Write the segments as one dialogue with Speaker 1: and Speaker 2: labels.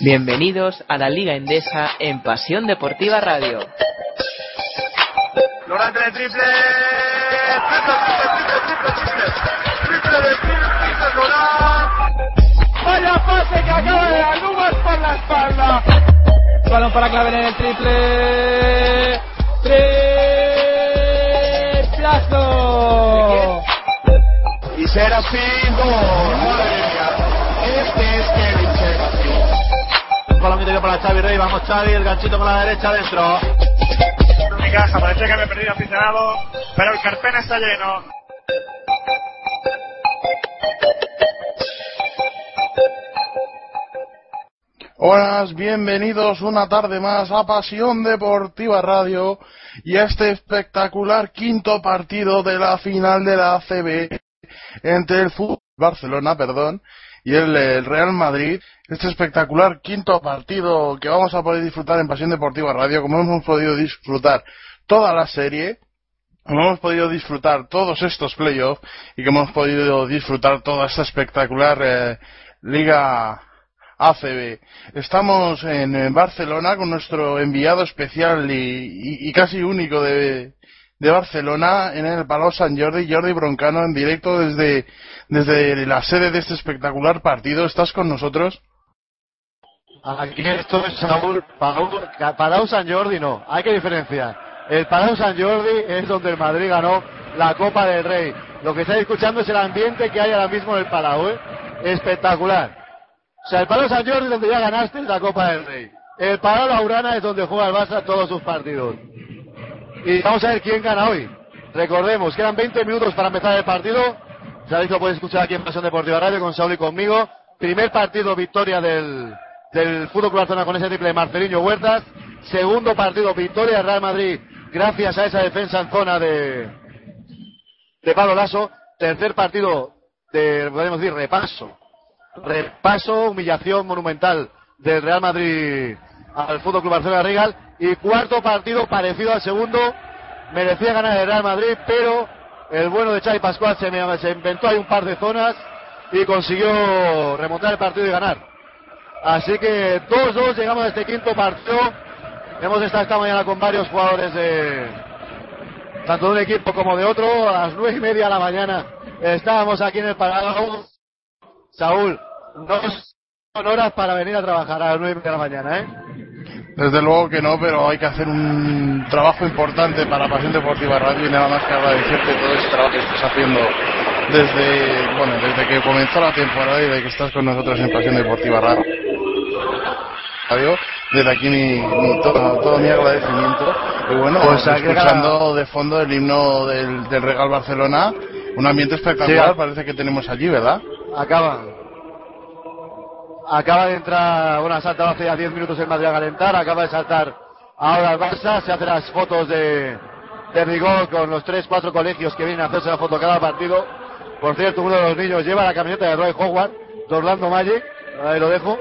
Speaker 1: Bienvenidos a la Liga Endesa en Pasión Deportiva Radio.
Speaker 2: Lorante de triple. Vaya pase que acaba de dar nubes por la espalda.
Speaker 3: Balón para Claver en el triple. Triplazo.
Speaker 2: Y Serafín, gol. Madre. Este es Kevin
Speaker 4: Balón interior para Xavi Rey. Vamos Xavi, el ganchito con la derecha adentro.
Speaker 5: Mi casa, parecía que me he perdido aficionado, pero el Carpen está lleno.
Speaker 6: Buenas, bienvenidos una tarde más a Pasión Deportiva Radio y a este espectacular quinto partido de la final de la ACB entre el fútbol Barcelona, perdón, y el, Real Madrid. Este espectacular quinto partido que vamos a poder disfrutar en Pasión Deportiva Radio, como hemos podido disfrutar toda la serie, como hemos podido disfrutar todos estos playoffs y que hemos podido disfrutar toda esta espectacular eh, liga ACB. Estamos en, en Barcelona con nuestro enviado especial y- y casi único de, de Barcelona en el Palau San Jordi, Jordi Broncano, en directo desde, desde la sede de este espectacular partido. ¿Estás con nosotros?
Speaker 4: Aquí estoy, Saúl. Palau, Palau San Jordi no, hay que diferenciar. El Palau San Jordi es donde el Madrid ganó la Copa del Rey. Lo que estáis escuchando es el ambiente que hay ahora mismo en el Palau, ¿eh? Espectacular. O sea, el Palau San Jordi es donde ya ganaste la Copa del Rey. El Palau Laurana es donde juega el Barça todos sus partidos. Y vamos a ver quién gana hoy. Recordemos, quedan 20 minutos para empezar el partido. Que lo podéis escuchar aquí en Pasión Deportiva Radio con Saúl y conmigo. Primer partido, victoria del, del Fútbol Club Barcelona con ese triple de Marcelino Huertas. Segundo partido, victoria del Real Madrid gracias a esa defensa en zona de, de Pablo Lasso. Tercer partido de, podemos decir, repaso. Repaso, humillación monumental del Real Madrid al Fútbol Club Barcelona Regal. Y cuarto partido parecido al segundo. Merecía ganar el Real Madrid, pero el bueno de Xavi Pascual se, se inventó ahí un par de zonas y consiguió remontar el partido y ganar. Así que 2-2 llegamos a este quinto partido. Hemos estado esta mañana con varios jugadores de tanto de un equipo como de otro. A las nueve y media de la mañana estábamos aquí en el Palau. Saúl, son horas para venir a trabajar a las nueve y media de la mañana, ¿eh?
Speaker 6: Desde luego que no, pero hay que hacer un trabajo importante para Pasión Deportiva Radio y nada más que agradecerte todo ese trabajo que estás haciendo desde, bueno, desde que comenzó la temporada y de que estás con nosotros en Pasión Deportiva Radio. Desde aquí mi, mi- todo, todo mi agradecimiento. Y bueno,
Speaker 4: Pues
Speaker 6: escuchando de fondo el himno del, del Regal Barcelona, un ambiente espectacular
Speaker 4: Sí.
Speaker 6: parece que tenemos allí, ¿verdad?
Speaker 4: Acaba. Acaba de entrar, bueno, ha saltado hace ya 10 minutos el Madrid a calentar, acaba de saltar ahora el Barça, se hace las fotos de, de rigor con los 3, 4 colegios que vienen a hacerse la foto cada partido. Por cierto, uno de los niños lleva la camiseta de Roy Howard, de Orlando Magic, ahí lo dejo.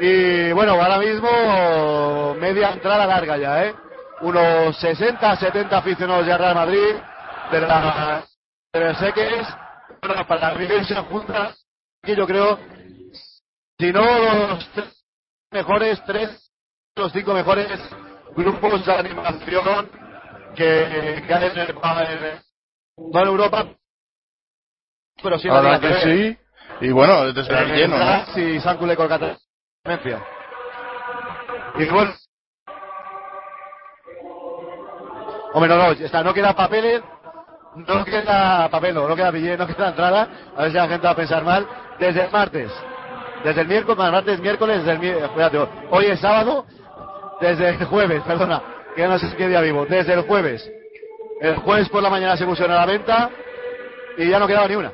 Speaker 4: Y bueno, ahora mismo media entrada larga ya, ¿eh? Unos 60, 70 aficionados ya al Real Madrid, de la de Seques, bueno, para vivirse juntas, aquí yo creo, si no los tres mejores, tres, los cinco mejores grupos de animación que, hay en, el, no en Europa, pero sí en
Speaker 6: Ahora que sí. Y bueno, desde el
Speaker 4: En
Speaker 6: lleno, ¿no?
Speaker 4: Y San Culé Colcata. Y bueno. Hombre, no, no, está, no queda papeles, no queda papel, no, no queda billete, no queda entrada. A ver si la gente va a pensar mal. Desde el martes, desde el miércoles, martes, miércoles, desde el espérate, hoy es sábado, desde el jueves, perdona, que no sé qué día vivo, desde el jueves. El jueves por la mañana se pusieron a la venta y ya no quedaba ni una.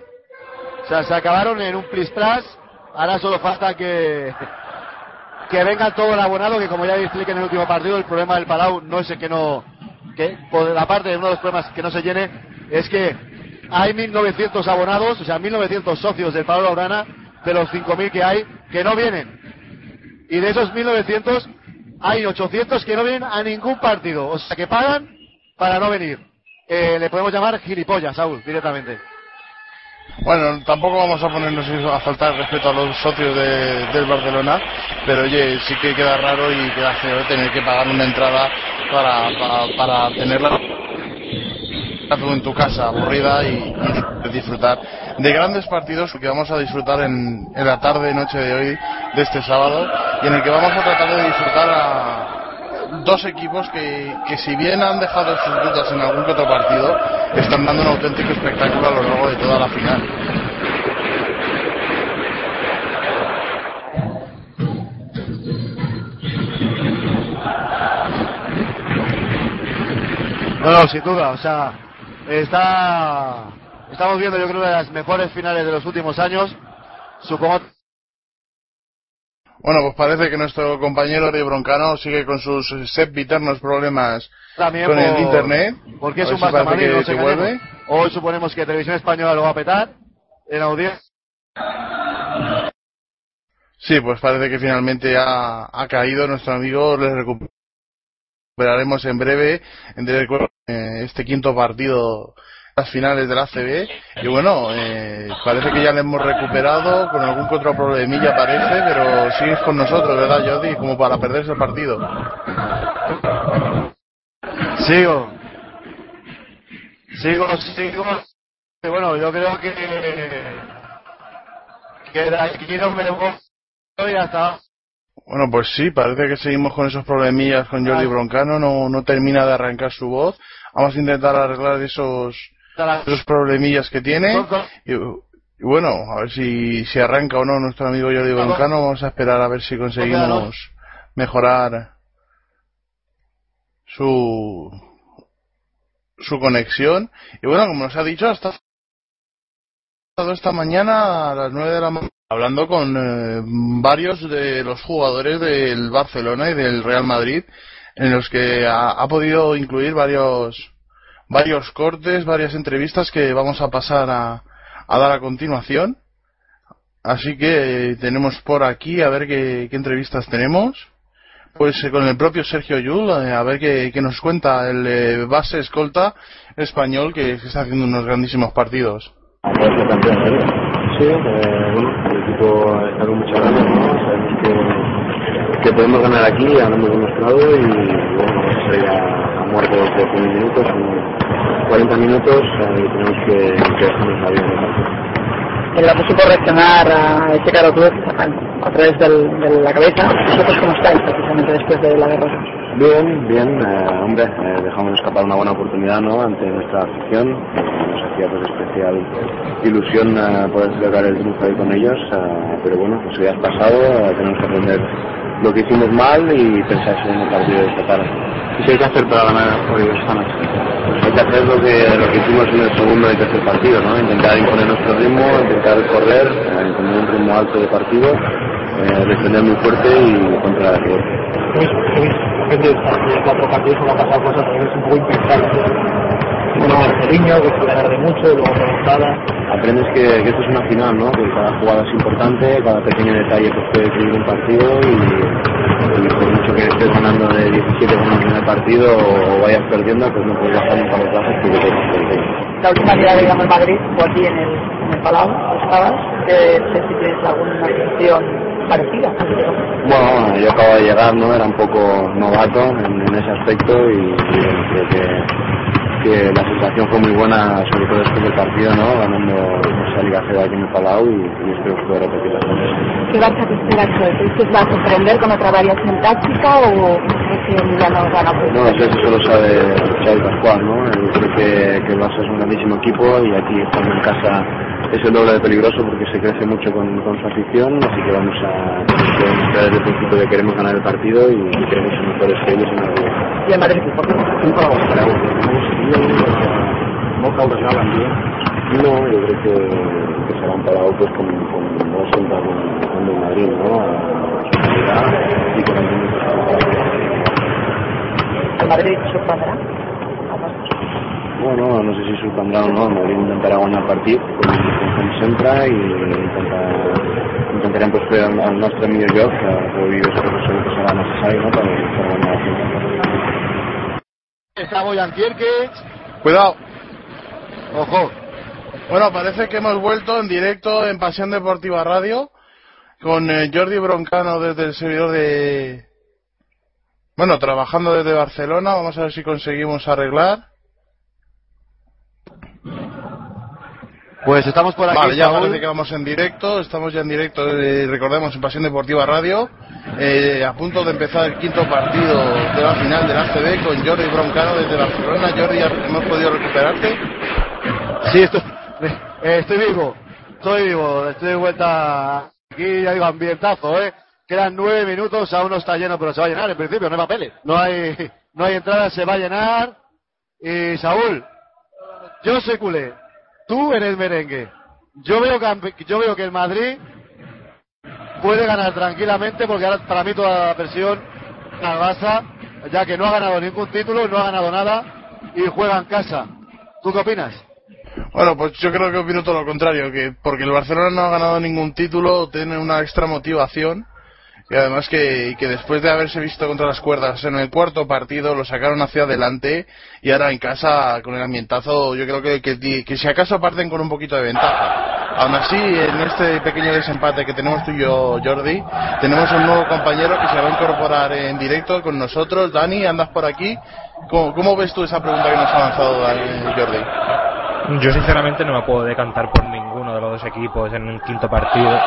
Speaker 4: O sea, se acabaron en un plis plas. Ahora solo falta que que venga todo el abonado, que como ya expliqué en el último partido, el problema del Palau no es el que no, que por la parte de uno de los problemas que no se llene, es que hay 1.900 abonados, o sea, 1.900 socios del Palau Laurana, de los 5.000 que hay, que no vienen. Y de esos 1.900, hay 800 que no vienen a ningún partido, o sea, que pagan para no venir. Eh, le podemos llamar gilipollas, Saúl, directamente.
Speaker 6: Bueno, tampoco vamos a ponernos a faltar respeto a los socios de, del Barcelona, pero oye, sí que queda raro y queda feo tener que pagar una entrada para, para, para tenerla en tu casa aburrida y, y, disfrutar de grandes partidos que vamos a disfrutar en, la tarde y noche de hoy de este sábado y en el que vamos a tratar de disfrutar a dos equipos que, que si bien han dejado sus dudas en algún que otro partido están dando un auténtico espectáculo a lo largo de toda la final.
Speaker 4: No, sin duda, o sea, está estamos viendo yo creo de las mejores finales de los últimos años. Supongo
Speaker 6: bueno pues parece que nuestro compañero de Broncano sigue con sus sempiternos problemas
Speaker 4: También
Speaker 6: con
Speaker 4: por,
Speaker 6: el internet.
Speaker 4: porque es un
Speaker 6: si
Speaker 4: Barça
Speaker 6: parece
Speaker 4: Madrid,
Speaker 6: que
Speaker 4: no
Speaker 6: se vuelve.
Speaker 4: Hoy suponemos que Televisión Española lo va a petar en audiencia.
Speaker 6: Sí, pues parece que finalmente ha, ha caído nuestro amigo. Le recuperaremos en breve en eh, este quinto partido, las finales de la ACB. Y bueno, eh, parece que ya le hemos recuperado con algún otro problemilla parece, pero sigues con nosotros, ¿verdad, Jordi? Como para perderse el partido.
Speaker 4: Sigo. Sigo, sigo. Bueno, yo creo que. Que de aquí no me voy y hasta.
Speaker 6: Bueno, pues sí, parece que seguimos con esos problemillas con Jordi Broncano, no, no termina de arrancar su voz. Vamos a intentar arreglar esos, esos problemillas que tiene. Y, y bueno, a ver si, si arranca o no nuestro amigo Jordi Broncano. Vamos a esperar a ver si conseguimos mejorar su, su conexión. Y bueno, como nos ha dicho, hasta esta mañana a las 9 de la mañana hablando con eh, varios de los jugadores del Barcelona y del Real Madrid en los que ha, podido incluir varios varios cortes, varias entrevistas que vamos a pasar a, a dar a continuación. Así que eh, tenemos por aquí a ver qué, qué entrevistas tenemos. Pues eh, con el propio Sergio Yul, a ver qué, qué, nos cuenta el base escolta español que, está haciendo unos grandísimos partidos.
Speaker 7: Sí, eh, bueno, está con muchas ganas, ¿no? Sabemos que, que podemos ganar aquí, ya lo hemos demostrado y bueno, vamos a salir a, a muerte los 10 minutos, en 40 minutos y tenemos que, que dejarnos la vida en
Speaker 8: la supo reaccionar a ese caro club a través del, de la cabeza. ¿Vosotros cómo estáis precisamente después de la derrota?
Speaker 7: Bien, bien, eh, hombre, eh, dejamos escapar una buena oportunidad ¿no? ante nuestra afición. Eh, nos hacía pues especial ilusión eh, poder celebrar el triunfo ahí con ellos, eh, pero bueno, eso ya es pasado, tenemos que aprender lo que hicimos mal y pensar en el partido de esta tarde.
Speaker 9: ¿Y qué hay que hacer para ganar hoy esta noche?
Speaker 7: Pues hay que hacer lo que, lo que hicimos en el segundo y tercer partido, ¿no? Intentar imponer nuestro ritmo, intentar correr, imponer un ritmo alto de partido, eh, defender muy fuerte y controlar el rival.
Speaker 9: Depende de cuatro partidos, como ha pasado cosas a veces un poco impensables. Bueno, Marceliño, que fue ganar de mucho, luego remontada.
Speaker 7: Aprendes que, que esto es una final, ¿no? Que cada jugada es importante, cada pequeño detalle pues, puede decidir un partido y, y por mucho que estés ganando de 17 con el primer partido o vayas perdiendo, pues no puedes bajar nunca los brazos porque te.
Speaker 8: La última liga que ganó el Madrid fue aquí en el, en el Palau, estabas, que no sé si tienes alguna sensación parecida.
Speaker 7: Bueno, yo acabo de llegar, ¿no? Era un poco novato en, en ese aspecto y, y bueno, creo que que la sensación fue muy buena, sobre todo después del partido, ¿no? Ganando esa Liga CEDA aquí en el Palau y, y espero pueda repetir las cosas.
Speaker 8: ¿Qué Barça te esperas hoy? ¿Crees que va a sorprender con otra variación táctica o crees que Emiliano gana por
Speaker 7: No, eso, eso lo sabe Xavi Pascual, ¿no? Cree que, que el Barça es un grandísimo equipo y aquí estando en casa es el doble de peligroso porque se crece mucho con, con su afición, así que vamos a demostrar desde el principio que queremos ganar el partido y, y queremos ser mejores que ellos en la vida.
Speaker 8: I el Madrid, ¿por qué no para vos?
Speaker 7: no. No, jo crec que, que serà un palau pues, con, con el Madrid, no? A, a i que
Speaker 8: El Madrid sorprendrà?
Speaker 7: Bueno, no sé si sorprendrà o no, el Madrid intentarà guanyar el partit, com, com sempre, i intentar, intentarem pues, fer el, el nostre millor joc, que, avui després segur que serà necessari no? per, per guanyar.
Speaker 4: Está Boyan.
Speaker 6: Cuidado.
Speaker 4: Ojo.
Speaker 6: Bueno, parece que hemos vuelto en directo en Pasión Deportiva Radio con eh, Jordi Broncano desde el servidor de... Bueno, trabajando desde Barcelona. Vamos a ver si conseguimos arreglar.
Speaker 4: Pues estamos por aquí.
Speaker 6: Vale, ya
Speaker 4: Saúl.
Speaker 6: parece que vamos en directo. Estamos ya en directo, eh, recordemos, en Pasión Deportiva Radio. eh, a punto de empezar el quinto partido de la final del ACB con Jordi Broncano desde Barcelona. Jordi, ¿hemos podido recuperarte?
Speaker 4: Sí, estoy, eh, estoy vivo. Estoy vivo. Estoy de vuelta aquí, ya digo, ambientazo, ¿eh? Quedan nueve minutos, aún no está lleno, pero se va a llenar en principio, no hay papeles. No hay, no hay entrada, se va a llenar. Y Saúl, yo soy culé. Tú eres merengue. Yo veo que, yo veo que el Madrid puede ganar tranquilamente porque ahora para mí toda la presión al Barça, ya que no ha ganado ningún título, no ha ganado nada y juega en casa. ¿Tú qué opinas?
Speaker 6: Bueno, pues yo creo que opino todo lo contrario, que porque el Barcelona no ha ganado ningún título, tiene una extra motivación y además que, que después de haberse visto contra las cuerdas en el cuarto partido lo sacaron hacia adelante y ahora en casa con el ambientazo yo creo que, que, que si acaso parten con un poquito de ventaja. Aún así, en este pequeño desempate que tenemos tú y yo, Jordi, tenemos un nuevo compañero que se va a incorporar en directo con nosotros. Dani, andas por aquí. ¿Cómo, cómo ves tú esa pregunta que nos ha lanzado Jordi?
Speaker 10: Yo sinceramente no me puedo decantar por ninguno de los dos equipos en un quinto partido.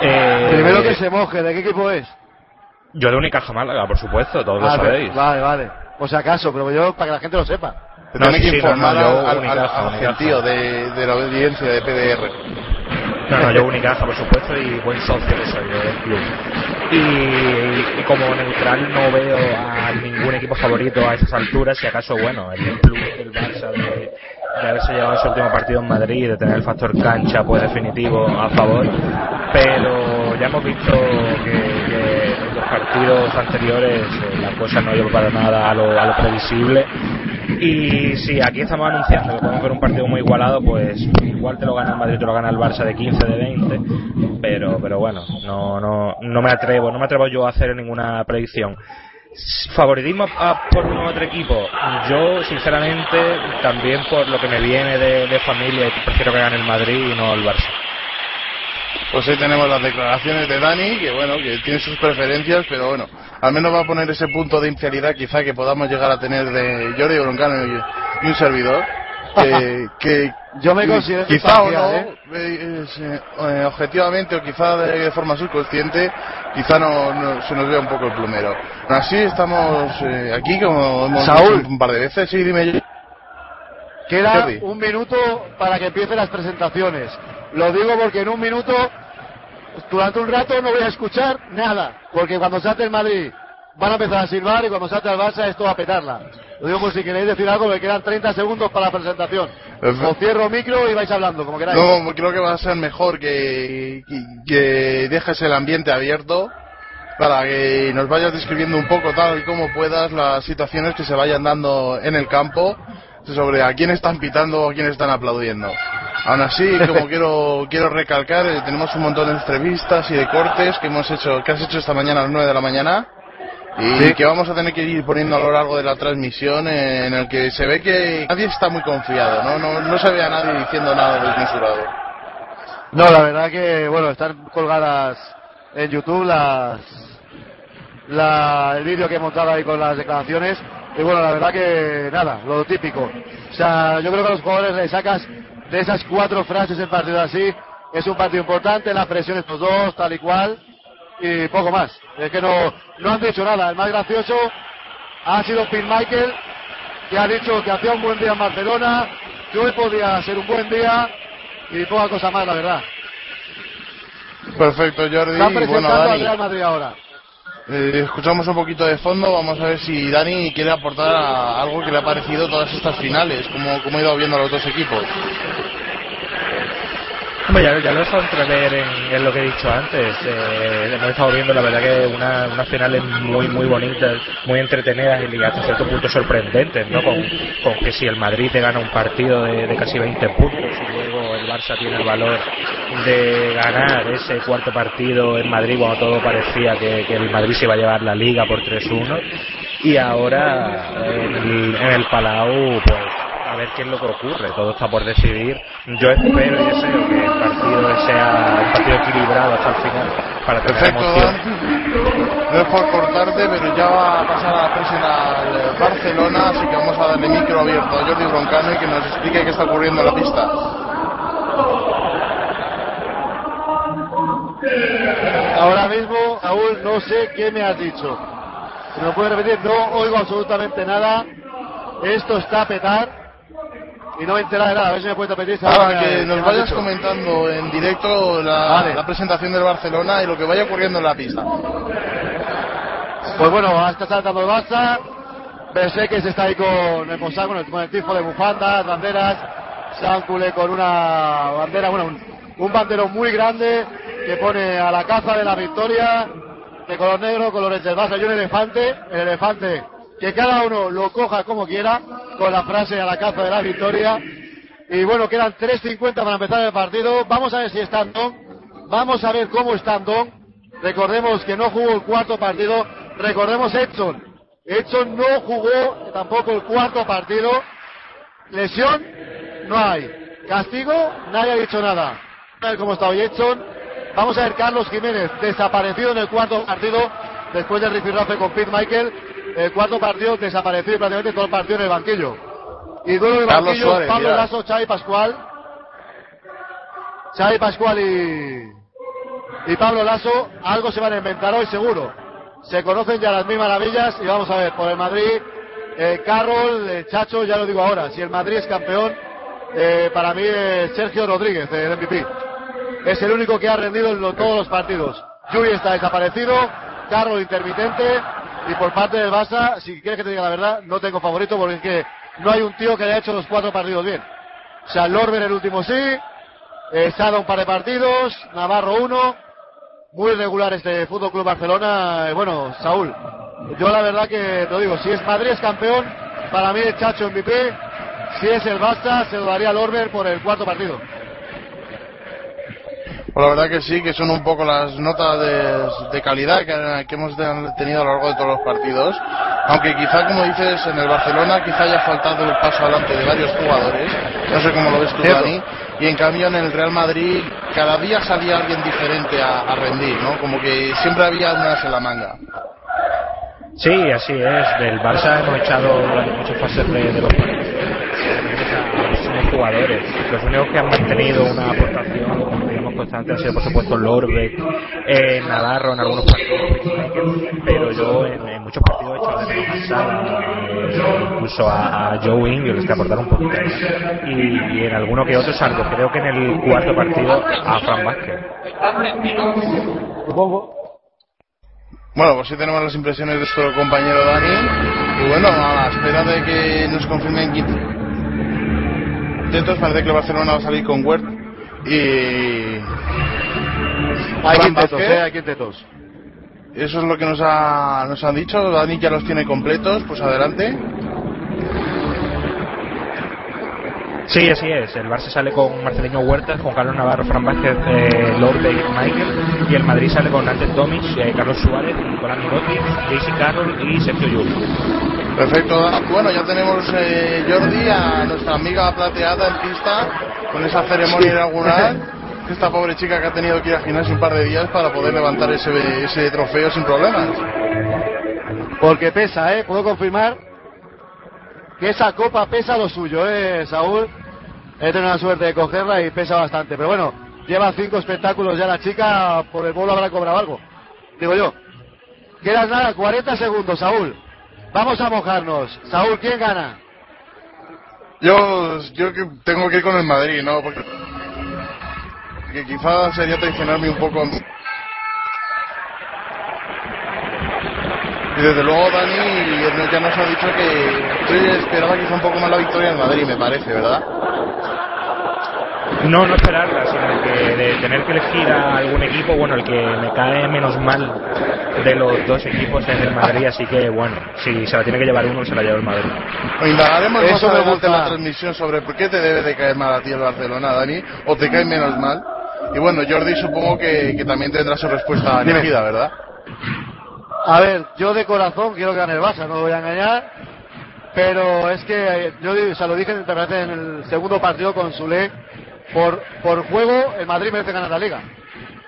Speaker 10: Eh,
Speaker 4: Primero que se moje, ¿de qué equipo es?
Speaker 10: Yo de Unicaja Málaga, por supuesto, todos
Speaker 4: Ah,
Speaker 10: lo sabéis.
Speaker 4: Vale, vale. Por si acaso, pero yo para que la gente lo sepa.
Speaker 10: No,
Speaker 6: tiene
Speaker 10: sí,
Speaker 6: que
Speaker 10: sí, no,
Speaker 6: informar
Speaker 10: no, yo
Speaker 6: al, al-
Speaker 10: Unicaja,
Speaker 6: al
Speaker 10: Unicaja.
Speaker 6: gentío de, de la audiencia de PDR.
Speaker 10: No, no, yo Unicaja, por supuesto, y buen socio que soy del club. Y, y como neutral no veo a ningún equipo favorito a esas alturas, si acaso, bueno, el club del Barça de, de haberse llevado ese último partido en Madrid de tener el factor cancha pues definitivo a favor, pero ya hemos visto que, en los partidos anteriores eh, la cosa no iba para nada a lo, a lo previsible y si aquí estamos anunciando que podemos ver un partido muy igualado, pues igual te lo gana el Madrid, te lo gana el Barça de 15, de 20. Pero, pero bueno, no, no, no me atrevo, no me atrevo yo a hacer ninguna predicción. Favoritismo a- por un u otro equipo. Yo, sinceramente, también por lo que me viene de, de familia, prefiero que gane el Madrid y no el Barça.
Speaker 6: Pues ahí tenemos las declaraciones de Dani, que bueno, que tiene sus preferencias, pero bueno, al menos va a poner ese punto de infidelidad quizá que podamos llegar a tener de Jordi Broncano y, y un servidor. Que, que
Speaker 4: Yo me considero
Speaker 6: quizá o no,
Speaker 4: imparcial,
Speaker 6: eh, eh, eh, objetivamente o quizá de, de forma subconsciente, quizá no, no- se nos vea un poco el plumero. Así estamos eh, aquí como hemos
Speaker 4: Saúl.
Speaker 6: dicho un par de veces, sí, dime yo.
Speaker 4: Queda
Speaker 6: Jordi.
Speaker 4: un minuto para que empiecen las presentaciones. Lo digo porque en un minuto, durante un rato no voy a escuchar nada. Porque cuando salte el Madrid van a empezar a silbar y cuando salte el Barça esto va a petarla. Lo digo por si queréis decir algo, me quedan 30 segundos para la presentación. Os cierro micro y vais hablando, como queráis.
Speaker 6: No, creo que va a ser mejor que, que, que dejes el ambiente abierto para que nos vayas describiendo un poco tal y como puedas las situaciones que se vayan dando en el campo sobre a quién están pitando o a quién están aplaudiendo. Aún así, como quiero quiero recalcar, eh, tenemos un montón de entrevistas y de cortes que hemos hecho, que has hecho esta mañana a las 9 de la mañana y
Speaker 4: Sí.
Speaker 6: que vamos a tener que ir poniendo a lo largo de la transmisión en el que se ve que nadie está muy confiado, ¿no? No, no se ve a nadie diciendo nada desmesurado.
Speaker 4: No, la verdad que, bueno, están colgadas en YouTube las, la, el vídeo que he montado ahí con las declaraciones. Y bueno, la verdad que, nada, lo típico. O sea, yo creo que a los jugadores le sacas de esas cuatro frases en partido así. Es un partido importante, la presión estos dos, tal y cual. Y poco más. Es que no, no han dicho nada. El más gracioso ha sido Phil Michael, que ha dicho que hacía un buen día en Barcelona, que hoy podía ser un buen día y poca cosa más, la verdad.
Speaker 6: Perfecto, Jordi.
Speaker 4: Están presentando
Speaker 6: bueno, Dani,
Speaker 4: Real Madrid ahora.
Speaker 6: eh, escuchamos un poquito de fondo. Vamos a ver si Dani quiere aportar a- algo que le ha parecido todas estas finales, como, como ha ido viendo a los dos equipos.
Speaker 10: Hombre, ya, ya lo he dejado entrever en, en lo que he dicho antes. Eh, hemos estado viendo, la verdad, que una, unas finales muy, muy bonitas, muy entretenidas y hasta cierto punto sorprendentes, ¿no? Con, con que si el Madrid te gana un partido de, casi 20 puntos y luego el Barça tiene el valor de ganar ese cuarto partido en Madrid cuando todo parecía que, el Madrid se iba a llevar la liga por 3-1 y ahora en en el Palau, pues a ver qué es lo que ocurre. Todo está por decidir. Yo espero y deseo que el partido sea un partido equilibrado hasta el final para tener
Speaker 6: Perfecto,
Speaker 10: emoción.
Speaker 6: no es por cortarte, pero ya va a pasar a la presión al Barcelona, así que vamos a darle micro abierto a Jordi Broncano y que nos explique qué está ocurriendo en la pista.
Speaker 4: Ahora mismo, Saúl, no sé qué me has dicho. Si me lo puedes repetir, no oigo absolutamente nada. Esto está a petar. Y no me he enterado de nada. A ver si me puedes repetir. Saúl,
Speaker 6: Ahora
Speaker 4: qué-
Speaker 6: que
Speaker 4: qué
Speaker 6: nos vayas comentando en directo la,
Speaker 4: Vale.
Speaker 6: la presentación del Barcelona y lo que vaya ocurriendo en la pista.
Speaker 4: Pues bueno, está saltando el Barça. Pensé que se está ahí con el Mossack, con el, con el tifo de bufandas, banderas. Sáncule con una bandera, bueno, un, un bandero muy grande que pone a la caza de la victoria de color negro, colores del Barça y un elefante. El elefante que cada uno lo coja como quiera con la frase a la caza de la victoria. Y bueno, quedan 3.50 para empezar el partido. Vamos a ver si está Andón. Vamos a ver cómo está Andón. Recordemos que no jugó el cuarto partido. Recordemos Edson. Edson no jugó tampoco el cuarto partido. Lesión, no hay. Castigo, nadie ha dicho nada. A ver cómo está hoy Edson. Vamos a ver Carlos Jiménez, desaparecido en el cuarto partido, después del rifirrafe con Pete Michael. El cuarto partido desaparecido prácticamente todo el partido en el banquillo. Y duelo de
Speaker 6: Carlos
Speaker 4: banquillo,
Speaker 6: Suárez,
Speaker 4: Pablo
Speaker 6: mirad.
Speaker 4: Lasso, Xavi Pascual. Xavi Pascual y, y Pablo Lasso, algo se van a inventar hoy seguro. Se conocen ya las mil maravillas y vamos a ver, por el Madrid, eh, Carroll, eh, Chacho, ya lo digo ahora, si el Madrid es campeón, eh, para mí es Sergio Rodríguez, el MVP. Es el único que ha rendido en lo- todos los partidos. Yuri está desaparecido, Carroll intermitente y por parte del Barça, si quieres que te diga la verdad, no tengo favorito porque es que no hay un tío que haya hecho los cuatro partidos bien. O sea, Lorber el último sí, eh, Sada un par de partidos, Navarro uno, muy regular este Fútbol Club Barcelona. Eh, bueno, Saúl, yo la verdad que te lo digo, si es Madrid es campeón, para mí el Chacho MVP, si es el Barça se lo daría a Lorber por el cuarto partido.
Speaker 6: Pues la verdad que sí, que son un poco las notas de, de calidad que, que hemos tenido a lo largo de todos los partidos. Aunque quizá, como dices, en el Barcelona quizá haya faltado el paso adelante de varios jugadores. No sé cómo lo ves tú. Dani. Y en cambio en el Real Madrid cada día salía alguien diferente a, a rendir, ¿no? Como que siempre había unas en la manga.
Speaker 10: Sí, así es. Del Barça hemos echado durante muchas fases de, de los partidos jugadores. Los únicos que han mantenido una aportación, digamos, constante han sido, por supuesto, Lorbeck, eh, Navarro en algunos partidos, pero yo en, en muchos partidos he hecho de menos a Sala, eh, incluso a, a Joe Ingles, que aportaron un poquito. Y, y en alguno que otro, salvo creo que en el cuarto partido, a Fran Vázquez.
Speaker 6: Bueno, pues sí tenemos las impresiones de nuestro compañero Dani. Y bueno, a la espera de que nos confirmen quintetos, parece que el Barcelona va a salir con Wert y...
Speaker 4: Hay quintetos, eh, hay quintetos.
Speaker 6: Eso es lo que nos, ha, nos han dicho. Dani ya los tiene completos, pues adelante.
Speaker 10: Sí, así es. El Barça sale con Marcelino Huertas, con Carlos Navarro, Fran Vázquez, eh, Lorde y Michael. Y el Madrid sale con Antes Tomic, eh, Carlos Suárez, Nicolás Mirotic, JC Carroll y Sergio Llull.
Speaker 6: Perfecto. Bueno, ya tenemos eh, Jordi, a nuestra amiga plateada en pista, con esa ceremonia inaugural. Esta pobre chica que ha tenido que ir al gimnasio un par de días para poder levantar ese, ese trofeo sin problemas.
Speaker 4: Porque pesa, ¿eh? Puedo confirmar que esa copa pesa lo suyo, ¿eh, Saúl? He tenido la suerte de cogerla y pesa bastante. Pero bueno, lleva cinco espectáculos ya la chica, por el bolo habrá cobrado algo. Digo yo. Quedan nada, 40 segundos, Saúl. Vamos a mojarnos. Saúl, ¿quién gana?
Speaker 6: Yo, yo tengo que ir con el Madrid, ¿no? Porque que quizás sería traicionarme un poco. Y desde luego Dani ya nos ha dicho que él esperaba quizá un poco más la victoria del Madrid, me parece, ¿verdad?
Speaker 10: No, no esperarla, sino que de tener que elegir a algún equipo, bueno, el que me cae menos mal de los dos equipos es el Madrid, así que bueno, si se la tiene que llevar uno, se la lleva el Madrid.
Speaker 6: Indagaremos más
Speaker 4: Eso me
Speaker 6: adelante en la transmisión sobre por qué te debe de caer mal a ti el Barcelona, Dani, o te cae menos mal. Y bueno, Jordi supongo que, que también tendrá su respuesta elegida, ¿verdad?
Speaker 4: A ver, yo de corazón quiero que gane el Barça, no lo voy a engañar. Pero es que yo di- se lo dije en el segundo partido con Sule, por, por juego el Madrid merece ganar la liga.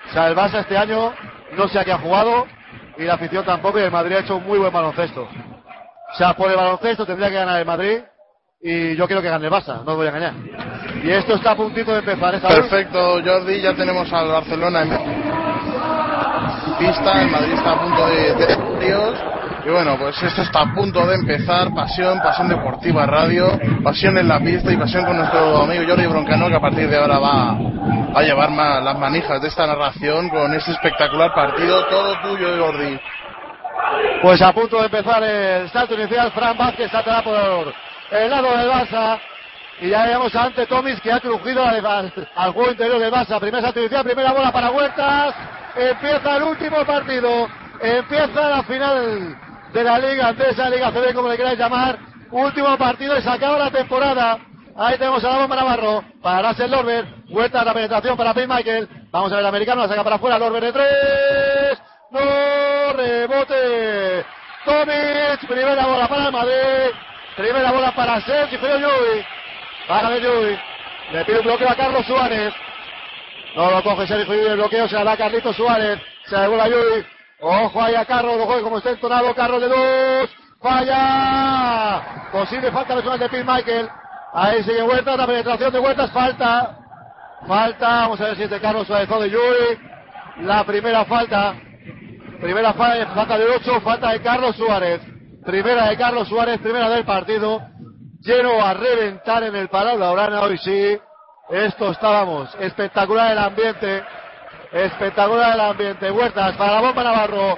Speaker 4: O sea, el Barça este año no sé a qué ha jugado y la afición tampoco y el Madrid ha hecho un muy buen baloncesto. O sea, por el baloncesto tendría que ganar el Madrid y yo quiero que gane el Barça, no os voy a engañar. Y esto está a puntito de empezar. ¿eh, Saúl?
Speaker 6: Perfecto, Jordi. Ya tenemos al Barcelona en pista. El Madrid está a punto de, de Dios. Y bueno, pues esto está a punto de empezar. Pasión, pasión deportiva radio, pasión en la pista y pasión con nuestro amigo Jordi Broncano, que a partir de ahora va a llevar las manijas de esta narración con este espectacular partido. Todo tuyo, Jordi.
Speaker 4: Pues a punto de empezar el salto inicial, Fran Vázquez saltará por el lado del Barça. Y ya vemos Ante Tomis que ha crujido al, juego interior del Barça. Primer salto inicial, primera bola para Huertas. Empieza el último partido. Empieza la final de la Liga Andesa, Liga CB, como le queráis llamar. Último partido y se acaba la temporada. Ahí tenemos a la bomba Navarro para Russell Lorber. Huertas la penetración para Payne Michael. Vamos a ver el americano, la saca para afuera. Lorber de tres. No rebote. Tomic, primera bola para Madrid. Primera bola para Sergio Llull. Para Llull. Le pide un bloqueo a Carlos Suárez. No lo coge Sergio Llull, el bloqueo se la da Carlito Suárez. Se la a Llull. Ojo ahí a Carlos, lo como está entonado. Carlos de dos. Falla. Posible falta personal de Pete Michael. Ahí sigue Huertas, la penetración de Huertas, falta. Falta, vamos a ver si es de Carlos Suárez o de Yuri. La primera falta. Primera fa- falta de 8, falta de Carlos Suárez. Primera de Carlos Suárez, primera del partido. Lleno a reventar en el Palau Laurana hoy sí. Esto estábamos. Espectacular el ambiente. Espectacular el ambiente. Huertas para la bomba Navarro.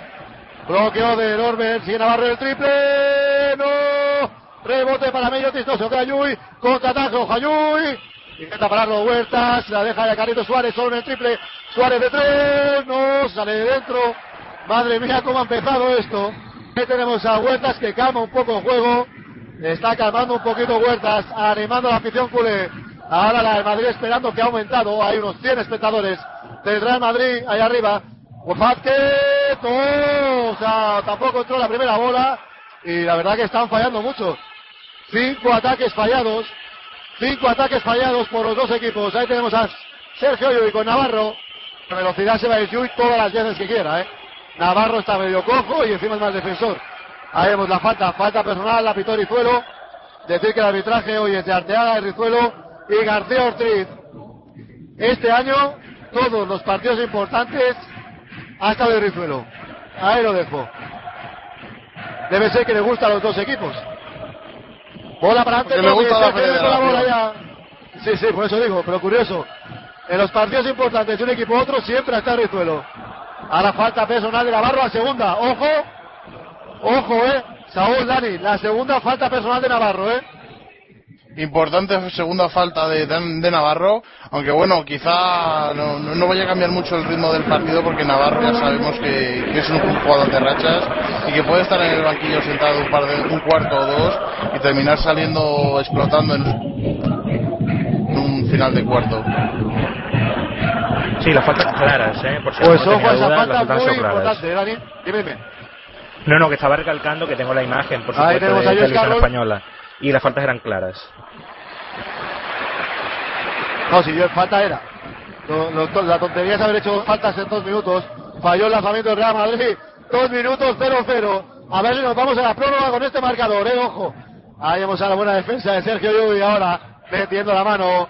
Speaker 4: Bloqueo de Norbert. Sigue Navarro el triple. No. Rebote para medio. Contraataque. Ojo a Yui. Intenta pararlo Huertas. La deja de Carlito Suárez. Solo en el triple. Suárez de tres. No. Sale de dentro. Madre mía, cómo ha empezado esto. Ahí tenemos a Huertas que calma un poco el juego. Está calmando un poquito Huertas, animando la afición culé. Ahora la del Madrid esperando que ha aumentado. Hay unos 100 espectadores del Real Madrid ahí arriba. Vázquez, oh, o sea, tampoco entró la primera bola. Y la verdad que están fallando mucho. Cinco ataques fallados. Cinco ataques fallados por los dos equipos. Ahí tenemos a Sergio Llull con Navarro. La velocidad se va a Llull todas las veces que quiera, ¿eh? Navarro está medio cojo y encima es más defensor. Ahí vemos la falta, falta personal, la pitó Rizuelo. Decir que el arbitraje hoy es de Arteaga, de Rizuelo y García Ortiz. Este año, todos los partidos importantes ha estado de Rizuelo. Ahí lo dejo. Debe ser que le gusta a los dos equipos. Bola para antes,
Speaker 6: le gusta la
Speaker 4: la bola ya. Sí, sí, por eso digo, pero curioso. En los partidos importantes de un equipo u otro siempre está Rizuelo. Ahora falta personal de Navarro a segunda. Ojo, ojo, eh. Saúl Dani, la segunda falta personal de Navarro, eh.
Speaker 6: Importante segunda falta de, de Navarro, aunque bueno, quizá no, no- no vaya a cambiar mucho el ritmo del partido porque Navarro ya sabemos que, que es un jugador de rachas y que puede estar en el banquillo sentado un, par de, un cuarto o dos y terminar saliendo explotando en, en un final de cuarto.
Speaker 10: Sí, las faltas claras, ¿eh? Por si
Speaker 4: Pues
Speaker 10: alguno
Speaker 4: ojo, esa
Speaker 10: dudas,
Speaker 4: falta
Speaker 10: las faltas
Speaker 4: muy
Speaker 10: son claras.
Speaker 4: importante, eh, Dani. Dime, dime.
Speaker 10: No, no, que estaba recalcando que tengo la imagen, por
Speaker 4: Ahí
Speaker 10: supuesto,
Speaker 4: tenemos
Speaker 10: de televisión
Speaker 4: Carlos.
Speaker 10: española. Y las faltas eran claras.
Speaker 4: No, si yo falta era. Lo- lo- la tontería es haber hecho faltas en dos minutos. Falló el lanzamiento del Real Madrid. Dos minutos 0-0. A ver si nos vamos a la prórroga con este marcador, eh, ojo. Ahí vemos a la buena defensa de Sergio Llull ahora metiendo la mano.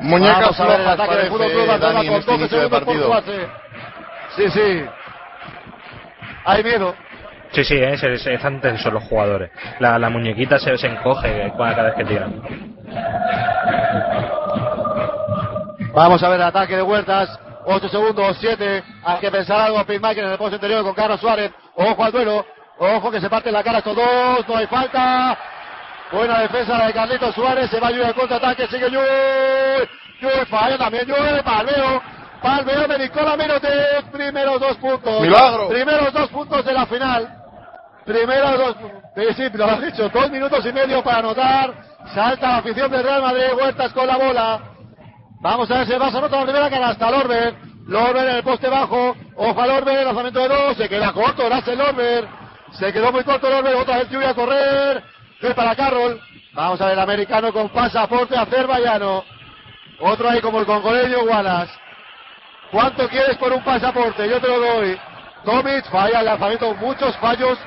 Speaker 6: Muñecas
Speaker 4: Vamos a ver el ataque del Fútbol Club Barcelona
Speaker 6: Dani en
Speaker 4: con
Speaker 6: este
Speaker 4: 12
Speaker 6: inicio de
Speaker 4: segundos por base. Sí, sí. Hay miedo.
Speaker 10: Sí, sí, se- están tensos los jugadores. La, la muñequita se, se encoge cada vez que tiran.
Speaker 4: Vamos a ver el ataque de Huertas. 8 segundos, 7. Hay que pensar algo. Pitmaker en el poste interior con Carlos Suárez. Ojo al duelo. Ojo que se parte la cara estos dos. No hay falta. Buena defensa la de Carlitos Suárez. Se va a ayudar al contraataque. Sigue Llull. Llull falla también. Llull. Palmeo. Palmeo de Nicola Mirotic. Primeros dos puntos.
Speaker 6: Milagro.
Speaker 4: Primeros dos puntos de la final. Primeros dos. Sí, lo has dicho. Dos minutos y medio para anotar. Salta la afición del Real Madrid. Huertas con la bola. Vamos a ver si va a anotar la primera canasta. Lorber. Lorber en el poste bajo. Ojo a Lorber. Lanzamiento de dos. Se queda corto. Gracias Lorber. Se quedó muy corto Lorber, otra vez lluvia a correr. Fue para Carroll. Vamos a ver el americano con pasaporte azerbaiyano. Otro ahí como el congoleño Wallace. ¿Cuánto quieres por un pasaporte? Yo te lo doy. Tomic falla el lanzamiento, muchos fallos,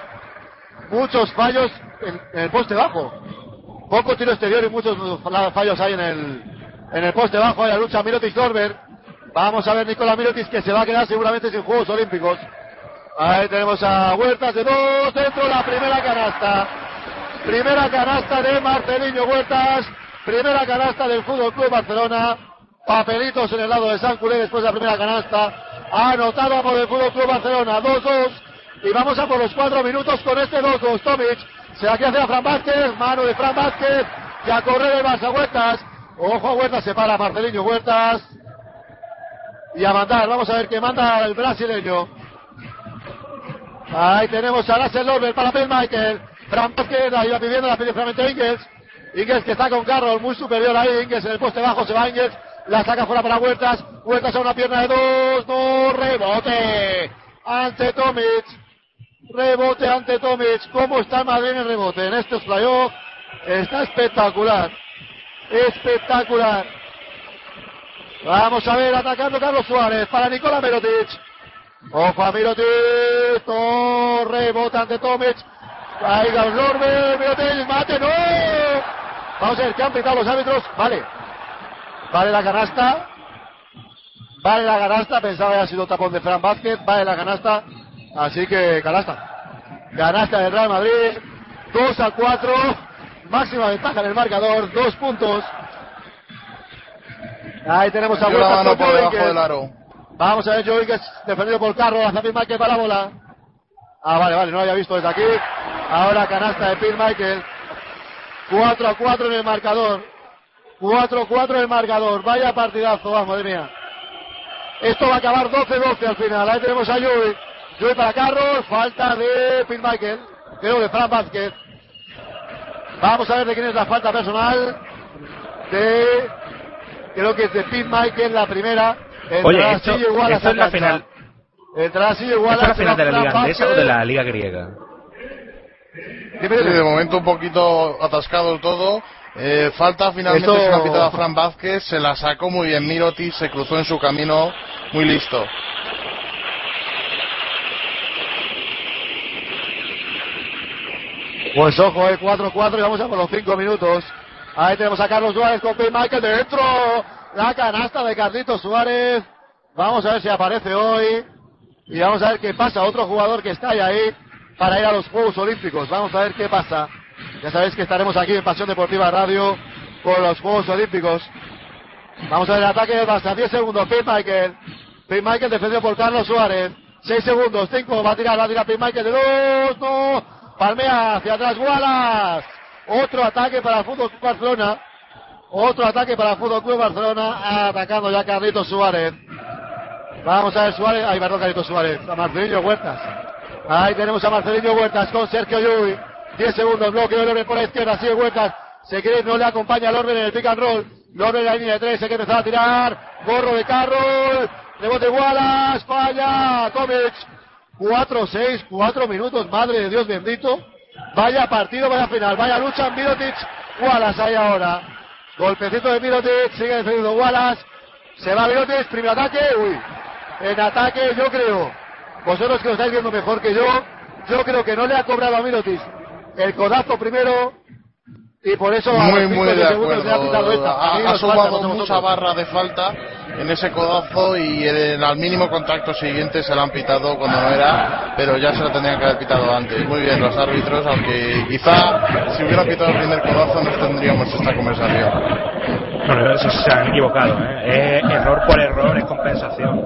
Speaker 4: muchos fallos en, el poste bajo. Poco tiro exterior y muchos fallos hay en el, en el poste bajo. Hay la lucha Mirotic Dorber. Vamos a ver Nicolás Mirotic que se va a quedar seguramente sin Juegos Olímpicos. Ahí tenemos a Huertas de dos dentro la primera canasta. Primera canasta de Marcelinho Huertas. Primera canasta del Fútbol Club Barcelona. Papelitos en el lado de San Culé después de la primera canasta. Anotada por el Fútbol Club Barcelona. 2-2. Y vamos a por los cuatro minutos con este 2-2. Tomic se la quiere hacer a Fran Vázquez. Mano de Fran Vázquez. Que a correr el Barça Huertas. Ojo a Huertas. Se para Marcelinho Huertas. Y a mandar. Vamos a ver qué manda el brasileño. Ahí tenemos a Lassel Lorber para Bill Michael. Fran Vázquez la iba pidiendo, la pide finalmente Ingles. Ingles que está con Carroll muy superior ahí. Ingles en el poste bajo se va Ingles. La saca fuera para Huertas. Huertas a una pierna de dos. No rebote. Ante Tomic. Rebote ante Tomic. ¿Cómo está Madrid en el rebote? En estos playoffs está espectacular. Espectacular. Vamos a ver atacando Carlos Suárez para Nicola Mirotic. Ojo a Mirotic. Oh, rebote ante Tomic. Ahí Lorbe. Mirotic. Mate. No. Vamos a ver qué han pitado los árbitros. Vale. Vale la canasta. Vale la canasta. Pensaba que había sido tapón de Fran Vázquez. Vale la canasta. Así que canasta. Canasta del Real Madrid. 2 a 4. Máxima ventaja en el marcador. Dos puntos. Ahí tenemos a
Speaker 6: la mano
Speaker 4: con
Speaker 6: por debajo del aro.
Speaker 4: Vamos a ver Joe Ingles defendido por Carlos. Phil Michael para la bola. Ah, vale, vale. No lo había visto desde aquí. Ahora canasta de Phil Michael. 4 a 4 en el marcador. 4-4 en el marcador. Vaya partidazo, vamos, madre mía. Esto va a acabar 12-12 al final. Ahí tenemos a Joey. Joey para Carlos. Falta de Phil Michael. Creo de Fran Vázquez. Vamos a ver de quién es la falta personal. De. Creo que es de Phil Michael la primera.
Speaker 10: Oye,
Speaker 4: Entrará
Speaker 10: esto,
Speaker 4: Sillo igual a
Speaker 10: esto es la final.
Speaker 4: Entrará Sillo igual
Speaker 10: ¿Esto es la
Speaker 4: a
Speaker 10: final de la
Speaker 4: Fran
Speaker 10: Liga Andesa o de la Liga Griega?
Speaker 6: Sí, de momento un poquito atascado todo. Eh, falta finalmente
Speaker 4: Esto-
Speaker 6: se la pitado a Fran Vázquez, se la sacó muy bien Miroti, se cruzó en su camino, muy listo.
Speaker 4: Pues ojo, eh, 4-4 y vamos a por los 5 minutos. Ahí tenemos a Carlos Suárez con Michael dentro. La canasta de Carlitos Suárez. Vamos a ver si aparece hoy. Y vamos a ver qué pasa. Otro jugador que está ahí, para ir a los Juegos Olímpicos. Vamos a ver qué pasa. Ya sabéis que estaremos aquí en Pasión Deportiva Radio con los Juegos Olímpicos. Vamos a ver el ataque del Barça. 10 segundos. Phil Michael. Defendido por Carlos Suárez. 6 segundos. 5. Va a tirar, va a tirar Michael de 2. No. Palmea hacia atrás Wallace. Otro ataque para el Fútbol Club Barcelona. Otro ataque para el Fútbol Club Barcelona. Atacando ya Carlitos Suárez. Vamos a ver Suárez. Ahí perdón, Carlitos Suárez. A Marcelino Huertas. Ahí tenemos a Marcelino Huertas con Sergio Llull. 10 segundos. Bloque de Lorben por la izquierda. Sigue Huertas. Se quiere, no le acompaña a Lorben en el pick and roll. Lorben en la línea de 3. Hay que empezar a tirar. Gorro de Carroll. Rebote Wallace. Falla. Tomic. 4-6, 4 minutos, madre de Dios bendito. Vaya partido, vaya final, vaya lucha, Mirotic, Wallace ahí ahora. Golpecito de Mirotic, sigue defendiendo Wallace. Se va Mirotic, primer ataque, uy. En ataque yo creo, vosotros que lo estáis viendo mejor que yo, yo creo que no le ha cobrado a Mirotic el codazo primero y por eso a
Speaker 6: Muy,
Speaker 4: los
Speaker 6: muy de
Speaker 4: segundos ha pitado esta. A
Speaker 6: Ha, mucha barra de falta en ese codazo y en- al mínimo contacto siguiente se la han pitado cuando no era, pero ya se lo tendrían que haber pitado antes. Muy bien los árbitros, aunque quizá si hubiera pitado el primer codazo no tendríamos esta conversación.
Speaker 10: Bueno, eso se han equivocado, ¿eh? Es error por error, es compensación.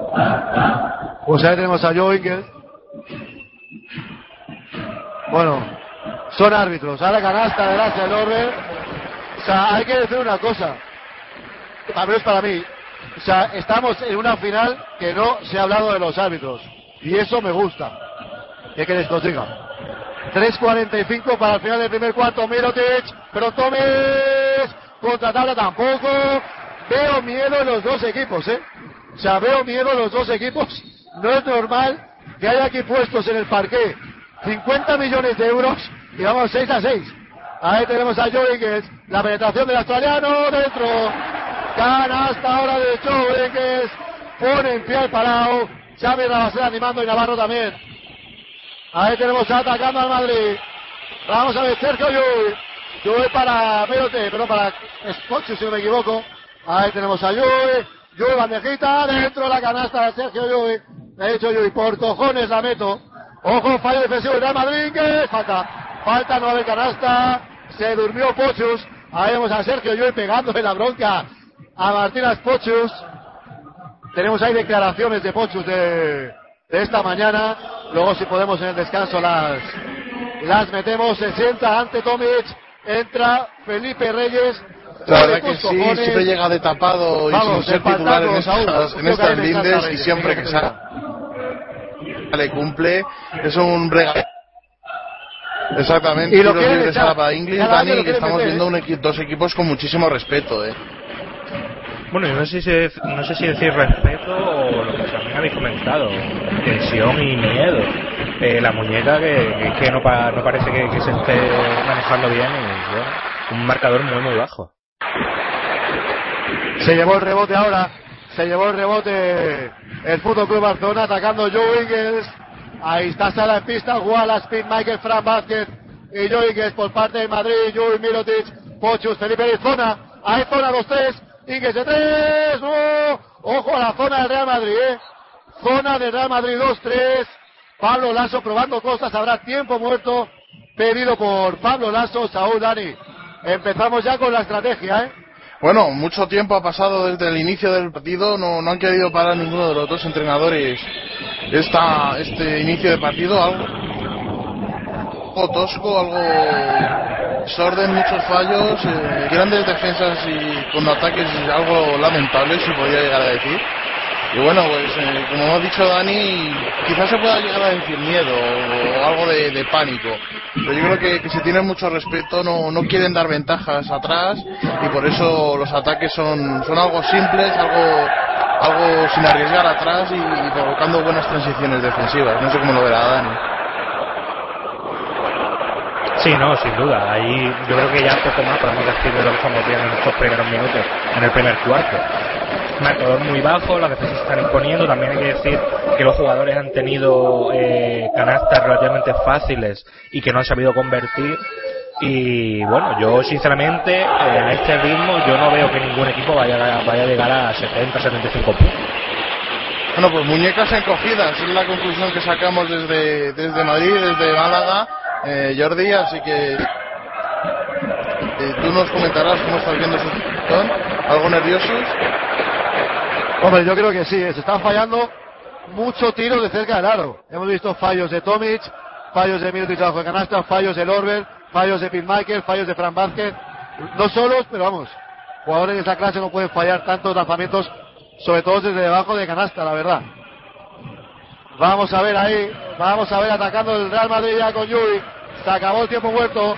Speaker 4: Pues ahí tenemos a Joe Ingles. Bueno, son árbitros. Ahora canasta de Lasse Lorber. O sea, hay que decir una cosa. Al menos para mí. O sea, estamos en una final que no se ha hablado de los árbitros. Y eso me gusta. ¿Qué queréis que os diga? 3.45 para el final del primer cuarto. Mirotic, pero Tomes. Contratabla tampoco. Veo miedo en los dos equipos, ¿eh? O sea, veo miedo en los dos equipos. No es normal que haya aquí puestos en el parqué 50 millones de euros y vamos 6 a 6. Ahí tenemos a Joe la penetración del australiano dentro. Canasta ahora de Joe pone en pie al parado. Xavi Rabasera animando y Navarro también. Ahí tenemos atacando al Madrid. Vamos a ver, Sergio Llull. Llull para Perote, pero para Spochu, si no me equivoco. Ahí tenemos a Llull. Llull, bandejita, dentro de la canasta de Sergio Llull. De hecho, Llull, por cojones la meto. Ojo, fallo defensivo del Real Madrid, que falta. Falta, hay canasta. Se durmió Pochus. Ahí vemos a Sergio Llull pegándole la bronca a Martínez Pochus. Tenemos ahí declaraciones de Pochus de, de esta mañana. Luego si podemos en el descanso las, las metemos. Se sienta ante Tomic. Entra Felipe Reyes.
Speaker 6: La verdad que sí, siempre llega de tapado y sin ser titular en estas, en estas lindes y siempre que sale le cumple. Es un regalo. Exactamente,
Speaker 4: Y lo
Speaker 6: tiros libres a Inglis, Dani, que estamos
Speaker 4: meter,
Speaker 6: viendo un equi- dos equipos con muchísimo respeto, eh.
Speaker 10: Bueno, yo no sé si, no sé si decir respeto o lo que también habéis comentado, tensión y miedo. Eh, la muñeca que, no, pa- no parece que, se esté manejando bien y bueno, un marcador muy muy bajo.
Speaker 4: Se llevó el rebote ahora. Se llevó el rebote el Fútbol Club Barcelona atacando Joe Ingles. Ahí está Sala en pista. Wallace, Pete Michael, Fran Vázquez y Joe Ingles por parte de Madrid. Joe Mirotic, Pochus, Felipe de zona. Zona 2-3. Ingles de 3. Ojo a la zona del Real Madrid. ¿eh? Zona del Real Madrid 2-3. Pablo Lasso probando cosas. Habrá tiempo muerto pedido por Pablo Lasso. Saúl Dani. Empezamos ya con la estrategia. ¿eh?
Speaker 6: Bueno, mucho tiempo ha pasado desde el inicio del partido, no, no han querido parar ninguno de los dos entrenadores esta, este inicio de partido, algo tosco, algo desorden, muchos fallos, eh, grandes defensas y con ataques algo lamentables, se podría llegar a decir. Y bueno, pues eh, como ha dicho Dani, quizás se pueda llegar a decir miedo o, algo de, de pánico. Pero yo creo que, que si tienen mucho respeto no, no quieren dar ventajas atrás y por eso los ataques son, son algo simples, algo, algo sin arriesgar atrás y, y provocando buenas transiciones defensivas. No sé cómo lo verá Dani.
Speaker 10: Sí, no, sin duda. Ahí yo creo que ya poco más podemos decir de lo que estamos viendo en estos primeros minutos, en el primer cuarto. Marcador muy bajo, las defensas se están imponiendo. También hay que decir que los jugadores han tenido eh, canastas relativamente fáciles y que no han sabido convertir. Y bueno, yo sinceramente eh, a este ritmo yo no veo que ningún equipo vaya, vaya a llegar a 70, 75 puntos.
Speaker 6: Bueno, pues muñecas encogidas, es la conclusión que sacamos desde, desde Madrid, desde Málaga, eh, Jordi, así que eh, tú nos comentarás cómo estás viendo su situación, algo nerviosos.
Speaker 4: Hombre, yo creo que sí, se están fallando muchos tiros de cerca del aro. Hemos visto fallos de Tomic, fallos de Mirotic bajo de canasta, fallos de Lorber, fallos de Michael, fallos de Fran Vázquez. No solos, pero vamos, jugadores de esa clase no pueden fallar tantos lanzamientos, sobre todo desde debajo de canasta, la verdad. Vamos a ver ahí, vamos a ver atacando el Real Madrid ya con Yui. Se acabó el tiempo muerto.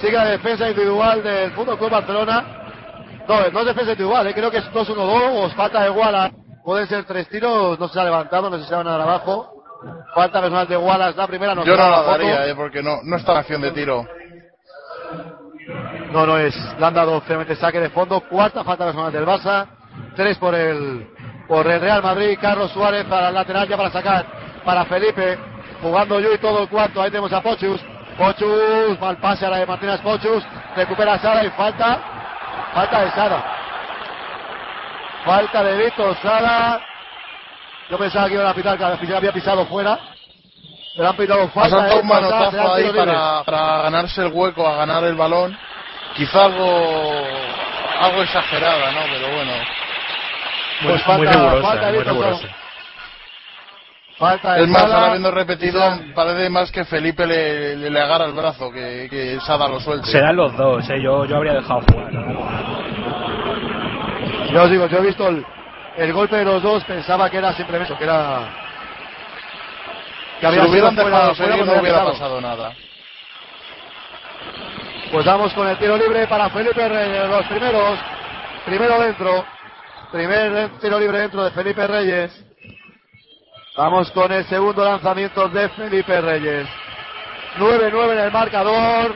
Speaker 4: Sigue la defensa individual del Fútbol Club Barcelona. No, no es defensa individual, eh, creo que es 2-1-2 o falta de Wallace. Pueden ser tres tiros, no se ha levantado, no se van a abajo. Falta personal de Wallace, la primera no
Speaker 6: Yo no la daría, eh, porque no, no está en acción de tiro.
Speaker 4: No, no es. Le han dado finalmente saque de fondo. Cuarta falta personal del Barça. Tres por el, por el Real Madrid. Carlos Suárez para el lateral ya para sacar. Para Felipe. Jugando yo y todo el cuarto. Ahí tenemos a Pochus. Pochus. Mal pase a la de Martínez Pochus. Recupera a Sara y falta. Falta de Sara. Falta de Víctor Sara. Yo pensaba que iban a pitar, que había pisado fuera. Pero han pitado falta. eh,
Speaker 6: un
Speaker 4: será
Speaker 6: manotazo ahí para, para ganarse el hueco, a ganar el balón. Quizá algo, algo exagerada, ¿no? Pero bueno.
Speaker 10: Muy,
Speaker 4: Pues falta-
Speaker 10: muy rigurosa,
Speaker 4: falta
Speaker 10: muy rigurosa.
Speaker 4: Falta
Speaker 6: Es más, ahora habiendo repetido, parece más que Felipe le, le, le agarra el brazo que, que Sada lo suelte.
Speaker 10: Serán los dos, eh, yo, yo habría dejado jugar.
Speaker 4: Yo os digo, yo he visto el, el golpe de los dos, pensaba que era simplemente eso, que era. Que
Speaker 6: Si lo hubieran dejado
Speaker 4: fuera
Speaker 6: no hubiera
Speaker 4: había
Speaker 6: pasado nada.
Speaker 4: Pues vamos con el tiro libre para Felipe Reyes, los primeros. Primero dentro. Primer tiro libre dentro de Felipe Reyes. Vamos con el segundo lanzamiento de Felipe Reyes. 9-9 en el marcador.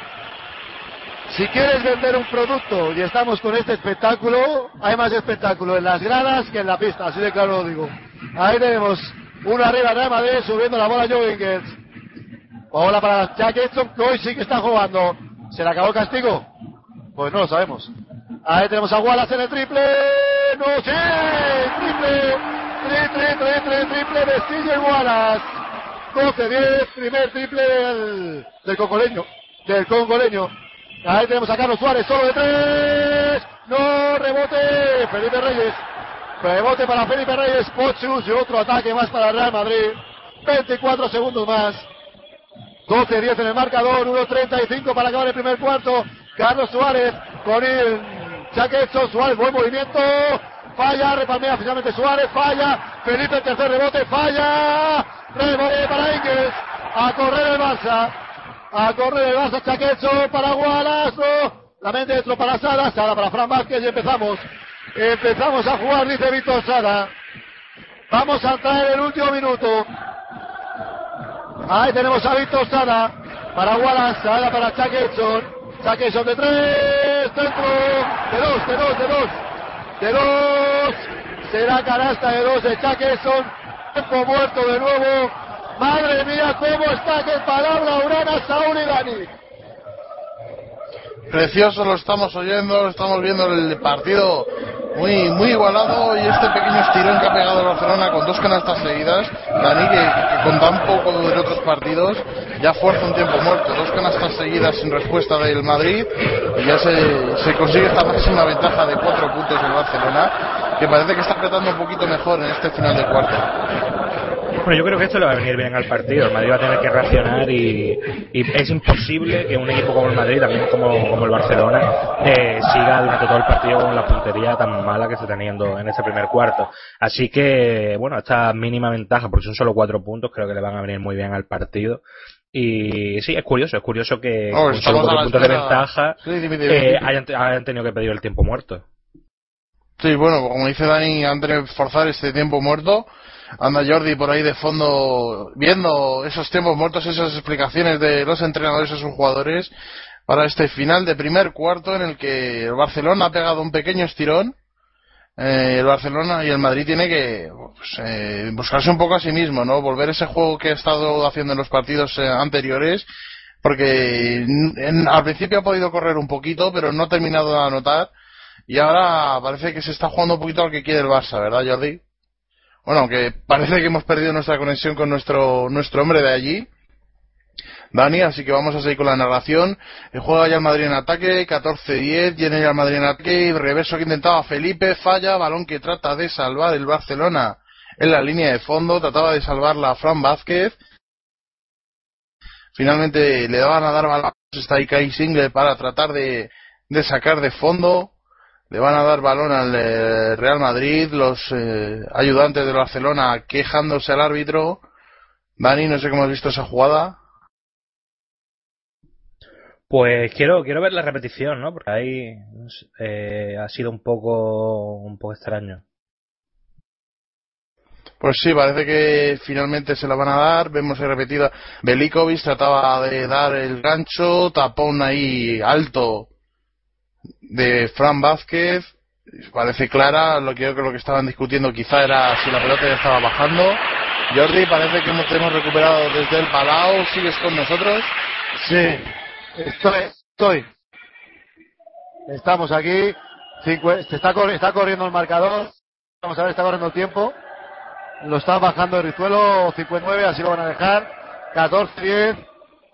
Speaker 4: Si quieres vender un producto y estamos con este espectáculo, hay más espectáculo en las gradas que en la pista, así de claro lo digo. Ahí tenemos uno arriba Real Madrid subiendo la bola Joe Ingles. Bola para Jack Edson, que hoy sí que está jugando. ¿Se le acabó el castigo? Pues no lo sabemos. Ahí tenemos a Wallace en el triple. ¡No! ¡Sí! ¡Triple! ¡Triple, triple, triple de CJ Wallace! 12-10, primer triple del, del congoleño. Del congoleño. Ahí tenemos a Carlos Suárez, solo de tres. No, rebote. Felipe Reyes. Rebote para Felipe Reyes. Pochus y otro ataque más para Real Madrid. 24 segundos más. 12-10 en el marcador. 1.35 para acabar el primer cuarto. Carlos Suárez con el Chaquecho. Suárez, buen movimiento. Falla, repalmea finalmente Suárez, falla. Felipe, el tercer rebote, falla. Rebote para Ingles. A correr el Barça. A correr el Barça Chaquecho para Wallace. No. La mente dentro para Sada. Sada para Fran Vázquez y empezamos. Empezamos a jugar, dice Víctor Sada. Vamos a traer el último minuto. Ahí tenemos a Víctor Sada. Para Wallace. Para Chaquecho. Chaquecho de tres. Dentro. De dos, de dos, de dos. De dos. Será canasta de dos de Chaqueson. Tiempo muerto de nuevo. Madre mía, cómo está que palabra Urana, Saúl y Dani.
Speaker 6: Precioso, lo estamos oyendo, estamos viendo el partido muy muy igualado y este pequeño estirón que ha pegado el Barcelona con dos canastas seguidas. Dani, que, con tan poco de otros partidos ya fuerza un tiempo muerto. Dos canastas seguidas sin respuesta del Madrid y ya se, se consigue esta máxima ventaja de cuatro puntos del Barcelona, que parece que está apretando un poquito mejor en este final de cuarto.
Speaker 10: Bueno, yo creo que esto le va a venir bien al partido. El Madrid va a tener que reaccionar y, y es imposible que un equipo como el Madrid, también como, como el Barcelona, eh, siga durante todo el partido con la puntería tan mala que está teniendo en ese primer cuarto. Así que, bueno, esta mínima ventaja, porque son solo cuatro puntos, creo que le van a venir muy bien al partido. Y sí, es curioso, es curioso que
Speaker 6: Oh,
Speaker 10: con solo cuatro puntos de ventaja
Speaker 6: Sí,
Speaker 10: eh, hayan, hayan tenido que pedir el tiempo muerto.
Speaker 6: Sí, bueno, como dice Dani, han que forzar este tiempo muerto. Anda Jordi por ahí de fondo viendo esos tiempos muertos, esas explicaciones de los entrenadores a sus jugadores para este final de primer cuarto en el que el Barcelona ha pegado un pequeño estirón. Eh, el Barcelona y el Madrid tiene que pues, eh, buscarse un poco a sí mismo, ¿no? Volver ese juego que ha estado haciendo en los partidos eh, anteriores, porque en- al principio ha podido correr un poquito, pero no ha terminado de anotar. Y ahora parece que se está jugando un poquito al que quiere el Barça, ¿verdad, Jordi? Bueno, aunque parece que hemos perdido nuestra conexión con nuestro, nuestro hombre de allí, Dani, así que vamos a seguir con la narración. Eh, Juega ya el Madrid en ataque, 14-10, tiene ya el Madrid en ataque, reverso que intentaba Felipe, falla, balón que trata de salvar el Barcelona en la línea de fondo, trataba de salvarla Fran Vázquez. Finalmente le daban a dar balón, está ahí Kai Single para tratar de, de sacar de fondo. Le van a dar balón al eh, Real Madrid, los eh, ayudantes del Barcelona quejándose al árbitro. Dani, no sé cómo has visto esa jugada.
Speaker 10: Pues quiero quiero ver la repetición, ¿no? Porque ahí eh, ha sido un poco un poco extraño.
Speaker 6: Pues sí, parece que finalmente se la van a dar. Vemos repetida. Belikovic trataba de dar el gancho, tapón ahí alto de Fran Vázquez. Parece clara, lo que yo creo que estaban discutiendo quizá era si la pelota ya estaba bajando. Jordi, parece que hemos, hemos recuperado desde el Palau. ¿Sigues con nosotros?
Speaker 4: Sí, estoy, estoy. Estamos aquí. Se está, está corriendo el marcador. Vamos a ver, está corriendo el tiempo. Lo está bajando el Rizuelo 59, así lo van a dejar. 14-10.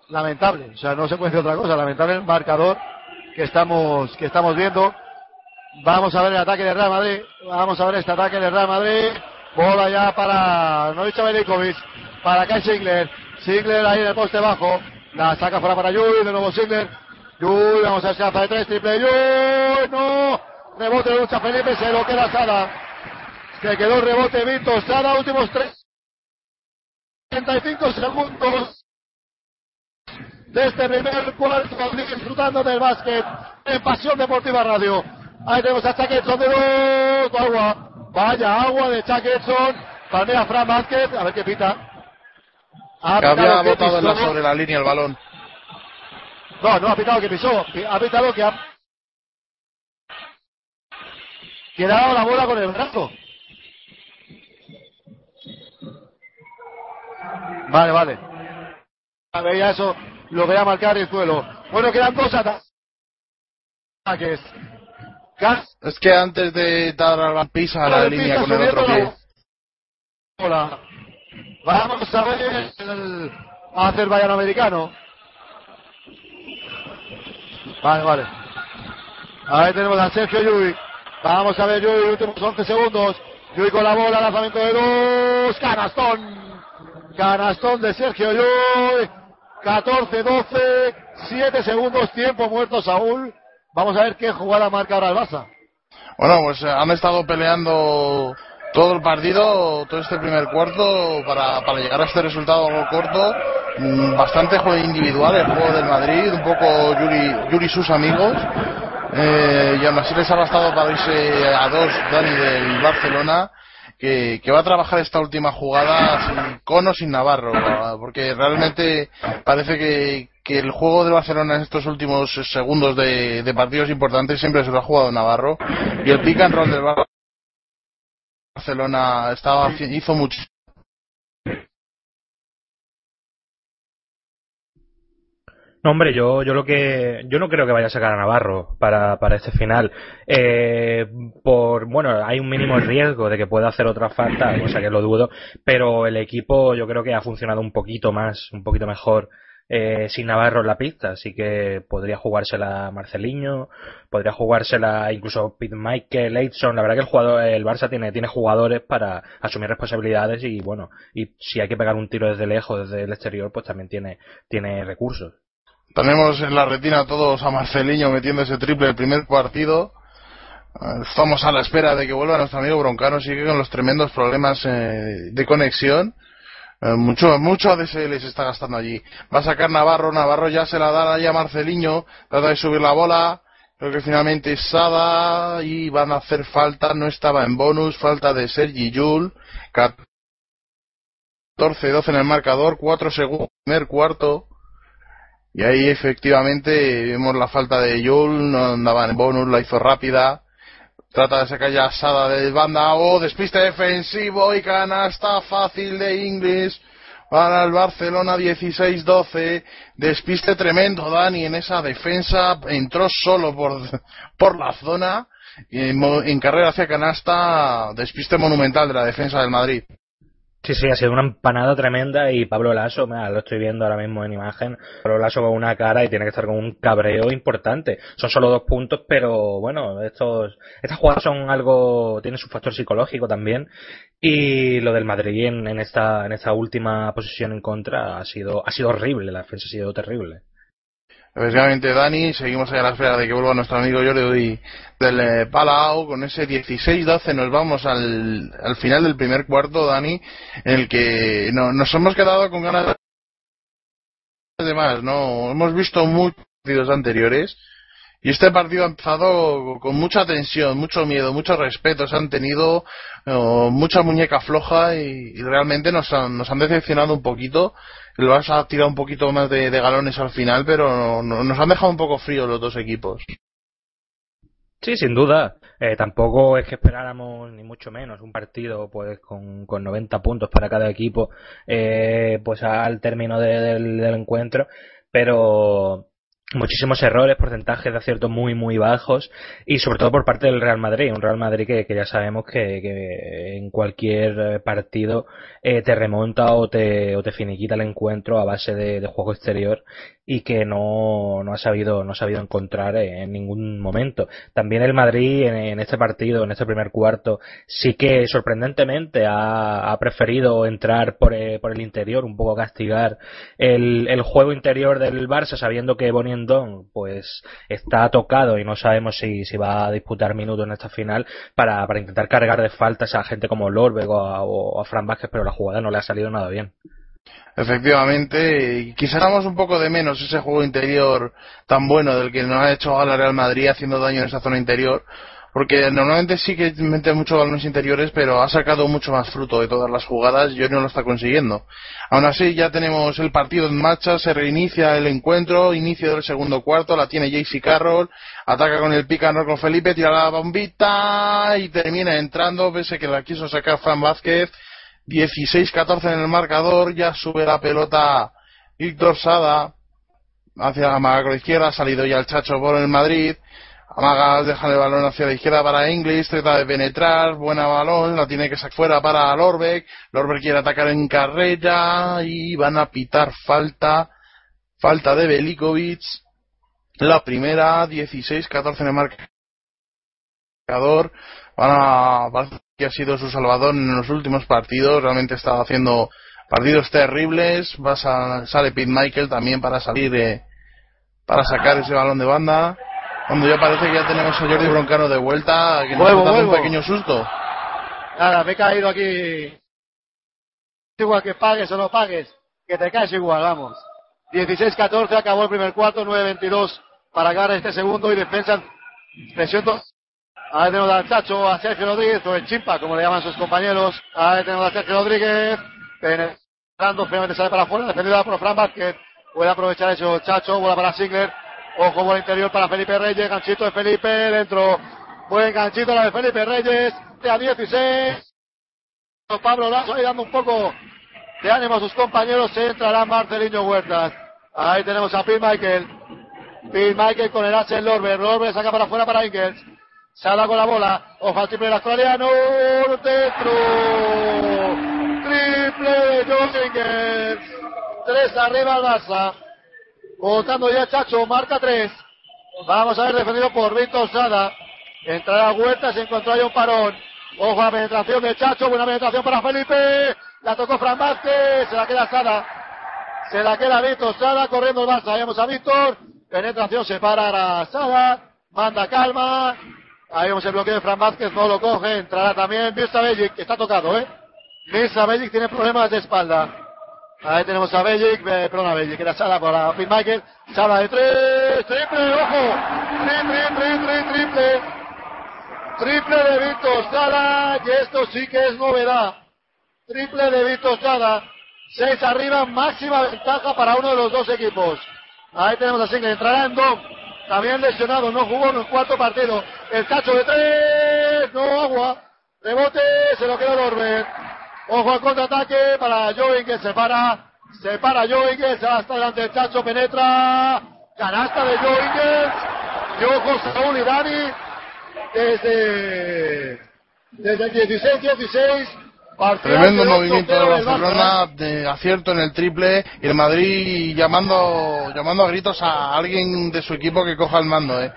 Speaker 4: Lamentable. O sea, no se puede decir otra cosa. Lamentable el marcador que estamos, que estamos viendo. Vamos a ver el ataque de Real Madrid. Vamos a ver este ataque de Real Madrid. Bola ya para Novicha Belikovic. Para Kai Sigler. Sigler ahí en el poste bajo. La saca fuera para Yul. De nuevo Sigler. Yul. Vamos a ver si hace de tres. Triple Yul. No. Rebote de lucha Felipe. Se lo queda Sada. Se quedó rebote Víctor Sada. Últimos tres. 35 segundos de este primer cuarto disfrutando del básquet en Pasión Deportiva Radio. Ahí tenemos a Chaquetson de dos, agua, vaya agua de Chaquetson, palmea Fran Vázquez, a ver qué pita. Ha
Speaker 6: Que había botado la sobre la línea el balón.
Speaker 4: No, no ha pitado que pisó, ha pitado que ha. Que ha dado la bola con el brazo. Vale, vale. A ver, ya eso lo voy a marcar el suelo. Bueno, quedan dos ataques. Gas.
Speaker 6: Es que antes de dar al pisa la línea con el otro pie.
Speaker 4: Hola. Vamos a ver el Azerbaiyán americano. Vale, vale. Ahí tenemos a Sergio Yui. Vamos a ver Yui, últimos 11 segundos. Yui con la bola, lanzamiento de dos. Canastón. Canastón de Sergio Yui. 14, 12, 7 segundos, tiempo muerto Saúl. Vamos a ver qué jugada marca ahora el Barça.
Speaker 6: Bueno, pues eh, han estado peleando todo el partido, todo este primer cuarto, para, para llegar a este resultado corto. Mm, bastante juego individual el juego del Madrid, un poco Yuri, Yuri sus amigos. Eh, y aún así les ha bastado para irse a dos Dani del Barcelona que, va a trabajar esta última jugada sin, con o sin Navarro, porque realmente parece que, que el juego del Barcelona en estos últimos segundos de, de partidos importantes siempre se lo ha jugado Navarro y el pick and roll del Barcelona estaba hizo mucho
Speaker 10: No, hombre, yo, yo lo que yo no creo que vaya a sacar a Navarro para, para este final. Eh, por bueno, hay un mínimo riesgo de que pueda hacer otra falta, o sea que lo dudo, pero el equipo yo creo que ha funcionado un poquito más, un poquito mejor eh, sin Navarro en la pista, así que podría jugársela Marceliño, podría jugársela incluso Pete Michael, Edson. La verdad que el jugador, el Barça tiene, tiene jugadores para asumir responsabilidades y bueno, y si hay que pegar un tiro desde lejos, desde el exterior, pues también tiene, tiene recursos.
Speaker 6: Tenemos en la retina todos a Marceliño metiendo ese triple el primer partido. Eh, estamos a la espera de que vuelva nuestro amigo Broncano. Sigue con los tremendos problemas eh, de conexión. Eh, mucho, mucho ADSL se está gastando allí. Va a sacar Navarro. Navarro ya se la da ahí a Marceliño. Trata de subir la bola. Creo que finalmente es Sada y van a hacer falta. No estaba en bonus. Falta de Sergi Yul. 14-12 en el marcador. 4 segundos. Primer cuarto. Y ahí efectivamente vemos la falta de Yul, no andaba en bonus, la hizo rápida. Trata de sacar ya asada de banda. Oh, despiste defensivo y canasta fácil de Inglis para el Barcelona 16-12. Despiste tremendo, Dani, en esa defensa. Entró solo por, por la zona. En, en carrera hacia canasta, despiste monumental de la defensa del Madrid.
Speaker 10: Sí, sí, ha sido una empanada tremenda y Pablo Lasso, lo estoy viendo ahora mismo en imagen, Pablo Lasso con una cara y tiene que estar con un cabreo importante. Son solo dos puntos, pero bueno, estos, estas jugadas son algo, tienen su factor psicológico también y lo del Madrid en, en esta, en esta última posición en contra ha sido, ha sido horrible, la defensa ha sido terrible.
Speaker 6: Efectivamente, Dani, seguimos a la espera de que vuelva nuestro amigo Jordi del eh, Palau. Con ese 16-12 nos vamos al, al final del primer cuarto, Dani, en el que no, nos hemos quedado con ganas de más, ¿no? Hemos visto muchos partidos anteriores y este partido ha empezado con mucha tensión, mucho miedo, mucho respeto. Se han tenido eh, mucha muñeca floja y, realmente nos han, nos han decepcionado un poquito el Barça ha tirado un poquito más de, galones al final, pero nos han dejado un poco fríos los dos equipos.
Speaker 10: Sí, sin duda. Eh, tampoco es que esperáramos ni mucho menos un partido pues con, con 90 puntos para cada equipo eh, pues al término del, del encuentro, pero muchísimos errores, porcentajes de acierto muy, muy bajos y sobre todo por parte del Real Madrid, un Real Madrid que, ya sabemos que, en cualquier eh, partido eh, te remonta o te, o te finiquita el encuentro a base de, de juego exterior y que no, no ha sabido no ha sabido encontrar en ningún momento. También el Madrid en, este partido, en este primer cuarto, sí que sorprendentemente ha, ha preferido entrar por, eh, por, el interior, un poco castigar el, el juego interior del Barça, sabiendo que Boniendon pues está tocado y no sabemos si, si va a disputar minutos en esta final para, para intentar cargar de faltas a gente como Lorberg o a, o a Fran Vázquez, pero la jugada no le ha salido nada bien.
Speaker 6: Efectivamente, quizás damos un poco de menos ese juego interior tan bueno del que nos ha hecho a la Real Madrid haciendo daño en esa zona interior, porque normalmente sí que mete muchos balones interiores, pero ha sacado mucho más fruto de todas las jugadas y hoy no lo está consiguiendo. Aún así, ya tenemos el partido en marcha, se reinicia el encuentro, inicio del segundo cuarto, la tiene JC Carroll, ataca con el roll con Felipe, tira la bombita y termina entrando, pese que la quiso sacar Fran Vázquez, 16-14 en el marcador, ya sube la pelota Víctor Sada hacia la macro izquierda, ha salido ya el Chacho por el Madrid, Amaga deja el balón hacia la izquierda para Inglis, trata de penetrar, buena balón, la tiene que sacar fuera para Lorbeck, Lorbeck quiere atacar en carrera y van a pitar falta, falta de Belikovic, la primera, 16-14 en el marcador, van a, que ha sido su salvador en los últimos partidos, realmente estaba haciendo partidos terribles, va a, sale Pete Michael también para salir, eh, para sacar ese balón de banda, cuando ya parece que ya tenemos a Jordi Broncano de vuelta, que nos ha un pequeño susto.
Speaker 4: Nada, me he caído aquí. Igual que pagues o no pagues, que te caes igual, vamos. 16-14, acabó el primer cuarto, 9-22 para ganar este segundo y defensa. Presión Ahí tenemos al Chacho, a Sergio Rodríguez, o el Chimpa, como le llaman sus compañeros. Ahí tenemos a Sergio Rodríguez, penetrando, finalmente sale para afuera, defendida por Fran Vázquez. Puede aprovechar eso Chacho, bola para Singler. Ojo el interior para Felipe Reyes. Ganchito de Felipe dentro. Buen ganchito la de Felipe Reyes. De a 16. Pablo Lazo ahí dando un poco de ánimo a sus compañeros. Se entrará Marcelino Huertas. Ahí tenemos a Phil Michael. Phil Michael con el H Lorber. Lorber saca para afuera para Ingels. Sala con la bola. Ojo al triple del australiano. Dentro. Triple de. Tres arriba al Barça. Votando ya Chacho, marca 3. Vamos a ver defendido por Víctor Sada. Entrará Huerta, se encontró ahí un parón. Ojo a penetración de Chacho, buena penetración para Felipe. La tocó Fran Vázquez, se la queda Sada. Se la queda Víctor Sada, corriendo el Barça. Vamos a Víctor. Penetración se para a Sada. Manda calma. Ahí vemos el bloqueo de Fran Vázquez, no lo coge. Entrará también Mirza Bellic, que está tocado, ¿eh? Mirza Bellic tiene problemas de espalda. Ahí tenemos a Bellic, eh, perdón, a Bellic, era Sala para Michael. Sala de tres, triple, ojo, triple, triple, triple, triple de Víctor Sala, y esto sí que es novedad. Triple de Víctor Sala, seis arriba, máxima ventaja para uno de los dos equipos. Ahí tenemos a Singer, entrará en Dom, también lesionado, no jugó en el cuarto partido. El cacho de tres, no agua, rebote, se lo quedó Norbert. Ojo al contraataque para Joey que se para. Se para que se va hasta delante del Chacho, penetra. Canasta de Joey Y ojo Saúl y Dani. Desde, desde el 16-16.
Speaker 6: Tremendo movimiento de Barcelona de acierto en el triple y el Madrid llamando llamando a gritos a alguien de su equipo que coja el mando. ¿eh?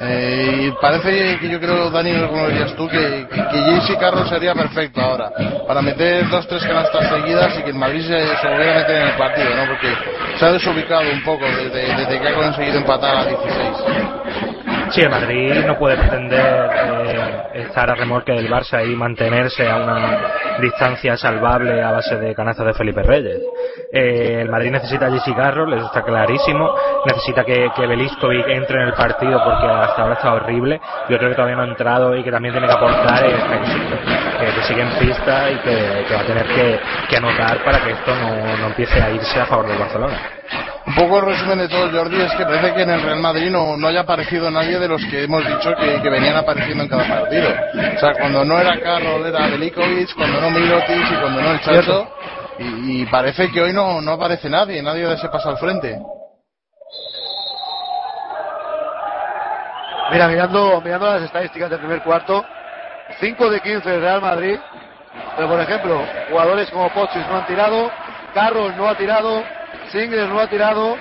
Speaker 6: Eh, y parece que yo creo, Daniel, como dirías tú, que, que, Carroll sería perfecto ahora para meter dos, tres canastas seguidas y que el Madrid se, se volviera a meter en el partido, ¿no? Porque se ha desubicado un poco desde, desde que ha conseguido empatar a 16.
Speaker 10: Sí, el Madrid no puede pretender eh, estar a remolque del Barça y mantenerse a una distancia salvable a base de canastas de Felipe Reyes. Eh, el Madrid necesita a Jesse Carroll, eso está clarísimo. Necesita que, que Beliskovic entre en el partido porque hasta ahora está horrible. Yo creo que todavía no ha entrado y que también tiene que aportar que, sigue en pista y que, que va a tener que, que, anotar para que esto no, no empiece a irse a favor del Barcelona.
Speaker 6: Un poco el resumen de todo, Jordi, es que parece que en el Real Madrid no, no haya aparecido nadie de los que hemos dicho que, que, venían apareciendo en cada partido. O sea, cuando no era Carroll era Belikovic, cuando no Mirotic y cuando no el Chacho. Y, y, parece que hoy no, no aparece nadie, nadie de ese paso al frente.
Speaker 4: Mira, mirando, mirando las estadísticas del primer cuarto, 5 de 15 del Real Madrid, pero por ejemplo, jugadores como Pochis no han tirado, Carroll no ha tirado, Singles no ha tirado,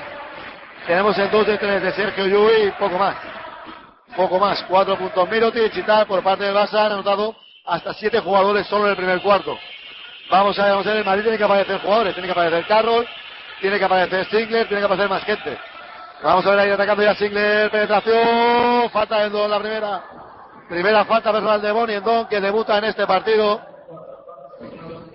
Speaker 4: tenemos el 2 de 3 de Sergio Llull y poco más. Poco más, 4 puntos Mirotic y tal, por parte de Barça han anotado hasta 7 jugadores solo en el primer cuarto. Vamos a, vamos a ver, el Madrid tiene que aparecer jugadores, tiene que aparecer Carroll, tiene que aparecer Singler, tiene que aparecer más gente. Vamos a ver ahí atacando ya Singler, penetración, falta en la primera. Primera falta personal de Bonnie Endon que debuta en este partido.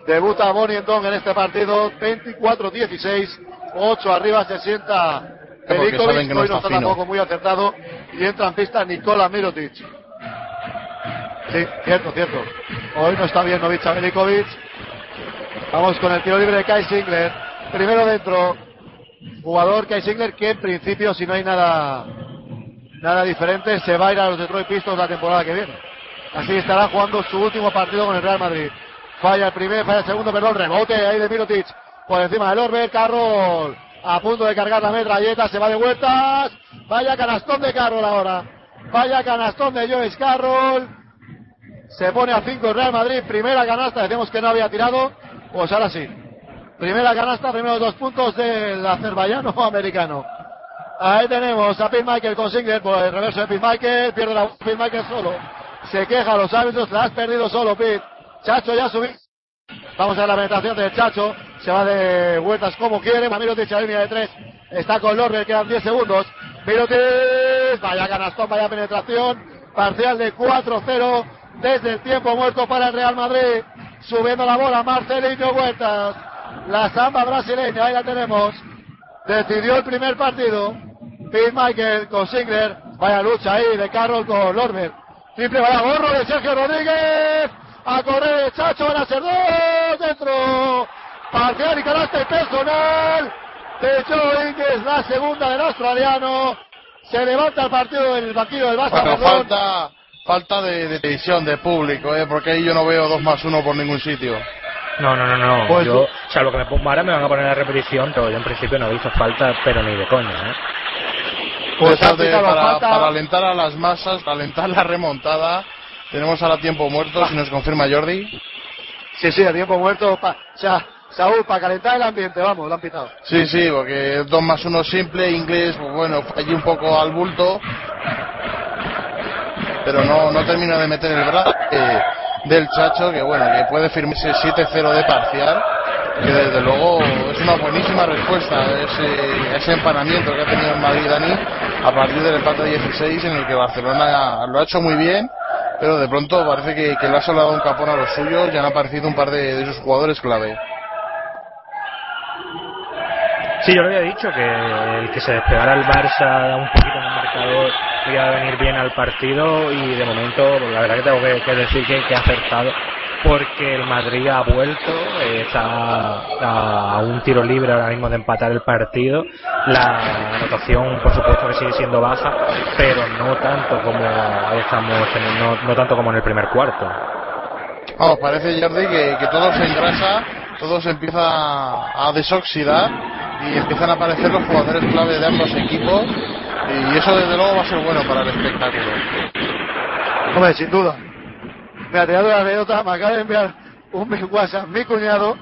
Speaker 4: Debuta Bonnie Endon en este partido, 24-16, 8 arriba se sienta Pelikovic, no hoy no está, tampoco muy acertado y entra en pista Nicola Mirotic. Sí, cierto, cierto. Hoy no está bien Novicha Velikovic. Vamos con el tiro libre de Kai Singler. Primero dentro. Jugador Kai Singler que en principio, si no hay nada nada diferente, se va a ir a los Detroit Pistons la temporada que viene. Así estará jugando su último partido con el Real Madrid. Falla el primer, falla el segundo, perdón, rebote ahí de Mirotic por encima del Orbe, Carroll a punto de cargar la metralleta, se va de vueltas. Vaya canastón de Carroll ahora. Vaya canastón de Joyce Carroll. Se pone a 5 el Real Madrid, primera canasta, decimos que no había tirado, pues ahora sí. Primera canasta, primeros dos puntos del azerbaiyano americano. Ahí tenemos a Pete Michael con Singler por el reverso de Pete Michael, pierde la Pete Michael solo. Se queja a los árbitros, la has perdido solo Pete. Chacho ya subió. Vamos a ver la penetración del Chacho. Se va de vueltas como quiere. Mirotic a línea de tres. Está con Lorber, quedan 10 segundos. Mirotic, vaya canastón, vaya penetración. Parcial de 4-0 desde el tiempo muerto para el Real Madrid. Subiendo la bola Marcelino Huertas. La samba brasileña, ahí la tenemos. Decidió el primer partido. Pete Michael con Singler. Vaya lucha ahí de Carroll con Lorber. Triple vaya gorro de Sergio Rodríguez. A correr el Chacho, van a ser dos dentro. Parcial y carácter personal de Joe Ingles, la segunda del australiano. Se levanta el partido del banquillo del Barça.
Speaker 6: Bueno, falta, falta de, de televisión, de público, ¿eh? porque ahí yo no veo dos más uno por ningún sitio.
Speaker 10: No, no, no, no.
Speaker 6: Pues
Speaker 10: yo, o sea, lo que me pongo ahora me van a poner la repetición, pero yo en principio no he visto falta, pero ni de coña, ¿eh?
Speaker 6: Pues de- para,
Speaker 4: falta.
Speaker 6: para alentar a las masas, para alentar la remontada. Tenemos ahora tiempo muerto, si nos confirma Jordi.
Speaker 4: Sí, sí, a tiempo muerto. pa- o sea, Saúl, para calentar el ambiente, vamos, lo han pitado.
Speaker 6: Sí, sí, porque dos más uno simple, inglés, pues bueno, allí un poco al bulto. Pero no, no termina de meter el brazo eh, del Chacho, que bueno, que puede firmarse 7-0 de parcial. Que desde luego es una buenísima respuesta a ese, a ese empanamiento que ha tenido el Madrid Dani a partir del empate 16 en el que Barcelona lo ha hecho muy bien, pero de pronto parece que, que le ha solado un capón a los suyos y han aparecido un par de, de sus jugadores clave.
Speaker 10: Sí, yo lo había dicho, que el que se despegara el Barça un poquito en el marcador iba a venir bien al partido y de momento pues, la verdad que tengo que, que decir que, que ha acertado porque el Madrid ha vuelto, está a, a un tiro libre ahora mismo de empatar el partido. La anotación, por supuesto, que sigue siendo baja, pero no tanto como estamos, en- no, no tanto como en el primer cuarto.
Speaker 6: Vamos, parece Jordi que, que todo se engrasa, todo se empieza a desoxidar y empiezan a aparecer los jugadores clave de ambos equipos y eso desde luego va a ser bueno para el espectáculo.
Speaker 4: Hombre, sin duda. Mira, te doy una anécdota, me acaba de enviar un WhatsApp mi cuñado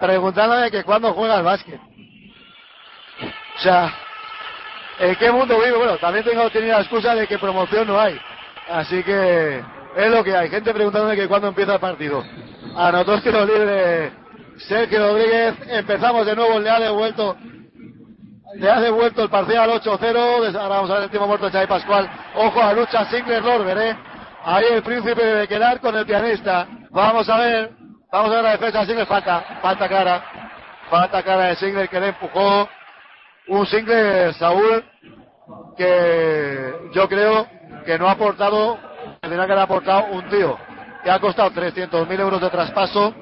Speaker 4: preguntándome que cuándo juega al básquet. O sea, ¿en qué mundo vive? Bueno, también tengo tenido la excusa de que promoción no hay. Así que es lo que hay. Gente preguntándome que cuándo empieza el partido. Anotó tiro libre Sergio Rodríguez. Empezamos de nuevo, le ha devuelto le ha devuelto el parcial 8-0. Ahora vamos a ver el tiempo muerto de Xavi Pascual. Ojo a la lucha Singler-Lorber, ¿eh? Ahí el príncipe de quedar con el pianista. Vamos a ver. Vamos a ver la defensa de Singler. Falta, falta clara. Falta clara de Singler que le empujó. Un Singler, Saúl, que yo creo que no ha aportado, tendría que haber aportado un tío que ha costado 300.000 euros de traspaso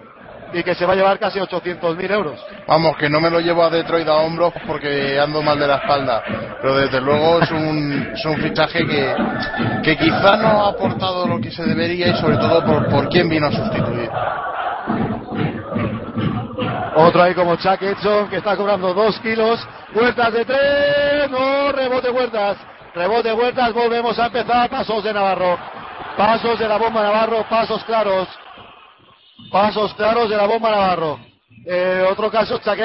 Speaker 4: y que se va a llevar casi 800.000 euros.
Speaker 6: Vamos, que no me lo llevo a Detroit a hombros porque ando mal de la espalda, pero desde luego es un, es un fichaje que, que quizá no ha aportado lo que se debería y sobre todo por, por quién vino a sustituir.
Speaker 4: Otro ahí como Chuck Edson que está cobrando dos kilos. Huertas de tres. No, rebote Huertas. Rebote Huertas. Volvemos a empezar. Pasos de Navarro. Pasos de la bomba Navarro. Pasos claros. Pasos claros de la bomba Navarro. Eh, otro caso. Chuck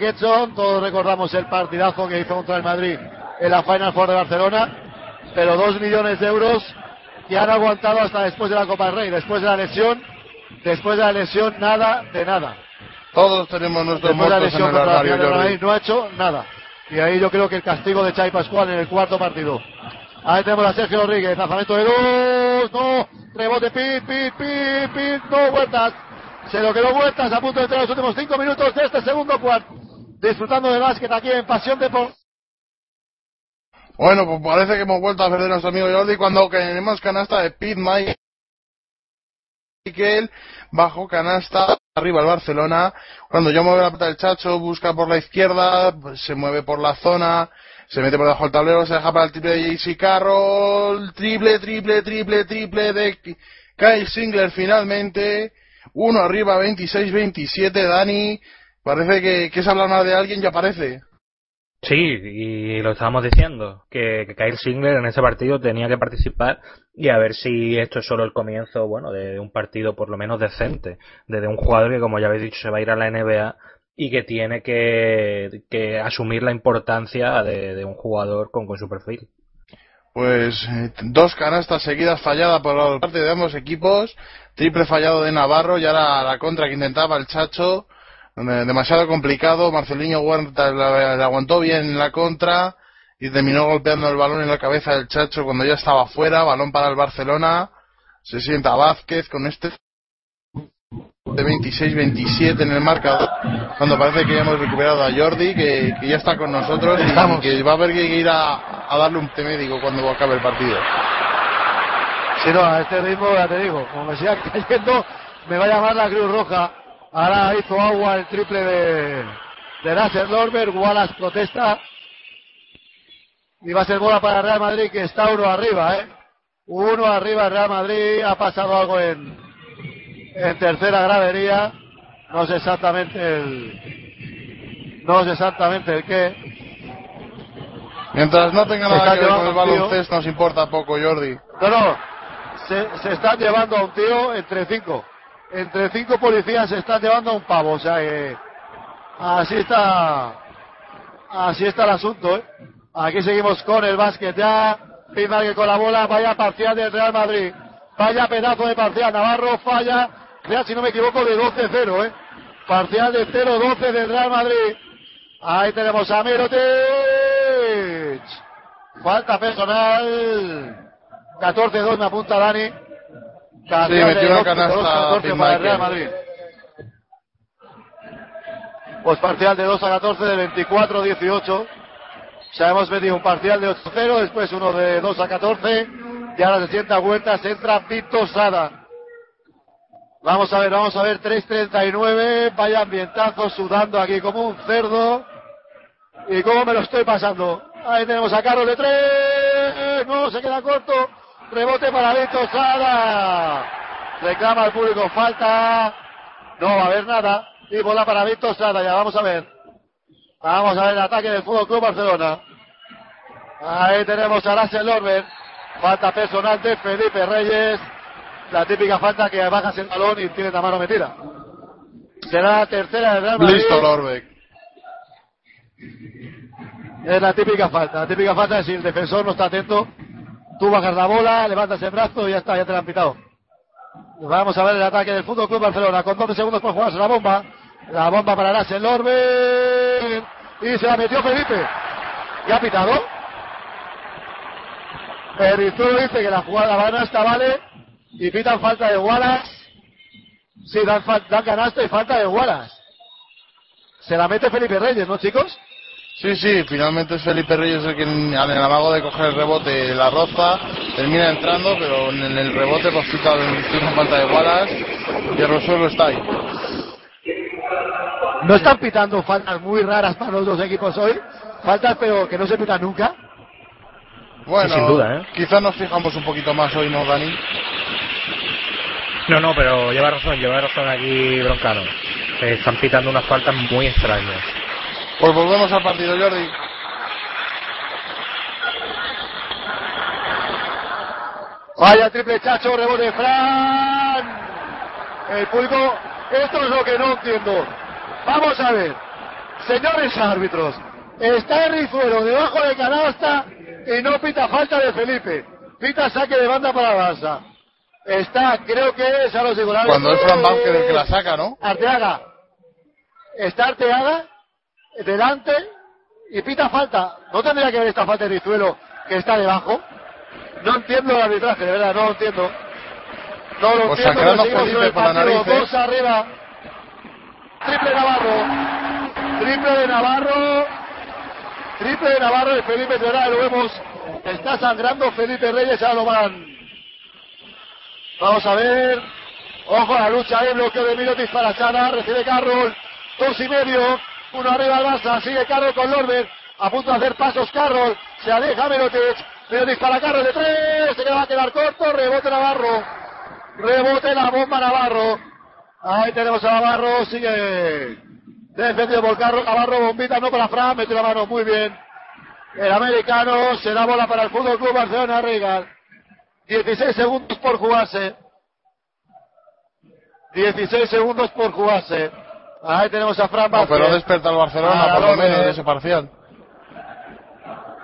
Speaker 4: Edson, todos recordamos el partidazo que hizo contra el Madrid en la Final Four de Barcelona. Pero dos millones de euros que han aguantado hasta después de la Copa del Rey. Después de la lesión. Después de la lesión, nada de nada.
Speaker 6: Todos tenemos nuestros
Speaker 4: Después de la
Speaker 6: muertos en
Speaker 4: lesión
Speaker 6: el armario.
Speaker 4: Madrid no ha hecho nada. Y ahí yo creo que el castigo de Xavi Pascual en el cuarto partido. Ahí tenemos a Sergio Rodríguez, lanzamiento de dos, no, rebote, pit, pit, pit, pit, no, vueltas. Se lo quedó vueltas a punto de entrar los últimos cinco minutos de este segundo cuarto. Disfrutando del básquet aquí en Pasión de
Speaker 6: Bueno, pues parece que hemos vuelto a perder a nuestro amigo Jordi cuando tenemos canasta de Pete Michael bajo canasta arriba el Barcelona. Cuando yo mueve la pelota del Chacho, busca por la izquierda, pues se mueve por la zona, se mete por debajo del tablero, se deja para el triple de JC Carroll, triple, triple, triple, triple de Kyle Singler finalmente. Uno arriba, 26-27, Dani. Parece que, que es hablar más de alguien y aparece.
Speaker 10: Sí, y lo estábamos diciendo, que, que Kyle Singler en ese partido tenía que participar y a ver si esto es solo el comienzo, bueno, de un partido por lo menos decente, de un jugador que como ya habéis dicho se va a ir a la NBA y que tiene que, que asumir la importancia de, de un jugador con, con su perfil.
Speaker 6: Pues eh, dos canastas seguidas falladas por parte de ambos equipos, triple fallado de Navarro y ahora la contra que intentaba el Chacho, eh, demasiado complicado, Marcelinho Huerta aguantó bien la contra y terminó golpeando el balón en la cabeza del Chacho cuando ya estaba fuera, balón para el Barcelona, se sienta Vázquez con este de 26-27 en el marcador, cuando parece que ya hemos recuperado a Jordi, que, que ya está con nosotros y, que va a haber que ir a, a darle un té médico cuando acabe el partido.
Speaker 4: Si no, a este ritmo, ya te digo, como me siga cayendo, me va a llamar la Cruz Roja. Ahora hizo agua el triple de, de Nasser Norberg, Wallace protesta. Y va a ser bola para Real Madrid, que está uno arriba, ¿eh? Uno arriba Real Madrid, ha pasado algo en, en tercera gradería. No sé exactamente el, no sé exactamente el qué.
Speaker 6: Mientras no tenga nada
Speaker 4: está
Speaker 6: que ver con el baloncesto, nos importa poco, Jordi.
Speaker 4: No, no. Se, se están llevando a un tío entre cinco. Entre cinco policías se están llevando a un pavo. O sea que así está. Así está el asunto, ¿eh? Aquí seguimos con el básquet ya. que con la bola. Vaya parcial del Real Madrid. Vaya pedazo de parcial. Navarro falla. Ya, si no me equivoco, de 12-0, ¿eh? Parcial de 0-12 del Real Madrid. Ahí tenemos a Mirotic. Falta personal. 14-2 me apunta Dani.
Speaker 6: Sí, metió una canasta
Speaker 4: 14
Speaker 6: Pete
Speaker 4: para el Real. Madrid. Pues parcial de 2 a 14 de 24-18. Ya hemos metido un parcial de 8-0, después uno de 2 a 14. Y ahora se sienta vueltas, entra Vito Sada. Vamos a ver, vamos a ver, 3.39. Vaya ambientazo sudando aquí como un cerdo. ¿Y cómo me lo estoy pasando? Ahí tenemos a Carlos de tres. No, se queda corto. Rebote para Vito Sada. Reclama al público falta. No va a haber nada. Y bola para Vito Sada. Ya vamos a ver. Vamos a ver el ataque del Fútbol Club Barcelona. Ahí tenemos a Lasse Lorber. Falta personal de Felipe Reyes. La típica falta que bajas el balón y tiene la mano metida. Será la tercera del Real Madrid.
Speaker 6: Listo, Lorbeck.
Speaker 4: Es la típica falta. La típica falta es si el defensor no está atento. Tú bajas la bola, levantas el brazo y ya está, ya te la han pitado. Vamos a ver el ataque del Fútbol Club Barcelona. Con 12 segundos por jugarse la bomba. La bomba para Lasse Lorbe. Y se la metió Felipe. ¿Y ha pitado? El Rizuelo dice que la jugada va está vale. Y pitan falta de Wallace. Sí, dan, dan canasta y falta de Wallace. Se la mete Felipe Reyes, ¿no, chicos?
Speaker 6: Sí, sí, finalmente es Felipe Reyes el que en el amago de coger el rebote la roza, termina entrando, pero en el rebote pues una falta de Wallace y el resuelvo está ahí.
Speaker 4: No están pitando faltas muy raras para los dos equipos hoy. Faltas, pero que no se pitan nunca.
Speaker 6: Bueno,
Speaker 10: Sin duda, ¿eh?
Speaker 6: quizás nos fijamos un poquito más hoy, ¿no, Dani?
Speaker 10: No, no, pero lleva razón, lleva razón aquí Broncano. Eh, están pitando unas faltas muy extrañas.
Speaker 6: Pues volvemos al partido, Jordi.
Speaker 4: Vaya triple chacho, rebote Fran. El público, esto es lo que no entiendo. Vamos a ver, señores árbitros, está el Rizuelo debajo de canasta y no pita falta de Felipe. Pita saque de banda para Barça. Está, creo que es a los igualados.
Speaker 6: Cuando es Fran Vázquez el que la saca, ¿no?
Speaker 4: Arteaga. Está Arteaga delante y pita falta. ¿No tendría que ver esta falta de Rizuelo que está debajo? No entiendo el arbitraje, de verdad, no lo entiendo. No lo
Speaker 6: Pues
Speaker 4: entiendo. pero seguimos con el partido. Dos arriba. Triple Navarro. Triple de Navarro. Triple de Navarro de Felipe Llorá, lo vemos. Está sangrando Felipe Reyes a lo van. Vamos a ver. Ojo a la lucha ahí, bloqueo de Mirotic para Chana, recibe Carroll, dos y medio, uno arriba al Barça, sigue Carroll con Lorber, a punto de hacer pasos Carroll, se aleja Mirotic, Mirotic para Carroll de tres, se va a quedar corto, rebote Navarro, rebote la bomba Navarro, ahí tenemos a Navarro, sigue defendido por Carroll, Navarro, bombita, no para Fran, metió la mano muy bien, el americano, se da bola para el Fútbol Club Barcelona Regal, 16 segundos por jugarse. 16 segundos por jugarse. Ahí tenemos a Fran
Speaker 6: No,
Speaker 4: Vázquez.
Speaker 6: pero desperta el Barcelona por lo menos de ese parcial.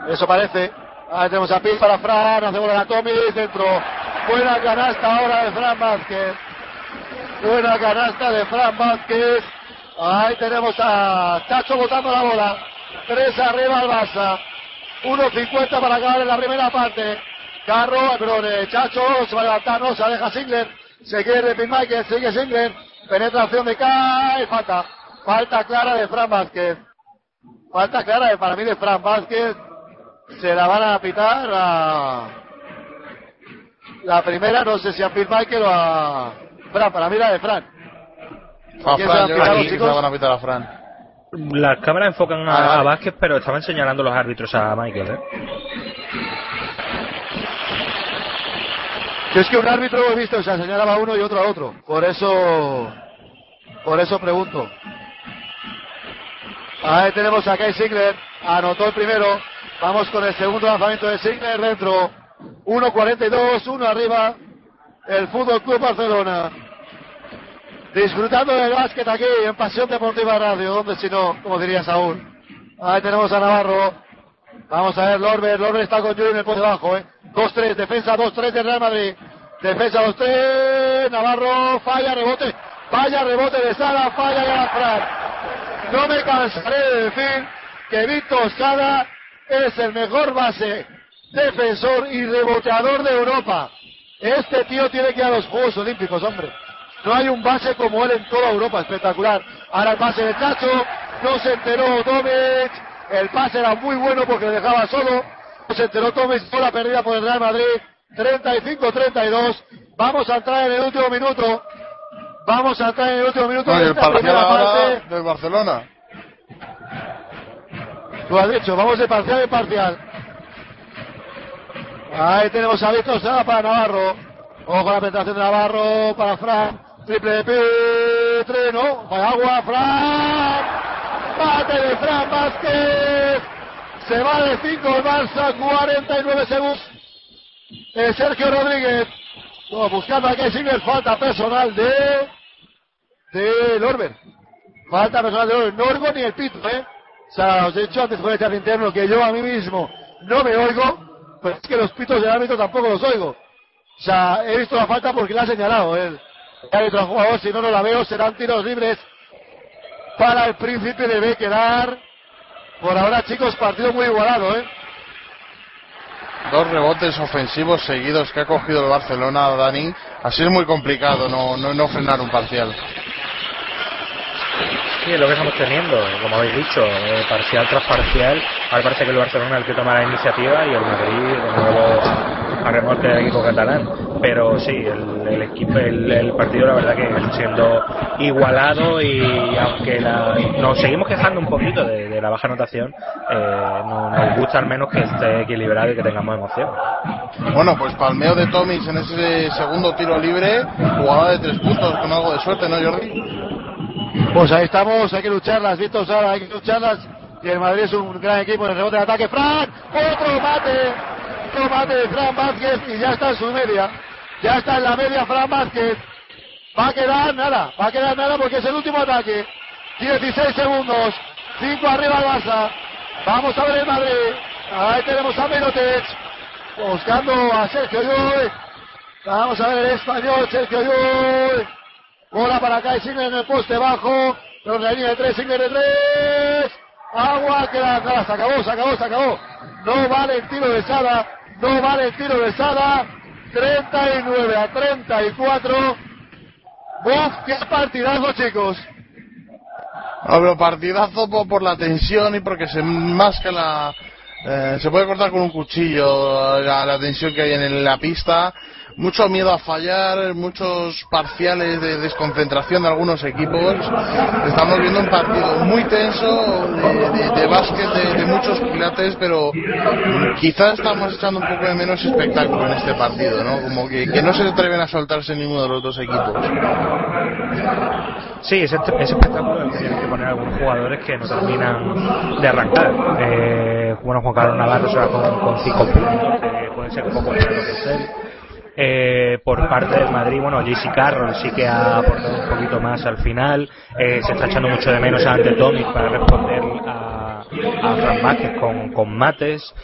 Speaker 4: Eso parece. Ahí tenemos a Pil para Fran, hace bola a Tommy, dentro. Buena canasta ahora de Fran Vázquez. Buena canasta de Fran Vázquez. Ahí tenemos a Chacho botando la bola. Tres arriba al Barça. 1.50 para acabar en la primera parte. Carro, perdón, eh, Chacho se va a levantar, no, se aleja Singler. Se quiere Pin Michael, sigue Singler. Penetración de Kai, falta. Falta clara de Fran Vázquez. Falta clara de, para mí de Fran Vázquez. Se la van a pitar a. La primera, no sé si a Phil Michael o a. Fran, para mí la de Fran.
Speaker 6: A
Speaker 4: ¿Quién se va a
Speaker 6: Fran, yo creo
Speaker 4: los
Speaker 6: la van a pitar a Fran.
Speaker 10: Las cámaras enfocan a,
Speaker 4: Ah, vale.
Speaker 10: a Vázquez, pero estaban señalando los árbitros a Michael, ¿eh?
Speaker 4: Yo es que un árbitro he visto, o sea, señalaba a uno y otro a otro. Por eso. Por eso pregunto. Ahí tenemos a Kai Sigler. Anotó el primero. Vamos con el segundo lanzamiento de Sigler dentro. 1.42, uno arriba. El Fútbol Club Barcelona. Disfrutando del básquet aquí en Pasión Deportiva Radio. Donde si no, como diría Saúl. Ahí tenemos a Navarro. Vamos a ver, Lorber, Lorber está con Yuri en el poste bajo, ¿eh? 2-3, defensa 2-3 de Real Madrid. Defensa 2-3, Navarro, falla, rebote, falla, rebote de Sala, falla y. No me cansaré de decir que Víctor Sala es el mejor base, defensor y reboteador de Europa. Este tío tiene que ir a los Juegos Olímpicos, hombre. No hay un base como él en toda Europa, espectacular. Ahora el pase de Chacho, no se enteró Tomic, el pase era muy bueno porque le dejaba solo, se enteró Tomic, bola perdida por el Real Madrid, 35-32, vamos a entrar en el último minuto, vamos a entrar en el último minuto
Speaker 6: y
Speaker 4: de esta primera parte.
Speaker 6: del Barcelona.
Speaker 4: Tú has dicho, vamos de parcial en parcial. Ahí tenemos a Víctor Sala para Navarro. Ojo la penetración de Navarro para Fran. Triple de Petre, no. Para agua, Fran. Bate de Fran Vázquez. Se va de 5 el Barça, 49 segundos. Eh, Sergio Rodríguez. No, buscando a Kessinger, falta personal de. de Lorber. Falta personal de Lorber. No oigo ni el pito, ¿eh? O sea, os he dicho antes por el chat interno que yo a mí mismo no me oigo, pero es que los pitos del árbitro tampoco los oigo. O sea, he visto la falta porque la ha señalado. El árbitro jugador, si no, no la veo, serán tiros libres para el príncipe debe quedar. Por ahora, chicos, partido muy igualado, ¿eh?
Speaker 6: Dos rebotes ofensivos seguidos que ha cogido el Barcelona, Dani. Así es muy complicado no, no, no frenar un parcial.
Speaker 10: Sí, es lo que estamos teniendo, como habéis dicho, eh, parcial tras parcial. Ahora parece que el Barcelona es el que toma la iniciativa y el Madrid de nuevo a remolque del equipo catalán. Pero sí, el, el equipo, el, el partido la verdad que está siendo igualado y aunque la- nos seguimos quejando un poquito de, de la baja anotación, eh, no- nos gusta al menos que esté equilibrado y que tengamos emoción.
Speaker 6: Bueno, pues palmeo de Tomis en ese segundo tiro libre, jugada de tres puntos con algo de suerte, ¿no, Jordi?
Speaker 4: Pues ahí estamos, hay que lucharlas, Víctor Sala, hay que lucharlas. Y el Madrid es un gran equipo en el rebote de ataque. Fran, otro mate, Fran Vázquez y ya está en su media. Ya está en la media Fran Vázquez. Va a quedar nada, va a quedar nada porque es el último ataque. 16 segundos, 5 arriba el Barça. Vamos a ver el Madrid. Ahí tenemos a Menotech buscando a Sergio Llull. Vamos a ver el español, Sergio Llull. Bola para acá y Sigler en el poste bajo. Pero la línea de tres, Sigler de tres. Agua, queda nada, se acabó, se acabó, se acabó. No vale el tiro de Sada, no vale el tiro de Sada. 39 a 34. Uf, qué partidazo, chicos.
Speaker 6: Hablo partidazo por, por la tensión y porque se masca la... eh, se puede cortar con un cuchillo la, la tensión que hay en la pista. Mucho miedo a fallar, muchos parciales de desconcentración de algunos equipos. Estamos viendo un partido muy tenso de, básquet, de, muchos pilates, pero quizás estamos echando un poco de menos espectáculo en este partido, ¿no? Como que, que no se atreven a soltarse ninguno de los dos equipos.
Speaker 10: Sí, ese, ese espectáculo el que tienen que poner algunos jugadores que no terminan de arrancar. Eh, bueno, Juan Carlos Navarro se va con, con cinco puntos, que puede ser un poco lo que es él. Eh, por parte del Madrid, bueno, JC Carroll sí que ha aportado un poquito más al final. Eh, se está echando mucho de menos a Ante Tomic para responder a, a Fran Vázquez con, con mates.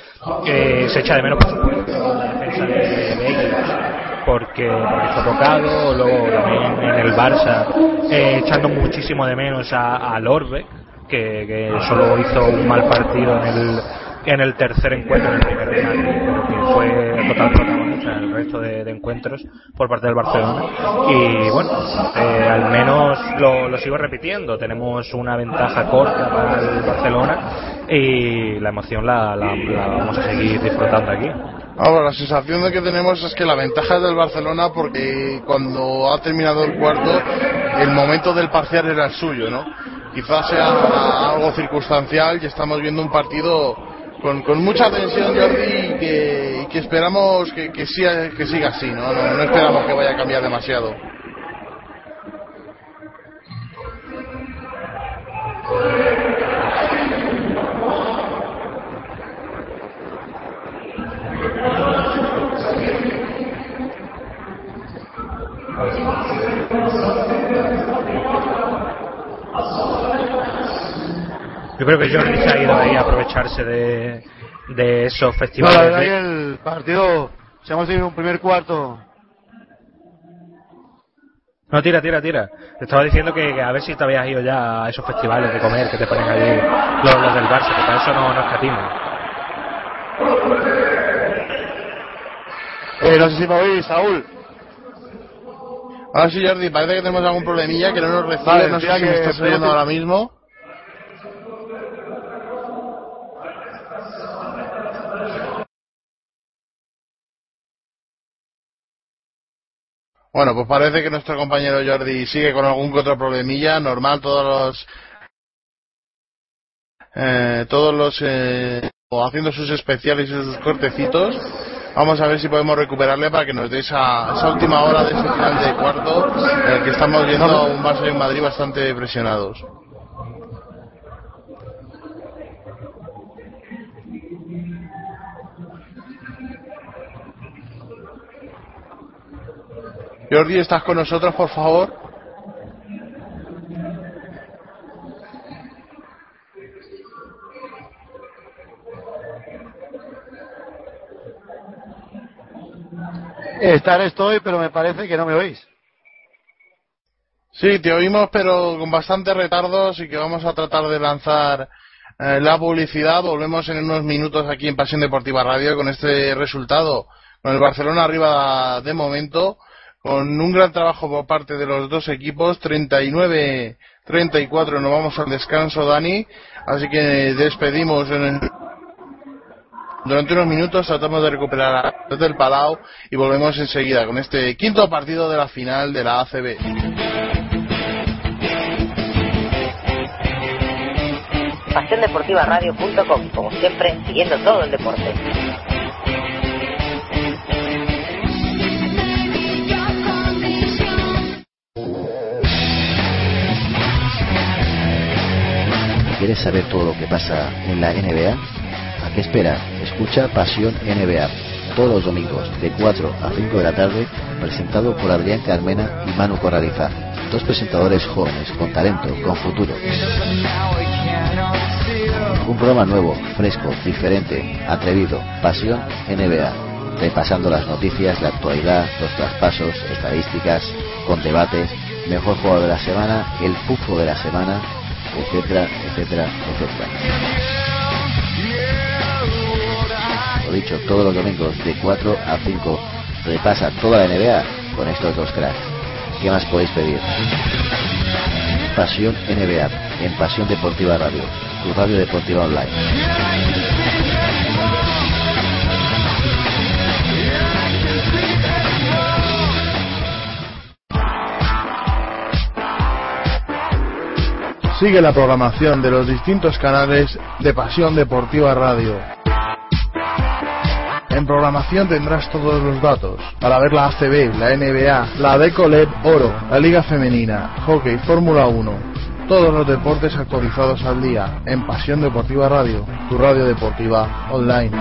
Speaker 10: Eh, se echa de menos, por supuesto, la defensa de Baker porque, porque está tocado. Luego también en el Barça, eh, echando muchísimo de menos a, a Lorbe, que, que solo hizo un mal partido en el en el tercer encuentro, en el primero de Madrid, pero que fue total protagonista en el resto de, de encuentros por parte del Barcelona. Y bueno, eh, al menos lo, lo sigo repitiendo, tenemos una ventaja corta para el Barcelona y la emoción la, la, la vamos a seguir disfrutando aquí.
Speaker 6: Ahora, la sensación de que tenemos es que la ventaja es del Barcelona porque cuando ha terminado el cuarto, el momento del parcial era el suyo, ¿no? Quizás sea algo circunstancial y estamos viendo un partido con, con mucha tensión, Jordi, y que, esperamos que, siga, así. No esperamos que vaya a cambiar demasiado.
Speaker 10: Yo creo que Jordi se ha ido ahí a aprovecharse de, de esos
Speaker 4: No,
Speaker 10: festivales.
Speaker 4: la verdad
Speaker 10: de-
Speaker 4: que el partido, si hemos tenido un primer cuarto,
Speaker 10: No, tira, tira, tira. Te estaba diciendo que, que a ver si te habías ido ya a esos festivales de comer que te ponen allí los, los del Barça, que para eso no, no escatiman.
Speaker 4: eh, no sé si me oís, Saúl.
Speaker 6: Ahora sí, Jordi, parece que tenemos algún problemilla que no nos recibe,
Speaker 4: Vale,
Speaker 6: no sé si me estás oyendo ahora mismo. Bueno, pues parece que nuestro compañero Jordi sigue con algún que otro problemilla, normal, todos los eh, todos los eh, haciendo sus especiales y sus cortecitos. Vamos a ver si podemos recuperarle para que nos dé esa, esa última hora de ese final de cuarto en el que estamos viendo a un Barça y un Madrid bastante presionados. Jordi, ¿estás con nosotros, por favor?
Speaker 4: Estar estoy, pero me parece que no me oís.
Speaker 6: Sí, te oímos, pero con bastante retardo, así que vamos a tratar de lanzar eh, la publicidad. Volvemos en unos minutos aquí en Pasión Deportiva Radio con este resultado, con el Barcelona arriba de momento, con un gran trabajo por parte de los dos equipos, 39-34, nos vamos al descanso, Dani, así que despedimos durante unos minutos tratamos de recuperar a del Palau y volvemos enseguida con este quinto partido de la final de la ACB.
Speaker 11: PasiónDeportivaRadio.com, como siempre, siguiendo todo el deporte.
Speaker 12: ¿Quieres saber todo lo que pasa en la NBA? ¿A qué espera? Escucha Pasión NBA todos los domingos de 4 a 5 de la tarde, presentado por Adrián Carmena y Manu Corraliza. Dos presentadores jóvenes, con talento, con futuro. Un programa nuevo, fresco, diferente, atrevido. Pasión NBA. Repasando las noticias, la actualidad, los traspasos, estadísticas, con debates, mejor jugador de la semana, el pufo de la semana, etcétera, etcétera, etcétera. Lo dicho, todos los domingos de 4 a 5 repasa toda la NBA con estos dos cracks. ¿Qué más podéis pedir? Pasión NBA en Pasión Deportiva Radio, tu radio deportiva online.
Speaker 6: Sigue la programación de los distintos canales de Pasión Deportiva Radio. En programación tendrás todos los datos para ver la ACB, la NBA, la Decoleb Oro, la Liga Femenina, Hockey, Fórmula 1, todos los deportes actualizados al día en Pasión Deportiva Radio, tu radio deportiva online.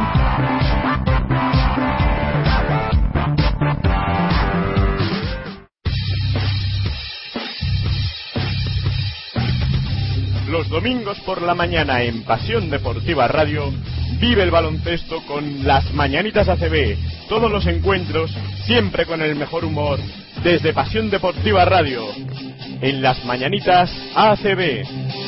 Speaker 13: Los domingos por la mañana en Pasión Deportiva Radio vive el baloncesto con las Mañanitas ACB. Todos los encuentros siempre con el mejor humor desde Pasión Deportiva Radio en las Mañanitas ACB.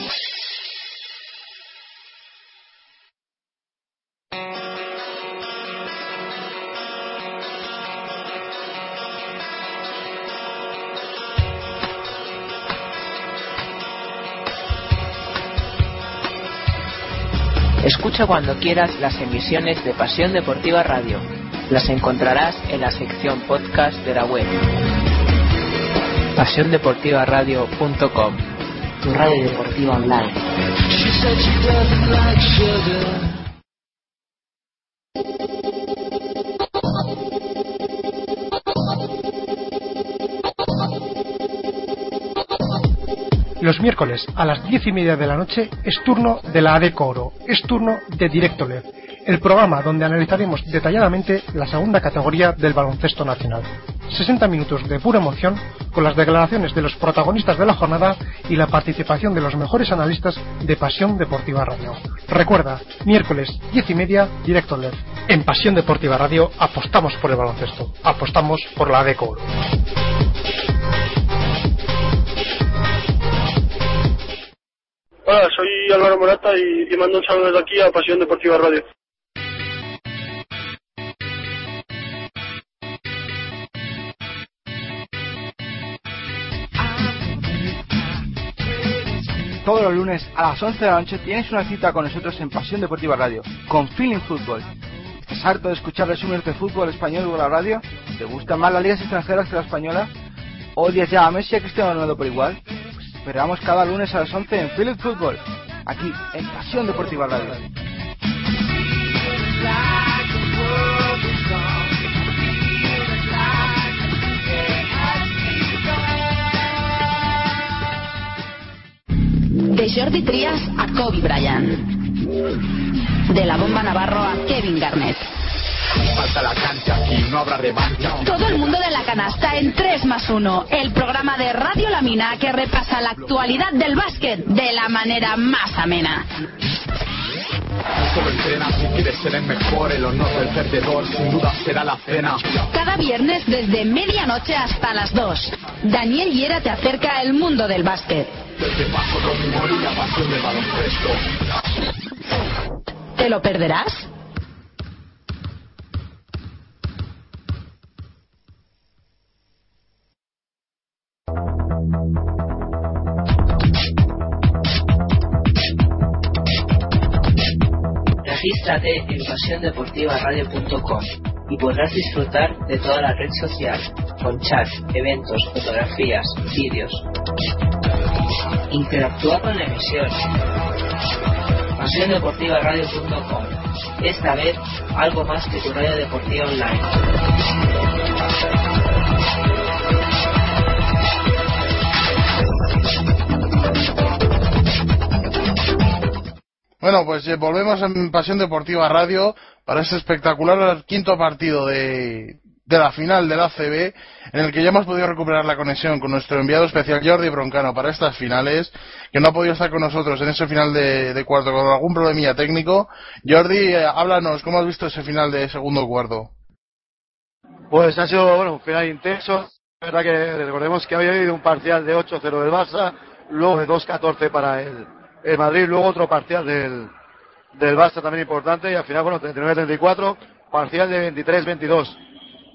Speaker 1: Escucha cuando quieras las emisiones de Pasión Deportiva Radio. Las encontrarás en la sección podcast de la web. PasiónDeportivaRadio.com
Speaker 11: Tu radio deportiva online.
Speaker 14: Los miércoles a las diez y media de la noche es turno de la ADECO Oro, es turno de Directo LED, el programa donde analizaremos detalladamente la segunda categoría del baloncesto nacional. 60 minutos de pura emoción con las declaraciones de los protagonistas de la jornada y la participación de los mejores analistas de Pasión Deportiva Radio. Recuerda, miércoles 10 y media, Directo LED. En Pasión Deportiva Radio apostamos por el baloncesto, apostamos por la ADECO Oro.
Speaker 15: Hola, soy Álvaro Morata y, y mando un saludo desde aquí a Pasión Deportiva Radio.
Speaker 3: Todos los lunes a las 11 de la noche tienes una cita con nosotros en Pasión Deportiva Radio, con Feeling Fútbol. ¿Estás harto de escuchar resúmenes de fútbol español o la radio? ¿Te gustan más las ligas extranjeras que la española? ¿Odias ya a Messi y a Cristiano Ronaldo por igual? Esperamos cada lunes a las 11 en Philip Football, aquí en Pasión Deportiva Radio.
Speaker 16: De Jordi Trias a Kobe Bryant. De la bomba Navarro a Kevin Garnett.
Speaker 17: Falta la cancha, aquí no habrá revancha.
Speaker 16: Todo el mundo de la canasta en 3 más 1, el programa de Radio Lamina que repasa la actualidad del básquet de la manera más amena.
Speaker 17: Solo entrena si quieres ser el mejor, el honor del perdedor sin duda será la cena.
Speaker 16: Cada viernes desde medianoche hasta las 2. Daniel Hiera te acerca al mundo del básquet.
Speaker 17: Desde paso domingo y la pasión del baloncesto.
Speaker 16: ¿Te lo perderás?
Speaker 1: Regístrate en pasiondeportivaradio.com y podrás disfrutar de toda la red social, con chat, eventos, fotografías, vídeos. Interactúa con la emisión. pasiondeportivaradio.com Esta vez, algo más que tu radio deportiva online.
Speaker 6: Bueno, pues eh, volvemos en Pasión Deportiva Radio para este espectacular quinto partido de, de la final del ACB, en el que ya hemos podido recuperar la conexión con nuestro enviado especial Jordi Broncano para estas finales, que no ha podido estar con nosotros en ese final de, de cuarto con algún problemilla técnico. Jordi, eh, háblanos, ¿cómo has visto ese final de segundo cuarto?
Speaker 4: Pues ha sido bueno, un final intenso. La verdad que recordemos que había habido un parcial de 8-0 del Barça, luego de 2-14 para el, el Madrid, luego otro parcial del, del Barça también importante y al final, bueno, 39-34, parcial de 23-22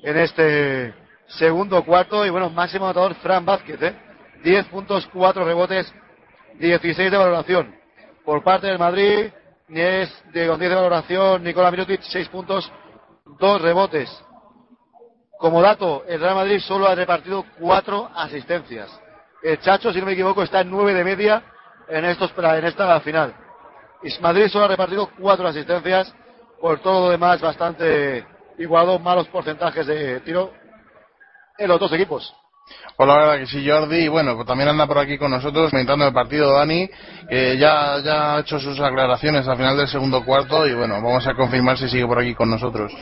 Speaker 4: en este segundo cuarto y bueno, máximo anotador Fran Vázquez, ¿eh? 10 puntos, 4 rebotes, 16 de valoración. Por parte del Madrid, es de, con 10 de valoración, Nicola Mirotic, 6 puntos, 2 rebotes. Como dato, el Real Madrid solo ha repartido 4 asistencias. El Chacho, si no me equivoco, está en 9 de media en, estos, en esta final. Y Madrid solo ha repartido 4 asistencias, por todo lo demás bastante igualado, malos porcentajes de tiro en los dos equipos.
Speaker 6: Pues la verdad que sí, Jordi. Y bueno, pues también anda por aquí con nosotros comentando el partido Dani, que ya, ya ha hecho sus aclaraciones al final del segundo cuarto. Y bueno, vamos a confirmar si sigue por aquí con nosotros.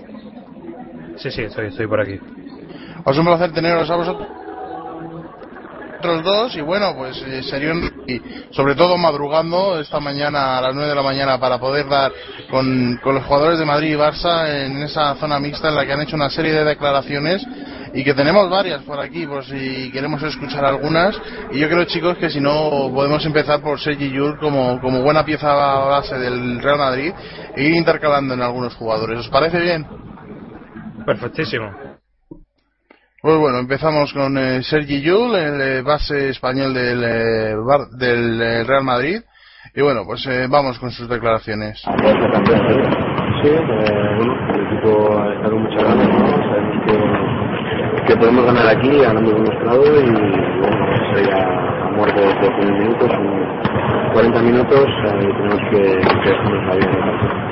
Speaker 10: Sí, sí, estoy, estoy por aquí.
Speaker 6: Os un placer teneros a vosotros dos y bueno pues eh, y sobre todo madrugando esta mañana a las 9 de la mañana para poder dar con, con los jugadores de Madrid y Barça en esa zona mixta en la que han hecho una serie de declaraciones y que tenemos varias por aquí por si queremos escuchar algunas. Y yo creo chicos que si no podemos empezar por Sergi Yul como, como buena pieza base del Real Madrid e ir intercalando en algunos jugadores. ¿os parece bien?
Speaker 10: Perfectísimo
Speaker 6: pues bueno, empezamos con eh, Sergi Yul, el eh, base español del, eh, bar, del eh, Real Madrid. Y bueno, pues eh, vamos con sus declaraciones.
Speaker 7: Sí, eh, bueno, el equipo está con mucha ganas, ¿no? Sabemos que, que podemos ganar aquí, han demostrado y bueno, vamos a a, muerte de 15 minutos, unos 40 minutos, tenemos que, que dejarnos la vida en el partido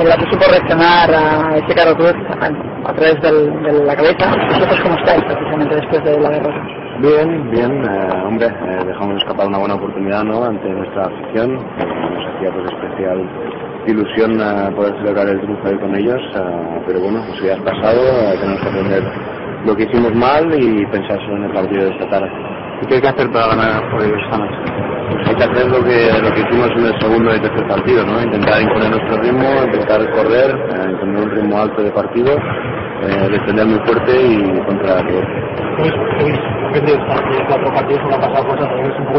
Speaker 8: en la que supo reaccionar a ese Caro Cruz a, través del, de la cabeza. ¿Vosotros cómo estáis precisamente después de la derrota?
Speaker 7: Bien, bien, eh, hombre, eh, dejamos escapar una buena oportunidad ¿no? ante nuestra afición. Nos hacía pues especial ilusión eh, poder celebrar el triunfo ahí con ellos, eh, pero bueno, pues ya es pasado, eh, tenemos que aprender lo que hicimos mal y pensar solo en el partido de esta tarde.
Speaker 18: ¿Y qué hay que hacer para ganar por ellos esta noche?
Speaker 7: Pues hay que hacer lo que, lo que hicimos en el segundo y tercer partido, ¿no? Intentar imponer nuestro ritmo, intentar correr, eh, un ritmo alto de partido, eh, defender muy fuerte y contra la rival.
Speaker 9: Pues, de cuatro partidos, veces un poco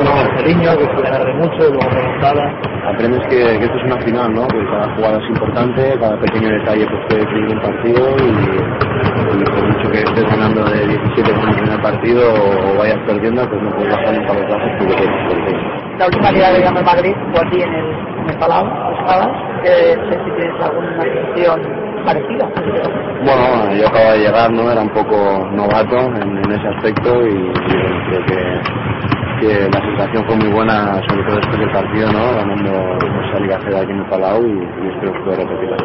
Speaker 9: Marceliño, que fue ganar de mucho, luego remontada.
Speaker 7: Aprendes que, que esto es una final, ¿no? Que cada jugada es importante, cada pequeño detalle pues, puede decidir un partido y, por mucho que estés ganando de 17 en el primer partido o, vayas perdiendo, pues no puedes bajar nunca los brazos porque te perder.
Speaker 8: La última liga de Real Madrid fue aquí en el, en el Palau, estabas. Eh, no sé si tienes alguna sensación parecida.
Speaker 7: Bueno, yo acabo de llegar, ¿no? Era un poco novato en, en ese aspecto y, y creo que que la sensación fue muy buena, sobre todo después del partido, ¿no? Ganando esa Liga CEDA aquí en Palau y, y espero que pueda repetir la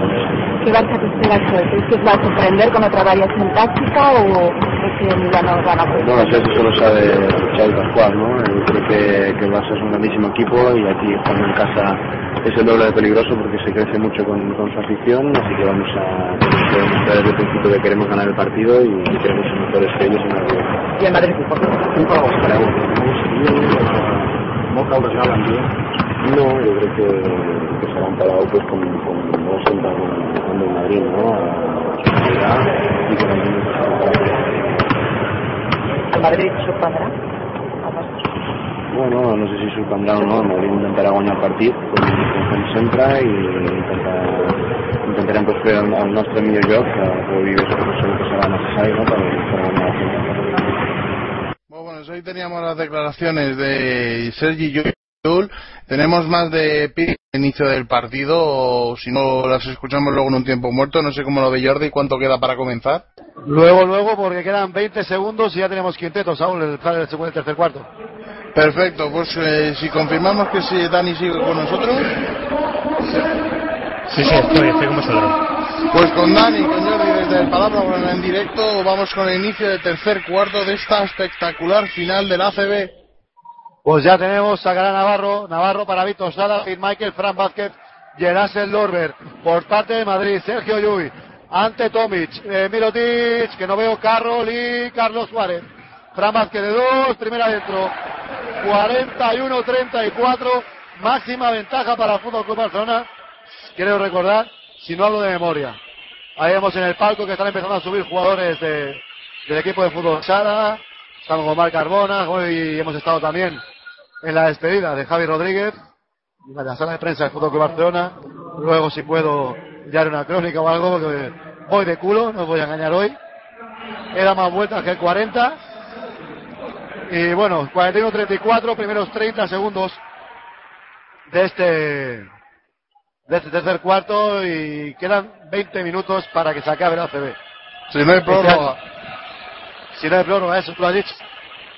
Speaker 8: ¿Qué Barça te esperas hoy? ¿Crees que va a sorprender con otra variación táctica o ya no van a poder?
Speaker 7: Bueno, eso solo sabe Xavi Pascual, ¿no? Yo creo que, que el Barça es un grandísimo equipo y aquí jugando en casa es el doble de peligroso porque se crece mucho con, con su afición, así que vamos a demostrar desde el principio que queremos ganar el partido y, queremos ser mejores que ellos en la liga.
Speaker 8: ¿Y el Madrid? ¿Por qué?
Speaker 7: ¿No causa también? No, yo creo que, que se han parado pues con, con no siempre jugando en Madrid, ¿no? A su calidad y que también Bueno, no sé si sorprendrà o no, el Madrid intentarà guanyar el partit, com, com sempre, i intentar, intentarem pues, fer el, el nostre millor joc, que, que avui segur que serà necessari no, per, per guanyar el.
Speaker 6: Bueno, pues hoy teníamos las declaraciones de Sergi Tenemos más de pi- inicio del partido, o si no las escuchamos luego en un tiempo muerto. No sé cómo lo ve Jordi, cuánto queda para comenzar.
Speaker 4: Luego, luego, porque quedan 20 segundos y ya tenemos quinteto, Saúl, el plan del segundo y tercer cuarto.
Speaker 6: Perfecto, pues eh, si confirmamos que si Dani sigue con nosotros,
Speaker 10: Sí, sí, estoy, estoy con vosotros.
Speaker 6: pues con Dani, con Jordi desde el Palabra Bueno, en directo, vamos con el inicio del tercer cuarto de esta espectacular final del ACB.
Speaker 4: Pues ya tenemos Gran Navarro, Navarro para Víctor Sala, Phil Michael, Fran Vázquez, Gerasel Lorber. Por parte de Madrid, Sergio Llull, ante Tomic, eh, Mirotic, que no veo, Carroll y Carlos Suárez. Fran Vázquez de dos, primera adentro. 41-34, máxima ventaja para el Fútbol Club Barcelona. Quiero recordar, si no hablo de memoria. Ahí vemos en el palco que están empezando a subir jugadores de- del equipo de fútbol Sala. Estamos con Omar Carbona, hoy hemos estado también en la despedida de Javi Rodríguez, en la sala de prensa del Fútbol Club Barcelona. Luego, si puedo, ya haré una crónica o algo, porque voy de culo, no os voy a engañar hoy. Era más vueltas que el 40. Y bueno, 41-34, primeros 30 segundos de este, de este tercer cuarto y quedan 20 minutos para que se acabe el ACB.
Speaker 6: Si no hay prórroga.
Speaker 4: Si no hay prórroga, eso tú lo has dicho.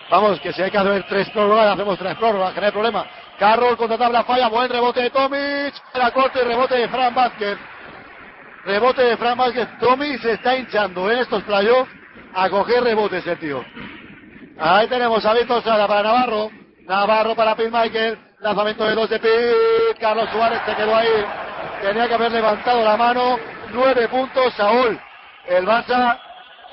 Speaker 4: Vamos, que si hay que hacer tres prórrogas, hacemos tres prórrogas, que no hay problema. Carroll contra tabla falla, buen rebote de Tomic, la corte, rebote de Fran Vázquez. Rebote de Fran Vázquez. Tomic se está hinchando en estos playoffs a coger rebotes el tío. Ahí tenemos a Víctor Sala para Navarro. Navarro para Pete Michael. Lanzamiento de dos de Pete. Carlos Suárez se quedó ahí. Tenía que haber levantado la mano. Nueve puntos, Saúl. El Barça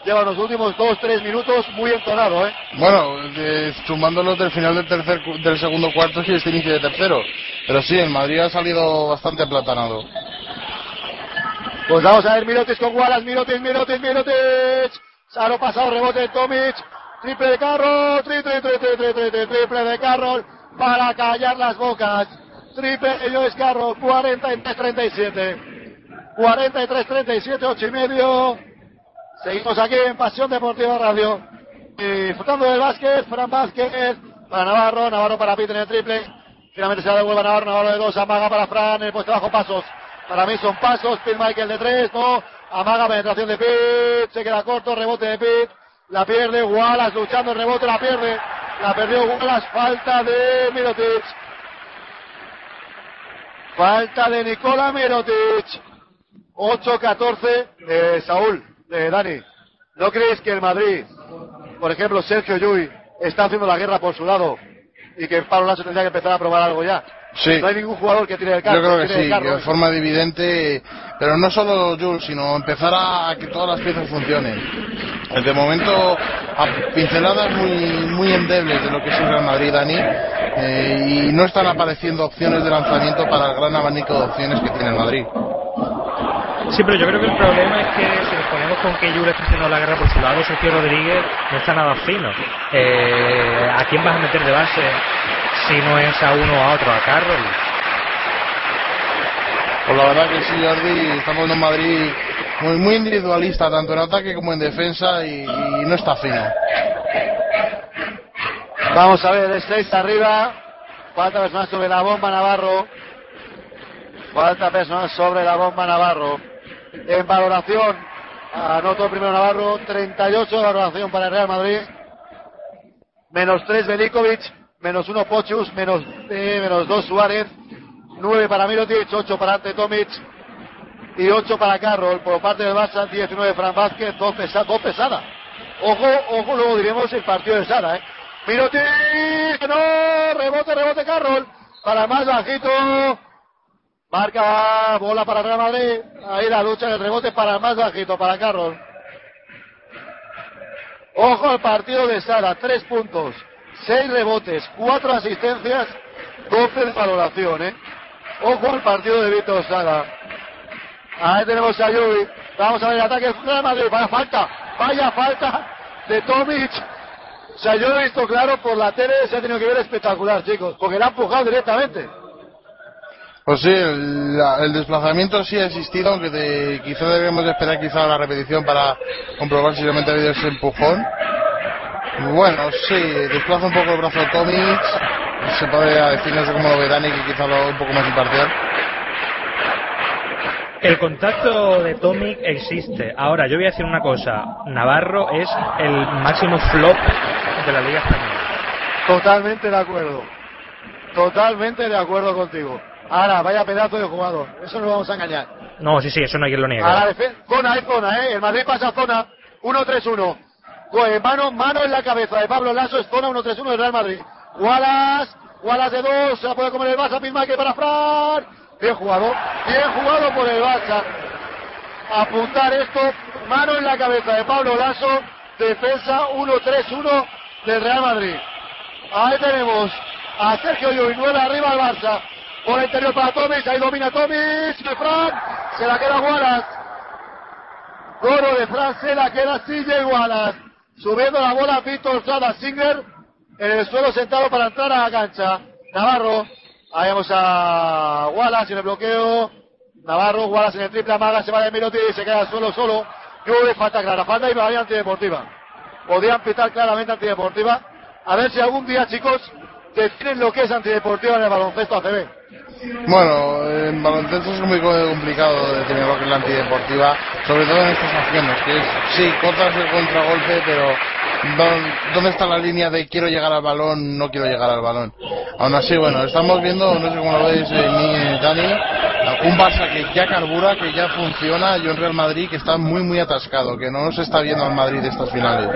Speaker 4: lleva los últimos dos, tres minutos muy entonado, ¿eh?
Speaker 6: Bueno, eh, sumándolos del final del tercer del segundo cuarto y este inicio de tercero. Pero sí, el Madrid ha salido bastante aplatanado.
Speaker 4: Pues vamos a ver Mirotic con Wallace, Mirotic, Mirotic, Mirotic. Salo pasado, rebote de Tomic. Triple de Carroll, triple, triple, triple, triple, triple de Carroll para callar las bocas. Triple de Joyce Carroll, 43-37. 43-37, 8 y medio. Seguimos aquí en Pasión Deportiva Radio. Disfrutando del básquet, Fran Vázquez para Navarro, Navarro para Peter en el triple. Finalmente se la devuelve a Navarro, Navarro de dos, amaga para Fran, el puesto bajo pasos. Para mí son pasos, Phil Michael de tres, no. Amaga penetración de Pitt, se queda corto, rebote de Pitt. La pierde Wallace luchando el rebote, la pierde. La perdió Wallace, falta de Mirotic. Falta de Nicola Mirotic. 8-14. Eh, Saúl, eh, Dani, ¿no crees que el Madrid, por ejemplo, Sergio Llull, está haciendo la guerra por su lado y que Pablo Lasso tendría que empezar a probar algo ya?
Speaker 6: Sí.
Speaker 4: No hay ningún jugador que tire el carro.
Speaker 6: Yo creo que sí,
Speaker 4: carro,
Speaker 6: que de
Speaker 4: ¿eh?
Speaker 6: forma evidente, pero no solo Jules, sino empezar a, a que todas las piezas funcionen. De momento, a pinceladas muy, muy endebles de lo que es el Real Madrid, Dani, eh, y no están apareciendo opciones de lanzamiento para el gran abanico de opciones que tiene el Madrid.
Speaker 10: Sí, pero yo creo que el problema es que si nos ponemos con que Yuri está haciendo la guerra por su lado, Sergio Rodríguez no está nada fino. Eh, ¿A quién vas a meter de base si no es a uno o a otro? ¿A Carroll?
Speaker 6: Pues la verdad que sí, Jordi, estamos en un Madrid muy, muy individualista, tanto en ataque como en defensa, y, y no está fino.
Speaker 4: Vamos a ver, seis arriba. Falta personal sobre la bomba Navarro. Falta personal sobre la bomba Navarro. En valoración, anotó primero Navarro. 38 de valoración para el Real Madrid. Menos 3 Belikovic. Menos 1 Pochus. Menos, eh, menos 2 Suárez. 9 para Mirotic. 8 para Ante Tomic. Y 8 para Carroll. Por parte del Barça, 19 Fran Vázquez. 2 pesa, dos pesada. Ojo, ojo, luego diremos el partido de Sara, ¿eh? Mirotic, no, rebote, rebote Carroll, para más bajito, marca bola para Real Madrid, ahí la lucha del rebote para más bajito, para Carroll. Ojo al partido de Sara, tres puntos, seis rebotes, cuatro asistencias, 12 de valoración, eh. Ojo al partido de Víctor Sara. Ahí tenemos a Yuri. Vamos a ver el ataque Real Madrid. Vaya falta, vaya falta de Tomic. O sea, yo lo he visto claro por la tele, se ha tenido que ver espectacular, chicos, porque le ha empujado directamente.
Speaker 6: Pues sí, el, la- el desplazamiento sí ha existido, aunque de- quizá debemos de esperar quizá la repetición para comprobar si realmente ha habido ese empujón. Bueno, sí, desplaza un poco el brazo de Tomic, se podría decir, no sé cómo lo ve Dani, que quizá lo ve un poco más imparcial.
Speaker 10: El contacto de Tomic existe. Ahora, yo voy a decir una cosa. Navarro es el máximo flop de la Liga Española.
Speaker 4: Totalmente de acuerdo. Totalmente de acuerdo contigo. Ahora, vaya pedazo de jugador. Eso no vamos a engañar.
Speaker 10: No, sí, sí, eso no hay quien lo niegue.
Speaker 4: A la defensa, zona, hay zona, ¿eh? El Madrid pasa zona, 1-3-1. Pues mano, mano en la cabeza de Pablo Lasso, es zona 1-3-1 del Real Madrid. Wallace, Wallace de dos, se la puede comer el Barça, Pismaque para Fran. Bien jugado, bien jugado por el Barça. Apuntar esto, mano en la cabeza de Pablo Lasso, defensa 1-3-1 del Real Madrid. Ahí tenemos a Sergio Lluvinuela arriba al Barça. El interior para Tomis, ahí domina Tomis, de Fran, se la queda Wallace. Goro de Fran, se la queda CJ Wallace. Subiendo la bola Víctor Sada Singer en el suelo sentado para entrar a la cancha. Navarro, ahí vamos a Wallace en el bloqueo. Navarro, Wallace en el triple, amaga, se va de Miroti y se queda al suelo solo. Lluve, falta clara, falta y me antideportiva. Podían pitar claramente antideportiva. A ver si algún día, chicos, definen lo que es antideportiva en el baloncesto ACB.
Speaker 6: Bueno, en baloncesto es muy complicado definir lo que es la antideportiva, sobre todo en estas acciones, que es, sí, cortas el contragolpe, pero ¿dó- ¿dónde está la línea de quiero llegar al balón, no quiero llegar al balón? Aún así, bueno, estamos viendo, no sé cómo lo veis, eh, eh, Dani, un Barça que ya carbura, que ya funciona, y un Real Madrid que está muy, muy atascado, que no se está viendo al Madrid estas finales.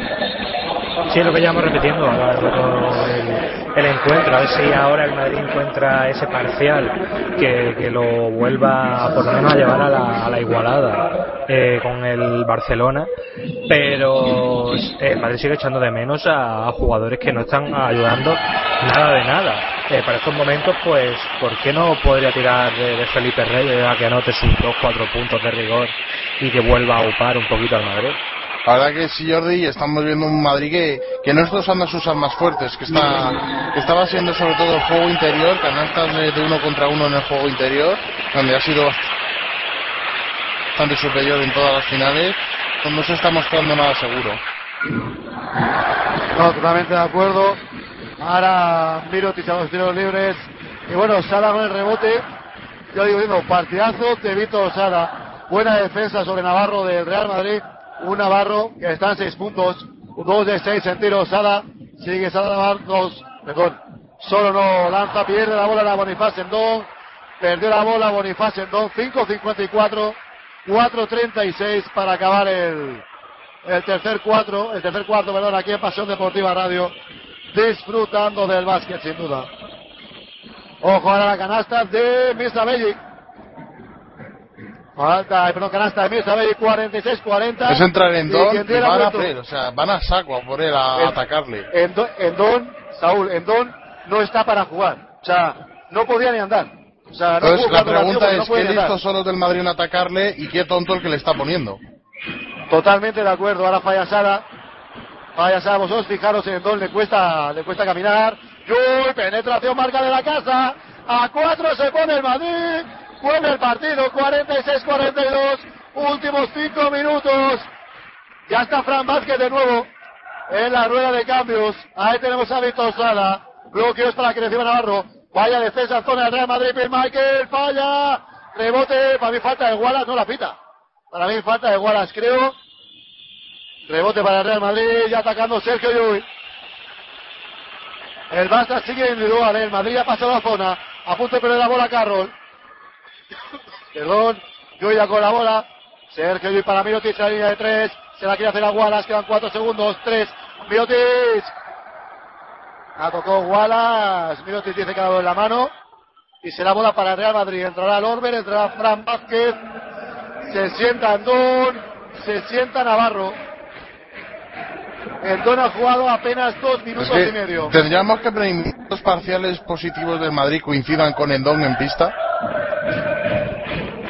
Speaker 10: Sí, es lo que llevamos repitiendo a lo largo el, encuentro. A ver si ahora el Madrid encuentra ese parcial que, que lo vuelva a, por lo menos a llevar a la, a la igualada eh, con el Barcelona. Pero eh, el Madrid sigue echando de menos a, jugadores que no están ayudando nada de nada. Eh, para estos momentos, pues, ¿por qué no podría tirar de, de Felipe Reyes a que anote sus dos, cuatro puntos de rigor y que vuelva a upar un poquito al Madrid?
Speaker 6: La verdad que sí, Jordi, estamos viendo un Madrid que, que no está usando sus armas fuertes, que está que estaba haciendo sobre todo el juego interior, canastas de, uno contra uno en el juego interior, donde ha sido bastante superior en todas las finales, pues no se está mostrando nada seguro.
Speaker 4: No, totalmente de acuerdo. Ahora Mirotic a los tiros libres. Y bueno, Sara con el rebote. Yo digo, partidazo de Víctor Sara. Buena defensa sobre Navarro del Real Madrid. Un Navarro que está en seis puntos. Dos de seis en tiros. Sara sigue Sara Navarro. Dos, perdón. Solo no lanza, pierde la bola la Bonifaz Endón. Perdió la bola Bonifaz Endón. 5.54. 4.36 para acabar el, tercer cuatro, el tercer cuarto, perdón, aquí en Pasión Deportiva Radio, disfrutando del básquet sin duda. Ojo ahora la canasta de Bellic. Falta, perdón, canasta de Bellic, 46-40.
Speaker 6: Es entrar en
Speaker 4: Y
Speaker 6: don
Speaker 4: quien
Speaker 6: y
Speaker 4: la
Speaker 6: van a él, o sea, van a saco a por él a,
Speaker 4: En-
Speaker 6: atacarle.
Speaker 4: En, Don- en Don, Saúl, en Don no está para jugar. O sea, no podía ni andar. O sea, no
Speaker 6: Entonces la pregunta es, ¿qué
Speaker 4: no podía ni
Speaker 6: listo
Speaker 4: andar.
Speaker 6: solo del Madrid en atacarle y qué tonto el que le está poniendo?
Speaker 4: Totalmente de acuerdo. Ahora falla Sara. Falla Sara. Vosotros fijaros en Don, le cuesta, le cuesta caminar. Uy, penetración marca de la casa. A cuatro se pone el Madrid. Pone el partido. 46-42. Últimos cinco minutos. Ya está Fran Vázquez de nuevo en la rueda de cambios. Ahí tenemos a Víctor Sala. Bloqueos para que reciba Navarro. Vaya defensa en zona del Real Madrid. Michael falla. Rebote. Para mí falta de Wallace. No la pita. Para mí falta de Wallace, creo. Rebote para el Real Madrid. Ya atacando Sergio Llull. El Barça sigue individual. El Madrid ya pasó la zona. A punto de perder la bola Carroll. Perdón. Llull ya con la bola. Sergio Llull para Mirotic en la línea de tres. Se la quiere hacer a Wallace. Quedan cuatro segundos. Tres. Mirotic. La tocó Wallace. Mirotic dice que dado en la mano. Y será bola para Real Madrid. Entrará Lorber, entrará Fran Vázquez. Se sienta Andón. Se sienta Navarro. Endón ha jugado apenas dos minutos
Speaker 6: Es que
Speaker 4: y medio.
Speaker 6: tendríamos que los parciales positivos del Madrid coincidan con Endón en pista.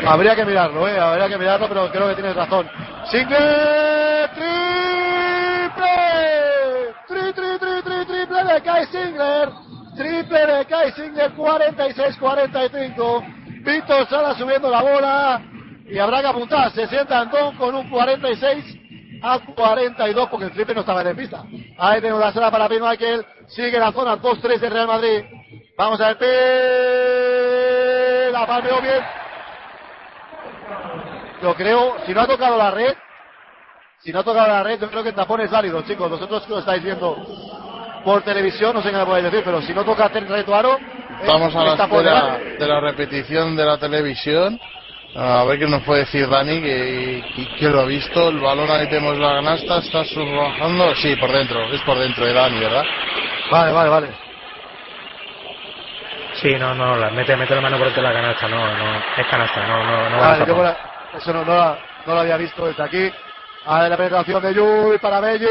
Speaker 4: Habría que mirarlo, eh, habría que mirarlo, pero creo que tienes razón. Single triple, tri, tri, tri, tri, triple de Kai Singler, triple de Kai Singler, 46-45. Víctor Sala subiendo la bola y habrá que apuntar. Se sienta Antón con un 46 a 42 porque el triple no estaba en pista. Ahí tenemos la sala para Bill Michael. Sigue la zona 2-3 de Real Madrid. Vamos a ver. La palmeó bien. Yo creo, si no ha tocado la red, si no ha tocado la red, yo creo que el tapón es válido, chicos. Vosotros que lo estáis viendo por televisión, no sé qué me podéis decir, pero si no toca el reto aro,
Speaker 6: Estamos a la espera
Speaker 4: válido.
Speaker 6: de la repetición de la televisión. A ver qué nos puede decir Dani, que, que, que lo ha visto. El balón ahí tenemos la canasta, está subrojando. Sí, por dentro, es por dentro de Dani, ¿verdad?
Speaker 4: Vale, vale, vale.
Speaker 10: Sí, no, no, la, mete, mete la mano por entre la canasta, no, no, es canasta, no, no, no.
Speaker 4: Vale, yo la- eso no, no, la, no lo había visto desde aquí. A ver, la penetración de Yui para Bellic.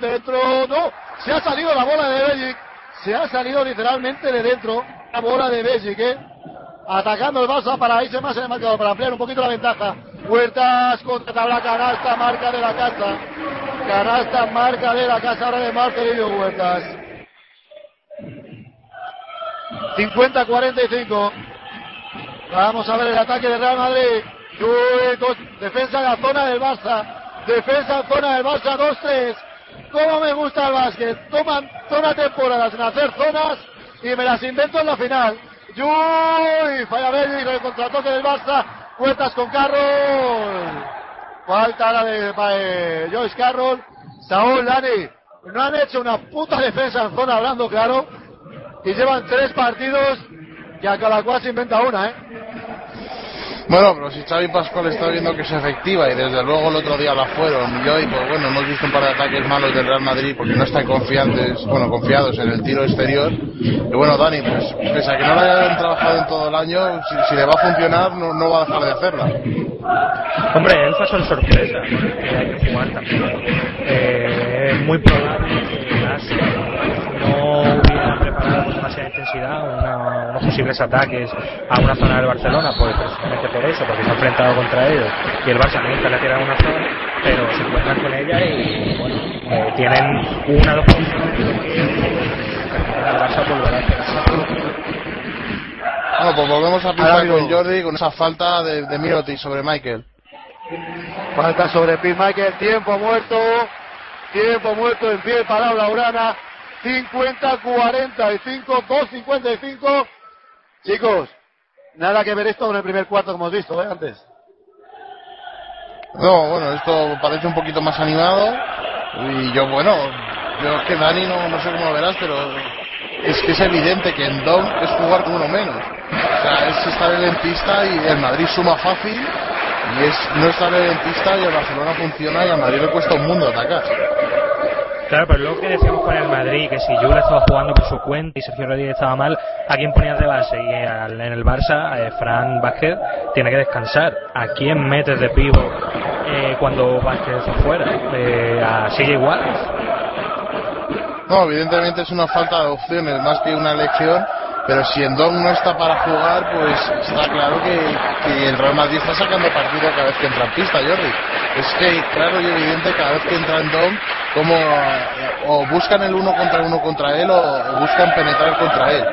Speaker 4: Dentro, no. Se ha salido la bola de Bellic. Se ha salido literalmente de dentro. La bola de Bellic, ¿eh? Atacando el Barça para irse más en el marcador, para ampliar un poquito la ventaja. Huertas contra la canasta, marca de la casa. Canasta, marca de la casa ahora de Marcelino Huertas. 50-45. Vamos a ver el ataque de Real Madrid. Defensa en la zona del Barça. Defensa en zona del Barça, 2-3. ¿Cómo me gusta el básquet? Toman temporadas en hacer zonas y me las invento en la final. ¡Uy! Falla Belli con el contratoque del Barça. Cuentas con Carroll. Falta la de eh, Joyce Carroll. Saúl, Dani. No han hecho una puta defensa en zona hablando claro. Y llevan tres partidos que a cada cual se inventa una, ¿eh?
Speaker 6: Bueno, pero si Xavi Pascual está viendo que es efectiva y desde luego el otro día la fueron y hoy, pues bueno, hemos visto un par de ataques malos del Real Madrid porque no están confiantes, bueno, confiados en el tiro exterior. Y bueno, Dani, pues pese a que no la hayan trabajado en todo el año, si, le va a funcionar no, no va a dejar de hacerla.
Speaker 10: Hombre, él pasó en sorpresa, que hay que jugar también. Eh, muy probable preparado con demasiada intensidad una- unos posibles ataques a una zona del Barcelona, pues precisamente por eso, porque se ha enfrentado contra ellos y el Barça nunca le ha tirado una zona, pero se encuentran con ella y bueno, eh, tienen una o dos posiciones que el Barça volverá a hacer.
Speaker 6: Bueno, pues volvemos a
Speaker 4: digo-
Speaker 6: con Jordi con esa falta de, de Mirotic sobre Michael.
Speaker 4: Falta sobre Pete Michael, tiempo muerto, tiempo muerto en pie para Laurana, 50-45, 2-55. Chicos, nada que ver esto con el primer cuarto que hemos visto, ¿eh? Antes.
Speaker 6: No, bueno, esto parece un poquito más animado. Y yo, bueno, yo es que Dani no, no sé cómo lo verás, pero es que es evidente que en Dom es jugar con uno menos. O sea, es estar en pista y el Madrid suma fácil. Y es no estar en pista y el Barcelona funciona y al Madrid le cuesta un mundo atacar.
Speaker 10: Claro, pero lo que decíamos con el Madrid, que si Jule estaba jugando por su cuenta y Sergio Rodríguez estaba mal, ¿a quién ponías de base? Y en el Barça, eh, Fran Vázquez tiene que descansar. ¿A quién metes de pivo eh, cuando Vázquez está fuera? Eh, ¿A sigue igual?
Speaker 6: No, evidentemente es una falta de opciones más que una elección, pero si en Dom no está para jugar, pues está claro que, que el Real Madrid está sacando partido cada vez que entra en pista, Jordi. Es que claro y evidente cada vez que entra en Dom, como eh, o buscan el uno contra uno contra él o, o buscan penetrar contra él.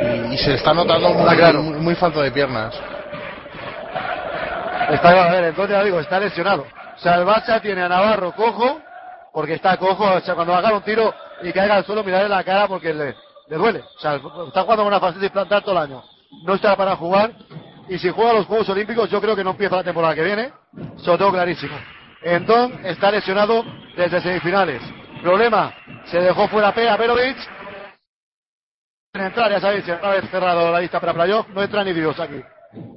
Speaker 6: Y, y se está notando muy,
Speaker 4: claro.
Speaker 6: muy, muy falta de piernas.
Speaker 4: Está, a ver, entonces ya digo, está lesionado. O sea, el Barça tiene a Navarro cojo, porque está cojo, o sea, cuando haga un tiro y caiga al suelo, mirarle la cara porque le, le duele. O sea, está jugando con una fascitis plantar todo el año. No está para jugar. Y si juega los Juegos Olímpicos, yo creo que no empieza la temporada que viene. Lo tengo clarísimo. Endon está lesionado desde semifinales. Problema, se dejó fuera Pea Perovic. En entrar, ya sabéis, una vez cerrado la lista para playoff, no entra ni Dios aquí.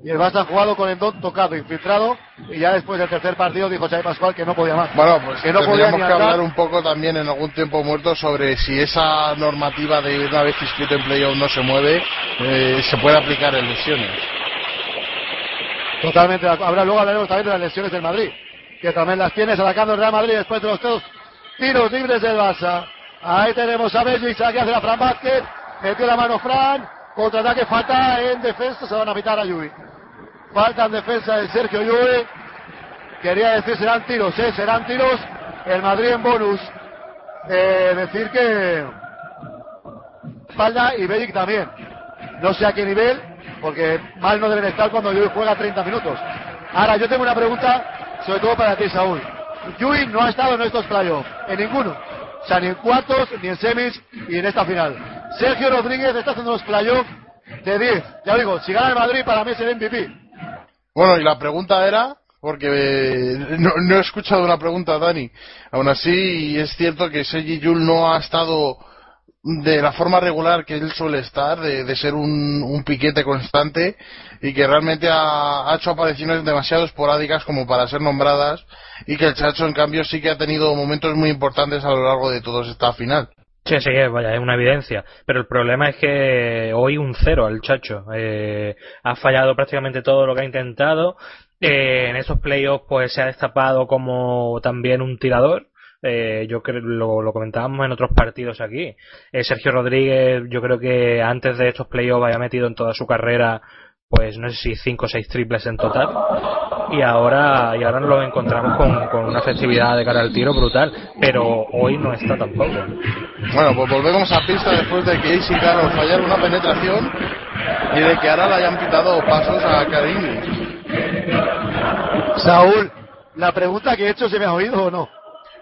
Speaker 4: Y el Barça ha jugado con Endon tocado, infiltrado, y ya después del tercer partido dijo Xavi Pascual que no podía más.
Speaker 6: Bueno, pues
Speaker 4: que no podía
Speaker 6: tendríamos
Speaker 4: ni
Speaker 6: que
Speaker 4: andar.
Speaker 6: hablar un poco también en algún tiempo muerto sobre si esa normativa de una vez inscrito en playoff no se mueve, eh, se puede aplicar en lesiones.
Speaker 4: Totalmente, habrá luego hablaremos también de las lesiones del Madrid, que también las tiene sacando el Real Madrid después de los dos tiros libres del Barça. Ahí tenemos a Bellic, aquí hace la Fran Vázquez, metió la mano Fran, contraataque falta en defensa, se van a pitar a Yui. Falta en defensa de Sergio Yui, quería decir serán tiros, ¿eh? serán tiros, el Madrid en bonus. Eh, decir que espalda y Bellic también. No sé a qué nivel, porque mal no deben estar cuando Yui juega 30 minutos. Ahora, yo tengo una pregunta, sobre todo para ti, Saúl. Yui no ha estado en estos playoffs, en ninguno. O sea, ni en cuartos, ni en semis, y en esta final. Sergio Rodríguez está haciendo los playoffs de 10. Ya digo, si gana el Madrid, para mí es el MVP.
Speaker 6: Bueno, y la pregunta era, porque eh, no, he escuchado una pregunta, Dani. Aún así, es cierto que Sergi Yul no ha estado de la forma regular que él suele estar, de, ser un, un piquete constante y que realmente ha, ha hecho apariciones demasiado esporádicas como para ser nombradas y que el Chacho en cambio sí que ha tenido momentos muy importantes a lo largo de toda esta final.
Speaker 10: Sí, sí, vaya, es una evidencia. Pero el problema es que hoy un cero al chacho. Eh, ha fallado prácticamente todo lo que ha intentado. Eh, en esos playoffs pues se ha destapado como también un tirador. Eh, yo creo lo, lo comentábamos en otros partidos aquí. Eh, Sergio Rodríguez, yo creo que antes de estos playoffs había metido en toda su carrera, pues no sé si cinco o seis triples en total. Y ahora, y ahora nos lo encontramos con, con una flexibilidad de cara al tiro brutal. Pero hoy no está tampoco.
Speaker 6: Bueno, pues volvemos a pista después de que AC Carroll fallara una penetración y de que ahora le hayan pitado pasos a Karim.
Speaker 4: Saúl, la pregunta que he hecho, ¿se me ha oído o no?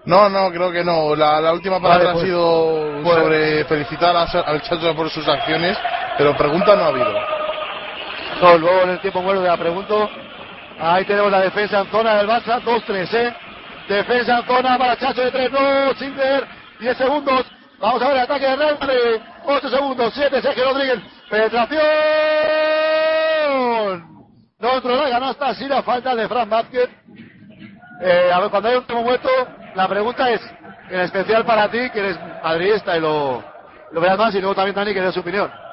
Speaker 6: No, no, creo que no. La, la última palabra
Speaker 4: Vale, pues-
Speaker 6: ha sido
Speaker 4: pues-
Speaker 6: sobre felicitar a- al Chacho por sus acciones, pero pregunta no ha habido.
Speaker 4: No, luego en el tiempo muerto la pregunto. Ahí tenemos la defensa en zona del Barça, 2-3, ¿eh? Defensa en zona para Chacho de 3, no, Singer, 10 segundos. Vamos a ver el ataque de Madrid, 8 segundos, 7, Sergio Rodríguez, penetración. No entró la canasta, sí la falta de Fran Vázquez. Eh, a ver, cuando hay un tiempo muerto, la pregunta es, en especial para ti, que eres madridista y lo, lo veas más, y luego también Dani, que dé su opinión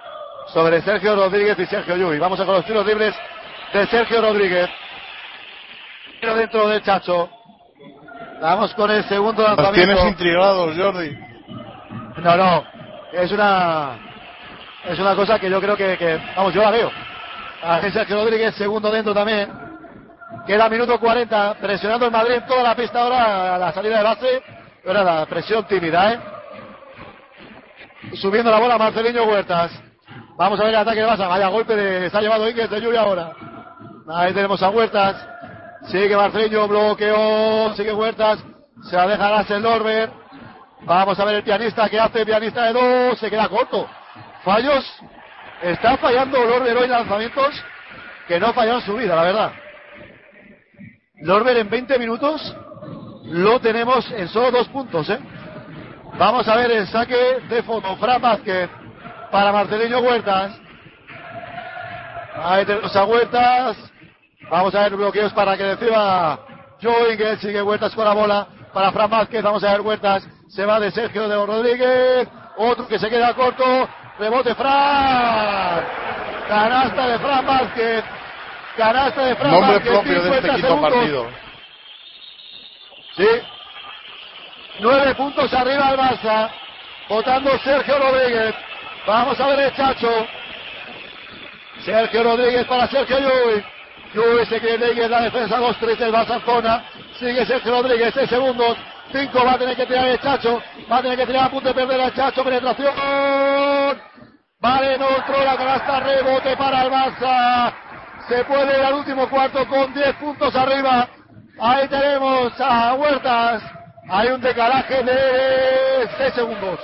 Speaker 4: sobre Sergio Rodríguez y Sergio Llull. Vamos a con los tiros libres de Sergio Rodríguez. Tiro dentro del Chacho. Vamos con el segundo
Speaker 6: Los
Speaker 4: lanzamiento.
Speaker 6: tienes intrigados, Jordi.
Speaker 4: No, no. Es una es una cosa que yo creo que, que- vamos, yo la veo. A Sergio Rodríguez, segundo dentro también. Queda minuto 40, presionando el Madrid en toda la pista ahora a la salida de base. Ahora la presión tímida, ¿eh? Subiendo la bola Marcelinho Huertas. Vamos a ver el ataque de Barça. Vaya golpe de, se llevado Inges de lluvia ahora. Ahí tenemos a Huertas. Sigue Marcelinho, bloqueó, sigue Huertas. Se la deja Lassel Norber. Vamos a ver el pianista que hace, pianista de dos, se queda corto. Fallos. Está fallando Lorber hoy lanzamientos que no fallado en su vida, la verdad. Lorber en 20 minutos lo tenemos en solo dos puntos, ¿eh? Vamos a ver el saque de fondo. Fran Vázquez para Marcelinho Huertas. Ahí tenemos a Huertas. Vamos a ver bloqueos para que reciba Joe Ingles. Sigue Huertas con la bola para Fran Vázquez. Vamos a ver Huertas. Se va de Sergio de Rodríguez. Otro que se queda corto. Rebote Fran. Canasta de Fran Vázquez. Canasta de Fran
Speaker 6: Nombre
Speaker 4: Vázquez.
Speaker 6: propio de este
Speaker 4: 50
Speaker 6: quinto
Speaker 4: segundos.
Speaker 6: partido.
Speaker 4: Sí. Nueve puntos arriba al Barça. Votando Sergio Rodríguez. Vamos a ver el Chacho. Sergio Rodríguez para Sergio Llull. Llull se quiere la defensa 2-3 del zona. Sigue Sergio Rodríguez, 6 segundos. 5 va a tener que tirar el Chacho. Va a tener que tirar a punto de perder el Chacho. Penetración. Vale, no la canasta, rebote para el Barça. Se puede ir al último cuarto con 10 puntos arriba. Ahí tenemos a Huertas. Hay un decalaje de 6 segundos.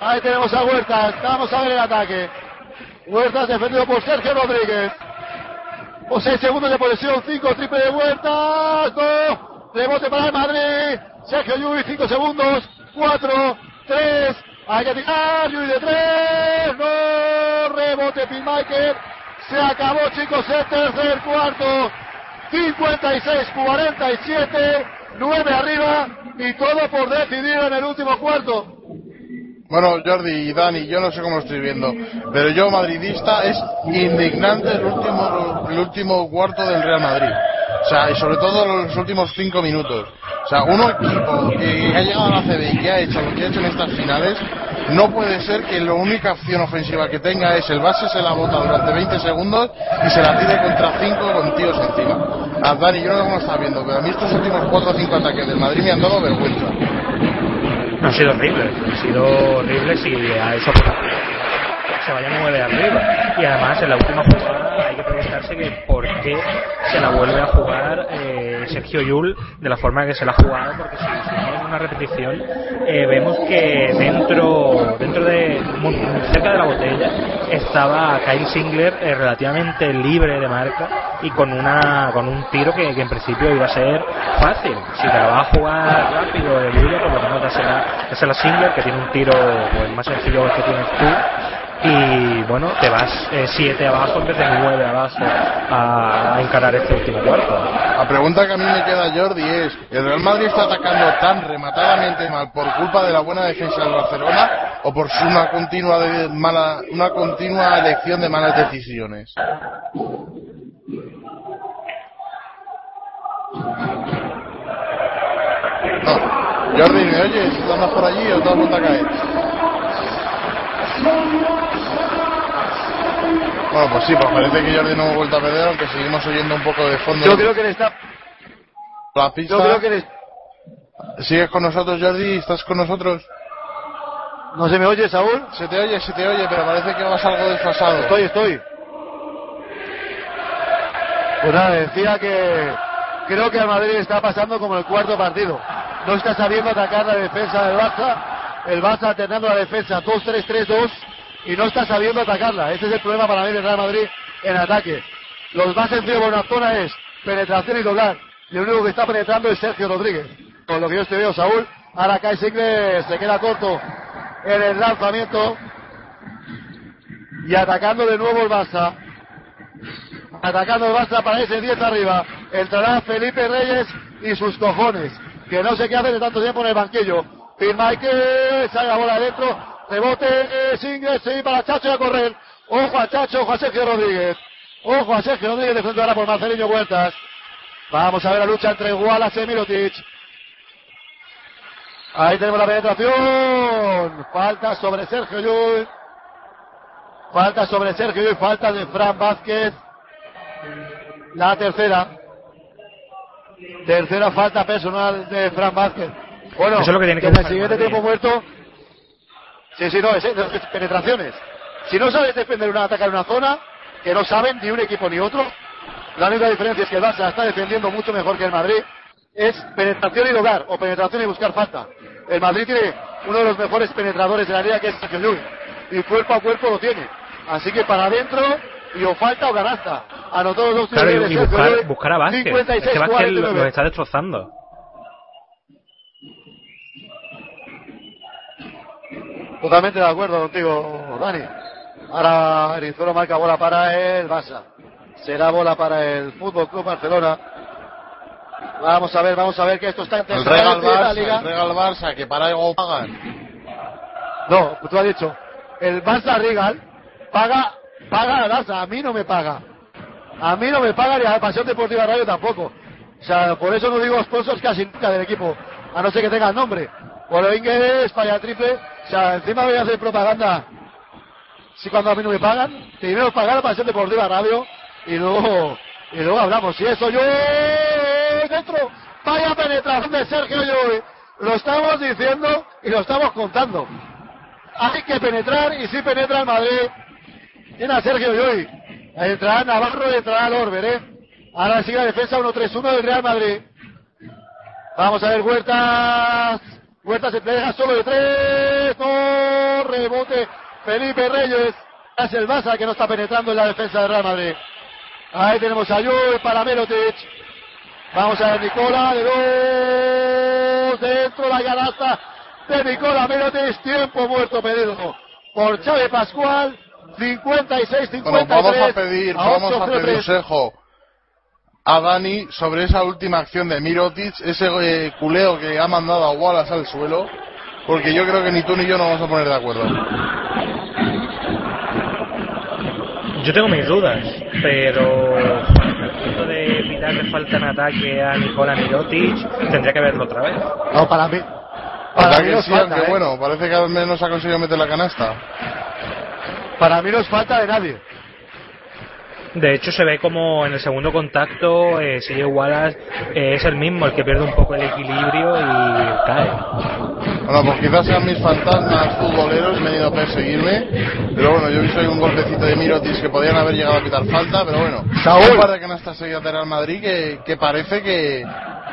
Speaker 4: Ahí tenemos a Huertas. Vamos a ver el ataque. Huertas defendido por Sergio Rodríguez. Con 6 segundos de posesión. 5 triple de Huertas. 2. Rebote para el Madrid. Sergio Llull, 5 segundos. 4. 3. Hay que tirar. Llull de 3. No. Rebote Pilmaker. Se acabó, chicos, el tercer cuarto. 56-47. 9 arriba. Y todo por decidir en el último cuarto.
Speaker 6: Bueno, Jordi y Dani, yo no sé cómo lo estoy viendo, pero yo, madridista, es indignante el último, el último cuarto del Real Madrid. O sea, y sobre todo los últimos cinco minutos. O sea, un equipo que ha llegado a la CB y que ha hecho lo que ha hecho en estas finales, no puede ser que la única opción ofensiva que tenga es el base se la bota durante 20 segundos y se la tire contra cinco con tíos encima. A Dani, yo no lo estás viendo, pero a mí estos últimos cuatro o cinco ataques del Madrid me han dado vergüenza.
Speaker 10: Han sido horribles, han sido horribles y a eso se vaya nueve arriba. Y además en la última jugada preguntarse que por qué se la vuelve a jugar eh, Sergio Yul de la forma que se la ha jugado, porque si, si vemos una repetición eh, vemos que dentro dentro de muy, cerca de la botella estaba Kyle Singler eh, relativamente libre de marca y con una con un tiro que, que en principio iba a ser fácil. Si te la vas a jugar rápido de Lulo, por lo menos dásela, dásela Singler, que tiene un tiro pues, más sencillo que tienes tú. Y bueno, te vas 7 abajo en vez de 9 abajo a, a encarar este último cuarto.
Speaker 6: La pregunta que a mí me queda, Jordi, es: ¿el Real Madrid está atacando tan rematadamente mal por culpa de la buena defensa del Barcelona o por una continua, mala, una continua elección de malas decisiones? No. Jordi, ¿me oyes? ¿Tú andas por allí o te has vuelto a caer? Bueno, pues sí, pues parece que Jordi no hemos vuelto a perder, aunque seguimos oyendo un poco de fondo.
Speaker 4: Yo creo que le está.
Speaker 6: La pista.
Speaker 4: Yo creo que le.
Speaker 6: ¿Sigues con nosotros, Jordi? ¿Estás con nosotros?
Speaker 4: ¿No se me oye, Saúl?
Speaker 6: Se te oye, se te oye, pero parece que vas algo desfasado.
Speaker 4: Estoy, estoy. Pues nada, decía que creo que al Madrid está pasando como el cuarto partido. no está sabiendo atacar la defensa del Barça. El Barça alternando la defensa 2-3-3-2 y no está sabiendo atacarla. Ese es el problema para mí del Real Madrid en ataque. Los más sencillos por una zona es penetración y doblar. Y el único que está penetrando es Sergio Rodríguez. Con lo que yo te veo, Saúl. Ahora cae Sigles, se queda corto en el lanzamiento. Y atacando de nuevo el Barça. Atacando el Barça para ese 10 arriba. Entrará Felipe Reyes y sus cojones. Que no sé qué hace de tanto tiempo en el banquillo. Firma que sale la bola adentro. Rebote, Sigles, sí, para Chacho y a correr. Ojo a Chacho, ojo a Sergio Rodríguez. Ojo a Sergio Rodríguez de frente ahora por Marcelino Huertas. Vamos a ver la lucha entre Wallace y Mirotic. Ahí tenemos la penetración. Falta sobre Sergio Llull. Falta sobre Sergio Llull. Falta de Fran Vázquez. La tercera. Tercera falta personal de Fran Vázquez. Bueno,
Speaker 10: Eso es lo que tiene que
Speaker 4: en el siguiente
Speaker 10: Madrid.
Speaker 4: tiempo muerto. Sí, sí, no, es, es penetraciones. Si no sabes defender una atacar una zona, que no saben ni un equipo ni otro, la única diferencia es que el Barça está defendiendo mucho mejor que el Madrid. Es penetración y lograr, o penetración y buscar falta. El Madrid tiene uno de los mejores penetradores de la liga, que es Sergio Llull. Y cuerpo a cuerpo lo tiene. Así que para adentro, y o falta o canasta. Anotó los dos
Speaker 10: Claro, y, buscar, a Vázquez.
Speaker 4: 56,
Speaker 10: es que Vázquez lo-
Speaker 4: 49.
Speaker 10: los está destrozando.
Speaker 4: Totalmente de acuerdo contigo, Dani. Ahora Erizuelo marca bola para el Barça. Será bola para el Fútbol Club Barcelona. Vamos a ver, vamos a ver que esto está
Speaker 6: El Regal
Speaker 4: interesante, la
Speaker 6: Barça,
Speaker 4: liga.
Speaker 6: el Regal Barça, que para algo pagan.
Speaker 4: No, tú has dicho. El Barça Regal paga, paga al Barça, a mí no me paga. A mí no me paga ni a la Pasión Deportiva Radio tampoco. O sea, por eso no digo sponsors casi nunca del equipo, a no ser que tenga el nombre. Inglés, falla triple. O sea, encima voy a hacer propaganda. Si cuando a mí no me pagan, primero pagar la Pasión Deportiva Radio y luego, y luego hablamos. Si eso yo dentro, vaya penetración de Sergio Llull. Lo estamos diciendo y lo estamos contando. Hay que penetrar y si penetra el Madrid. Tiene a Sergio Llull. Entrará Navarro y entrará Lorber, ¿eh? Ahora sigue la defensa 1-3-1 del Real Madrid. Vamos a ver Huertas. Huertas se deja solo de tres. No, rebote. Felipe Reyes. Es el Barça que no está penetrando en la defensa del Real Madrid. Ahí tenemos a Llull para Merotic. Vamos a ver Nicola de dos. Dentro la canasta de Nicola Merotic. Tiempo muerto pedido por Chávez Pascual. 56-53.
Speaker 6: Bueno, vamos a pedir,
Speaker 4: a
Speaker 6: vamos a
Speaker 4: 8-0-3.
Speaker 6: pedir consejo a Dani sobre esa última acción de Mirotic, ese eh, culeo que ha mandado a Wallace al suelo, porque yo creo que ni tú ni yo nos vamos a poner de acuerdo.
Speaker 10: Yo tengo mis dudas, pero al punto de evitarle falta en ataque a Nicola Mirotic, tendría que verlo otra vez.
Speaker 4: No, para mí.
Speaker 6: Para
Speaker 4: Para mí
Speaker 6: que
Speaker 4: nos
Speaker 6: sí,
Speaker 4: falta,
Speaker 6: aunque
Speaker 4: ¿eh?
Speaker 6: bueno, parece que al menos ha conseguido meter la canasta.
Speaker 4: Para mí no es falta de nadie.
Speaker 10: De hecho, se ve como en el segundo contacto, eh, Wallace eh, es el mismo, el que pierde un poco el equilibrio y cae.
Speaker 6: Bueno, pues quizás sean mis fantasmas futboleros, me han ido a perseguirme. Pero bueno, yo he visto ahí un golpecito de Mirotic que podían haber llegado a pitar falta, pero bueno.
Speaker 4: Saúl.
Speaker 6: Un par de canastas seguidas de Real Madrid que, que parece que,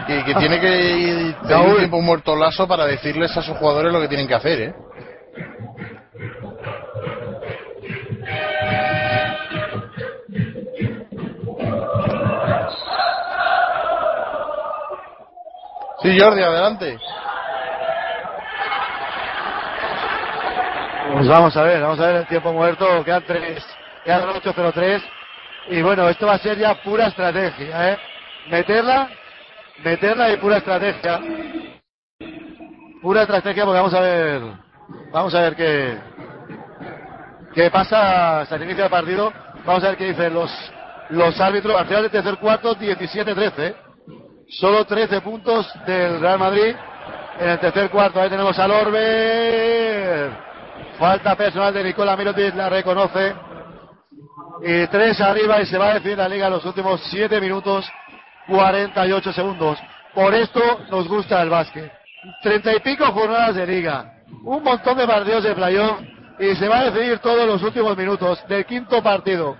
Speaker 6: que, que tiene que tener un tiempo muerto lazo para decirles a sus jugadores lo que tienen que hacer, ¿eh? Sí, Jordi, adelante.
Speaker 4: Pues vamos a ver, vamos a ver el tiempo muerto. Quedan tres, quedan 8-0-3. Y bueno, esto va a ser ya pura estrategia, ¿eh? Meterla, meterla y pura estrategia. Pura estrategia porque vamos a ver, vamos a ver qué, qué pasa hasta el inicio del partido. Vamos a ver qué dicen los, los árbitros. Al final del tercer cuarto, 17-13. Solo 13 puntos del Real Madrid en el tercer cuarto. Ahí tenemos al Orbe. Falta personal de Nicola Mirotic, la reconoce. Y tres arriba y se va a decidir la liga en los últimos 7 minutos 48 segundos. Por esto nos gusta el básquet. Treinta y pico jornadas de liga. Un montón de partidos de playoff. Y se va a decidir todos los últimos minutos del quinto partido.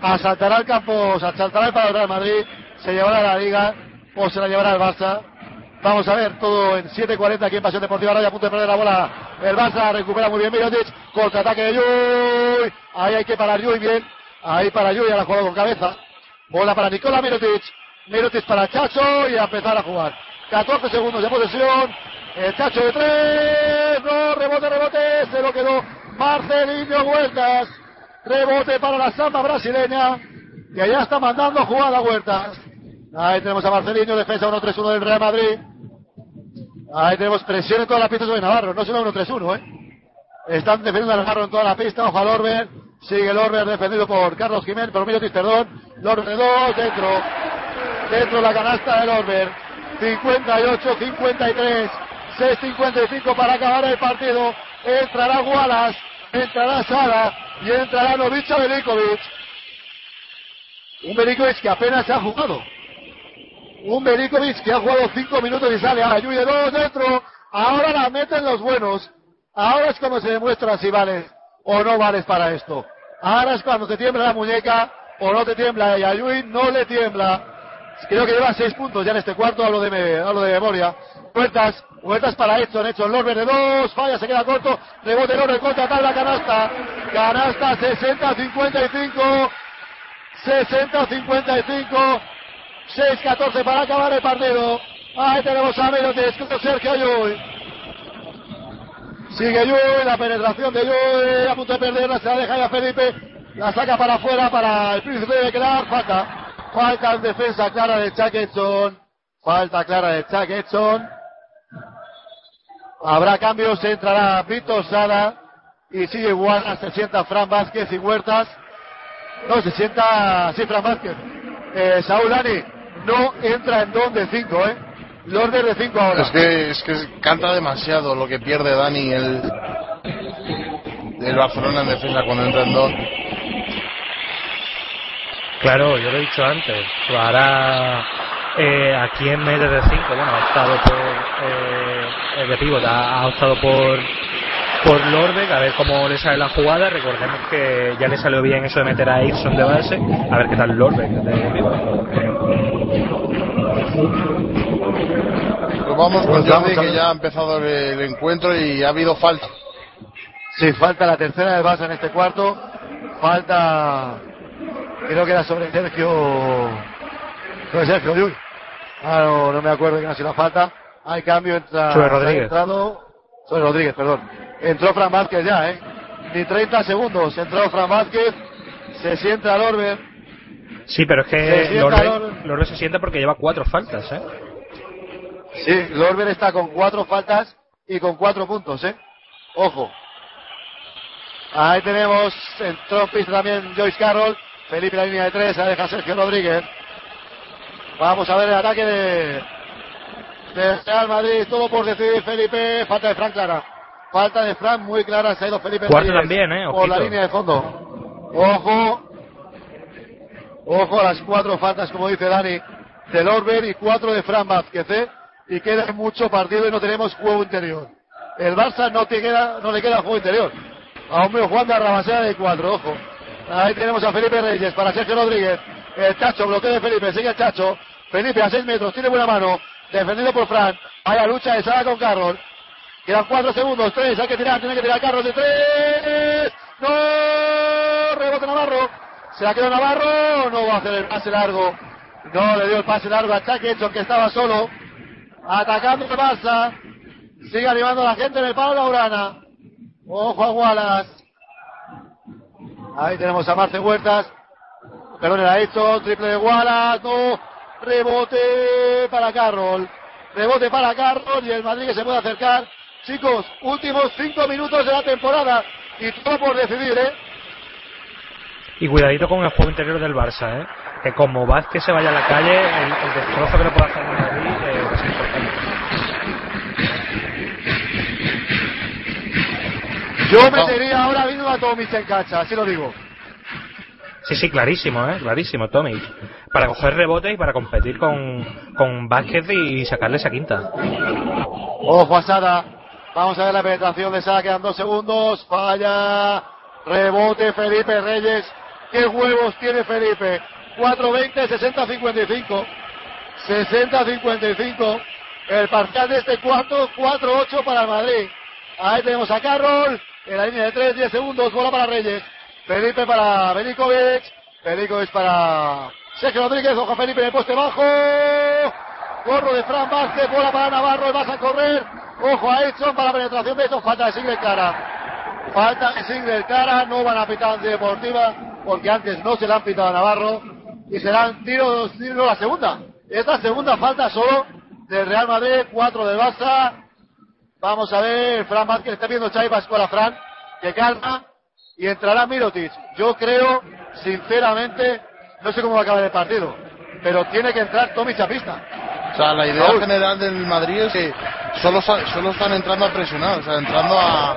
Speaker 4: Asaltará el campo, asaltará el Real Madrid, se llevará la liga o se la llevará el Barça. Vamos a ver todo en 7.40 aquí en Pasión Deportiva Radio. A punto de perder la bola. El Barça recupera muy bien Mirotic. Contraataque de Yuy. Ahí hay que parar Yuy bien. Ahí para Yuy. A la jugada con cabeza. Bola para Nicola Mirotic. Mirotic para Chacho y a empezar a jugar. 14 segundos de posesión. El Chacho de tres. No, rebote, rebote. Se lo quedó Marcelino Huertas. Rebote para la samba brasileña. Que ya está mandando jugada Huertas. Ahí tenemos a Marcelino, defensa 1-3-1 del Real Madrid. Ahí tenemos presión en todas las pistas de Navarro, no solo 1-3-1, ¿eh? Están defendiendo a Navarro en toda la pista, ojo al. Sigue el Orber defendido por Carlos Jiménez, por Mirotic, perdón. Lorber de dos, dentro. Dentro la canasta del Orber. 58-53. 6-55 para acabar el partido. Entrará Wallace, entrará Sara y entrará Novicha Belikovic. Un Belikovic que apenas se ha jugado. Un Belikovic que ha jugado 5 minutos y sale a Yuy de dos dentro. Ahora la meten los buenos. Ahora es cuando se demuestra si vales o no vales para esto. Ahora es cuando te tiembla la muñeca o no te tiembla. Y a no le tiembla. Creo que lleva 6 puntos ya en este cuarto. Hablo de, me- hablo de memoria. Vueltas, vueltas para Edson. Edson Lorber de dos. Falla, se queda corto. Rebote Lorber contra tal la canasta. Canasta 60-55. 60-55. 6-14 para acabar el partido. Ahí tenemos a Mirotic con Sergio Yui. Sigue Yui, la penetración de Yui, a punto de perderla, se la deja ya Felipe, la saca para afuera para el príncipe de quedar, falta, falta en defensa clara de Chuck Edson, falta clara de Chuck Edson. Habrá cambios, entrará Víctor Sala y sigue igual, se sienta Fran Vázquez y Huertas. No, se sienta, sí, Fran Vázquez. Eh, Saúl Ani no entra en don de 5, ¿eh? Lorder de 5 ahora.
Speaker 6: Es que, es que canta demasiado lo que pierde Dani el, el Barcelona en defensa cuando entra en dos.
Speaker 10: Claro, yo lo he dicho antes. Ahora eh, aquí en medio de 5, bueno, ha optado por eh, el de pívot, ha, ha optado por por Lorbeck, a ver cómo le sale la jugada. Recordemos que ya le salió bien eso de meter a Ibson de base. A ver qué tal Lorbeck de
Speaker 6: Pues vamos con Jordi que ya ha empezado el, encuentro y ha habido falta.
Speaker 4: Sí, falta la tercera del Barça en este cuarto. Falta, creo que era sobre Sergio, sobre Sergio Llull. Ah, no, no me acuerdo quién ha sido la falta. Hay cambio, entra,
Speaker 10: Sobre Rodríguez.
Speaker 4: ha entrado, sobre Rodríguez, perdón. Entró Fran Vázquez ya, ¿eh? Ni 30 segundos. Entró Fran Vázquez, se sienta Lorber.
Speaker 10: Sí, pero es que. Lorbeck se sienta porque lleva cuatro faltas, ¿eh?
Speaker 4: Sí, Lorber está con cuatro faltas y con cuatro puntos, ¿eh? Ojo. Ahí tenemos, entró en pista también Joyce Carroll. Felipe la línea de tres, la deja Sergio Rodríguez. Vamos a ver el ataque de, de Real Madrid. Todo por decidir Felipe. Falta de Fran clara. Falta de Fran muy clara. Se ha ido Felipe
Speaker 10: Cuarto
Speaker 4: Reyes
Speaker 10: también, ¿eh?
Speaker 4: Por la línea de fondo. Ojo. Ojo a las cuatro faltas, como dice Dani, de Lorber y cuatro de Fran Vázquez, ¿eh? Y queda mucho partido y no tenemos juego interior. El Barça no, te queda, no le queda juego interior. A hombre Juan de Arrabasea de cuatro, ojo. Ahí tenemos a Felipe Reyes para Sergio Rodríguez. El Chacho, bloqueo de Felipe, sigue el Chacho. Felipe a seis metros, tiene buena mano. Defendido por Fran. Vaya lucha de Sala con Carroll. Quedan cuatro segundos, tres, hay que tirar, tiene que tirar Carroll de tres. ¡No! Rebote Navarro. Se la quedó Navarro, no va a hacer el pase largo. No le dio el pase largo a Edson que estaba solo. Atacando el Barça. Sigue animando la gente en el palo Laurana. Ojo a Wallace. Ahí tenemos a Marce Huertas. Perdón, era esto. Triple de Wallace. No. Rebote para Carroll. Rebote para Carroll y el Madrid que se puede acercar. Chicos, últimos cinco minutos de la temporada. Y todo por decidir, ¿eh?
Speaker 10: Y cuidadito con el juego interior del Barça, ¿eh? Que como Vázquez se vaya a la calle, el, el destrozo que le puede hacer Madrid eh, es importante.
Speaker 4: Yo metería ahora mismo a Tomic en cancha, así lo digo.
Speaker 10: Sí, sí, clarísimo, ¿eh? Clarísimo, Tommy. Para coger rebotes y para competir con, con Vázquez y sacarle esa quinta.
Speaker 4: Ojo a Sada. Vamos a ver la penetración de Sada. Quedan dos segundos. Falla. Rebote Felipe Reyes. ¿Qué huevos tiene Felipe? 4-20, 60-55. 60-55. el parcial de este cuarto, 4-8 para el Madrid. Ahí tenemos a Carroll, en la línea de 3, 10 segundos, bola para Reyes. Felipe para Belikovic, Belikovic para Sergio Rodríguez, ojo Felipe en el poste bajo. Gorro de Fran Vázquez, bola para Navarro, vas a correr. Ojo a Edson para la penetración de Edson, falta de single cara. Falta de single cara, no van a pitar de deportiva, porque antes no se la han pitado a Navarro. Y serán tiros, tiros la segunda. Esta segunda falta solo del Real Madrid, 4 del Barça. Vamos a ver, Fran Vázquez está viendo Xavi Pascual Fran, que calma, y entrará Mirotic. Yo creo, sinceramente, no sé cómo va a acabar el partido, pero tiene que entrar Tomic a pista.
Speaker 6: O sea, la idea
Speaker 4: Raúl.
Speaker 6: general del Madrid es que solo, solo están entrando a presionar, o sea, entrando a,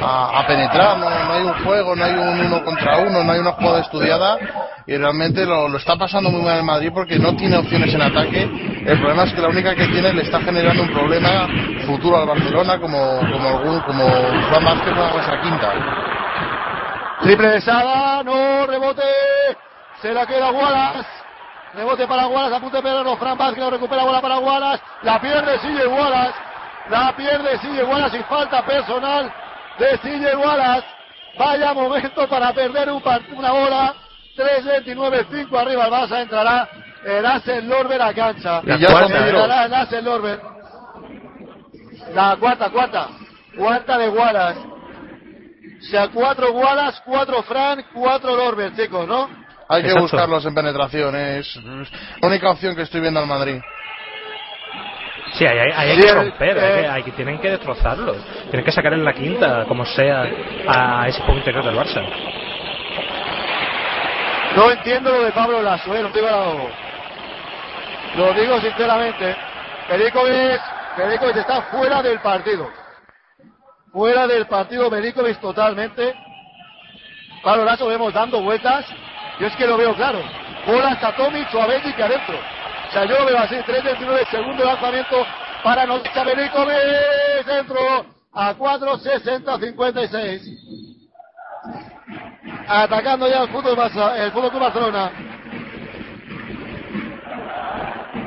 Speaker 6: a, a penetrar, no, no hay un juego, no hay un uno contra uno, no hay una jugada estudiada y realmente lo, lo está pasando muy mal el Madrid porque no tiene opciones en ataque. El problema es que la única que tiene le está generando un problema futuro al Barcelona como, como, algún, como Juan Vázquez o esa quinta.
Speaker 4: Triple de Sada, no, rebote, se la queda Wallace. Rebote para Wallace, a punto de perderlo, Fran Vázquez lo recupera bola para Wallace, la pierde sigue Wallace, la pierde sigue Wallace y falta personal de sigue Wallace. Vaya momento para perder un una bola, 3-29, 5 arriba el Barça, entrará el Asen Lorber a cancha.
Speaker 6: Y ya
Speaker 4: entrará el Asen Lorber. La cuarta, cuarta, cuarta de Wallace. O sea, cuatro Wallace, cuatro Fran, cuatro Lorber, chicos, ¿no?
Speaker 6: Hay que buscarlos en penetración, es la única opción que estoy viendo al Madrid.
Speaker 10: Sí, hay
Speaker 4: Sí,
Speaker 10: que romper, hay
Speaker 4: eh,
Speaker 10: que, hay que- tienen que destrozarlos. Tienen que sacar en la quinta, como sea, a ese juego interior del Barça.
Speaker 4: No entiendo lo de Pablo Lasso, eh, lo digo, lo digo sinceramente. Perikovic está fuera del partido. Fuera del partido Perikovic totalmente. Pablo Lasso vemos dando vueltas. Yo es que lo veo claro. Bola hasta Tomic o a Betic adentro. Sea, yo lo veo así, 3-29, segundo lanzamiento para Nocha Perikovic, dentro a 4-60-56 atacando ya el fútbol, el fútbol Barcelona.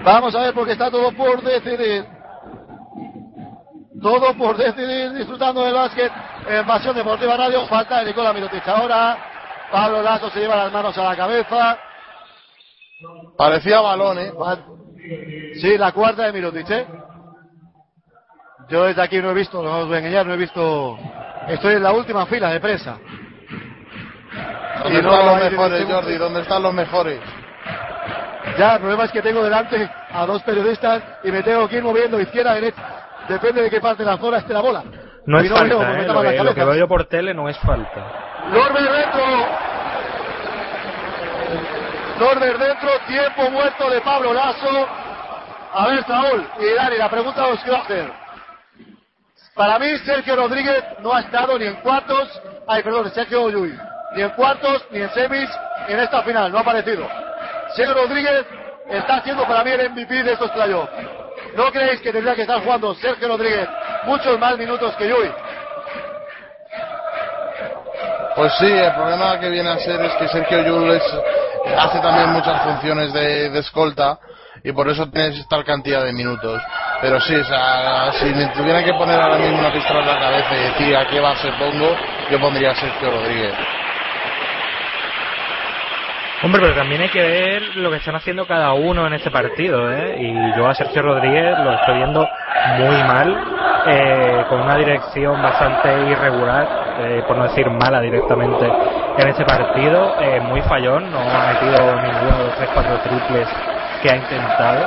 Speaker 4: Vamos a ver porque está todo por decidir. Todo por decidir, disfrutando del básquet en Pasión Deportiva Radio. Falta de Nicola Mirotic ahora. Pablo Lasso se lleva las manos a la cabeza.
Speaker 6: Parecía balón, ¿eh?
Speaker 4: Sí, la cuarta de Mirotic, ¿eh? Yo desde aquí no he visto, no os voy a engañar, no he visto. Estoy en la última fila de prensa.
Speaker 6: ¿Dónde
Speaker 4: Y no
Speaker 6: están los mejores. Jordi? ¿Dónde están los mejores?
Speaker 4: Ya, el problema es que tengo delante a dos periodistas y me tengo que ir moviendo izquierda a derecha. Depende de qué parte de la zona esté la bola.
Speaker 10: No
Speaker 4: Y
Speaker 10: es
Speaker 4: no
Speaker 10: falta, ¿eh? Lo que, lo que veo yo por tele no es falta.
Speaker 4: Norber dentro. Dentro, tiempo muerto de Pablo Lasso. A ver, Saúl y Dani, la pregunta os quiero hacer. Para mí, Sergio Rodríguez no ha estado ni en cuartos, ay, perdón, Sergio Llull, ni en cuartos, ni en semis, en esta final, no ha aparecido. Sergio Rodríguez está siendo para mí el MVP de estos playoffs. ¿No creéis que tendría que estar jugando Sergio Rodríguez muchos más minutos que Llull?
Speaker 6: Pues sí, el problema que viene a ser es que Sergio Llull es- hace también muchas funciones de, de escolta y por eso tienes tal cantidad de minutos. Pero sí, o sea, si me tuviera que poner ahora mismo una pistola en la cabeza y decir a qué base pongo, yo pondría a Sergio Rodríguez.
Speaker 10: Hombre, pero también hay que ver lo que están haciendo cada uno en este partido, ¿eh? Y yo a Sergio Rodríguez lo estoy viendo muy mal, eh, con una dirección bastante irregular, eh, por no decir mala directamente, en este partido. eh, muy fallón, no ha metido ninguno de los 3-4 triples que ha intentado.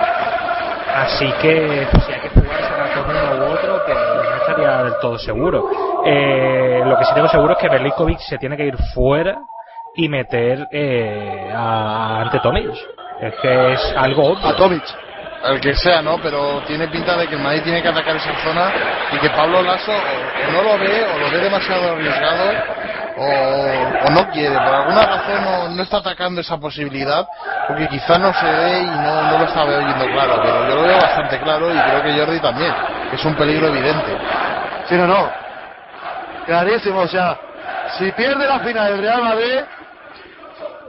Speaker 10: Así que pues, si hay que jugarse con uno u otro, que no estaría del todo seguro. Eh, lo que sí tengo seguro es que Belikovic se tiene que ir fuera y meter eh, a, ante Tomic. Es que es algo obvio.
Speaker 6: A Tomic. El que sea, ¿no? Pero tiene pinta de que el Madrid tiene que atacar esa zona y que Pablo Lasso o, o no lo ve o lo ve demasiado arriesgado o, o no quiere. Por alguna razón no, no está atacando esa posibilidad porque quizá no se ve y no, no lo está oyendo claro. Pero yo lo veo bastante claro y creo que Jordi también. que Es un peligro evidente.
Speaker 4: Sí, no, no. Clarísimo, o sea, si pierde la final del Real Madrid,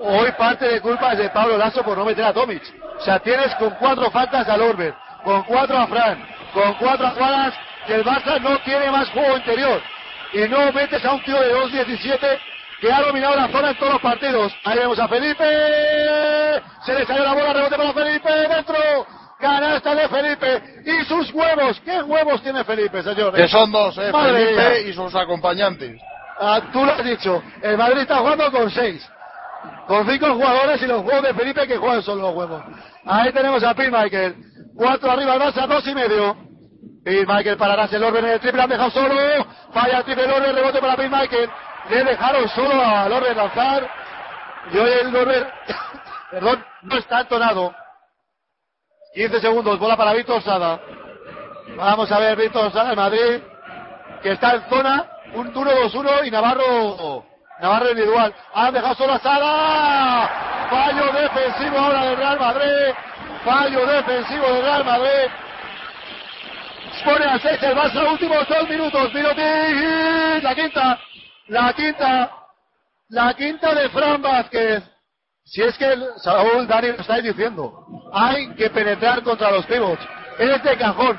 Speaker 4: hoy parte de culpa es de Pablo Lasso por no meter a Tomic. O sea, tienes con cuatro faltas a Lorbert, con cuatro a Fran, con cuatro jugadas que el Barça no tiene más juego interior. Y no metes a un tío de 2.17 que ha dominado la zona en todos los partidos. Ahí vemos a Felipe. Se le salió la bola, rebote para Felipe. Dentro. Canasta de Felipe. Y sus huevos. ¿Qué huevos tiene Felipe, señor?
Speaker 6: Que son dos, eh, Felipe y sus acompañantes.
Speaker 4: Ah, tú lo has dicho. El Madrid está jugando con seis. Con cinco jugadores y los huevos de Felipe que juegan son los huevos. Ahí tenemos a Pete Michael. Cuatro arriba el Barça, dos y medio. Pete Michael para el orden en el triple, han dejado solo. Falla el triple Lorber, rebote para Pete Michael. Le dejaron solo a Lorber lanzar. Y hoy el Lorber, perdón, no está entonado. 15 segundos, bola para Víctor Sada. Vamos a ver Víctor Sada, el Madrid, que está en zona, un 1-2-1 y Navarro, Navarro individual. Han dejado solo a Sada. Fallo defensivo ahora del Real Madrid. Fallo defensivo del Real Madrid. Pone a 6 el Barça, últimos dos minutos. Mirotic, la quinta, la quinta, la quinta de Fran Vázquez. Si es que el, Saúl Dani lo estáis diciendo, hay que penetrar contra los pivots. Es de cajón.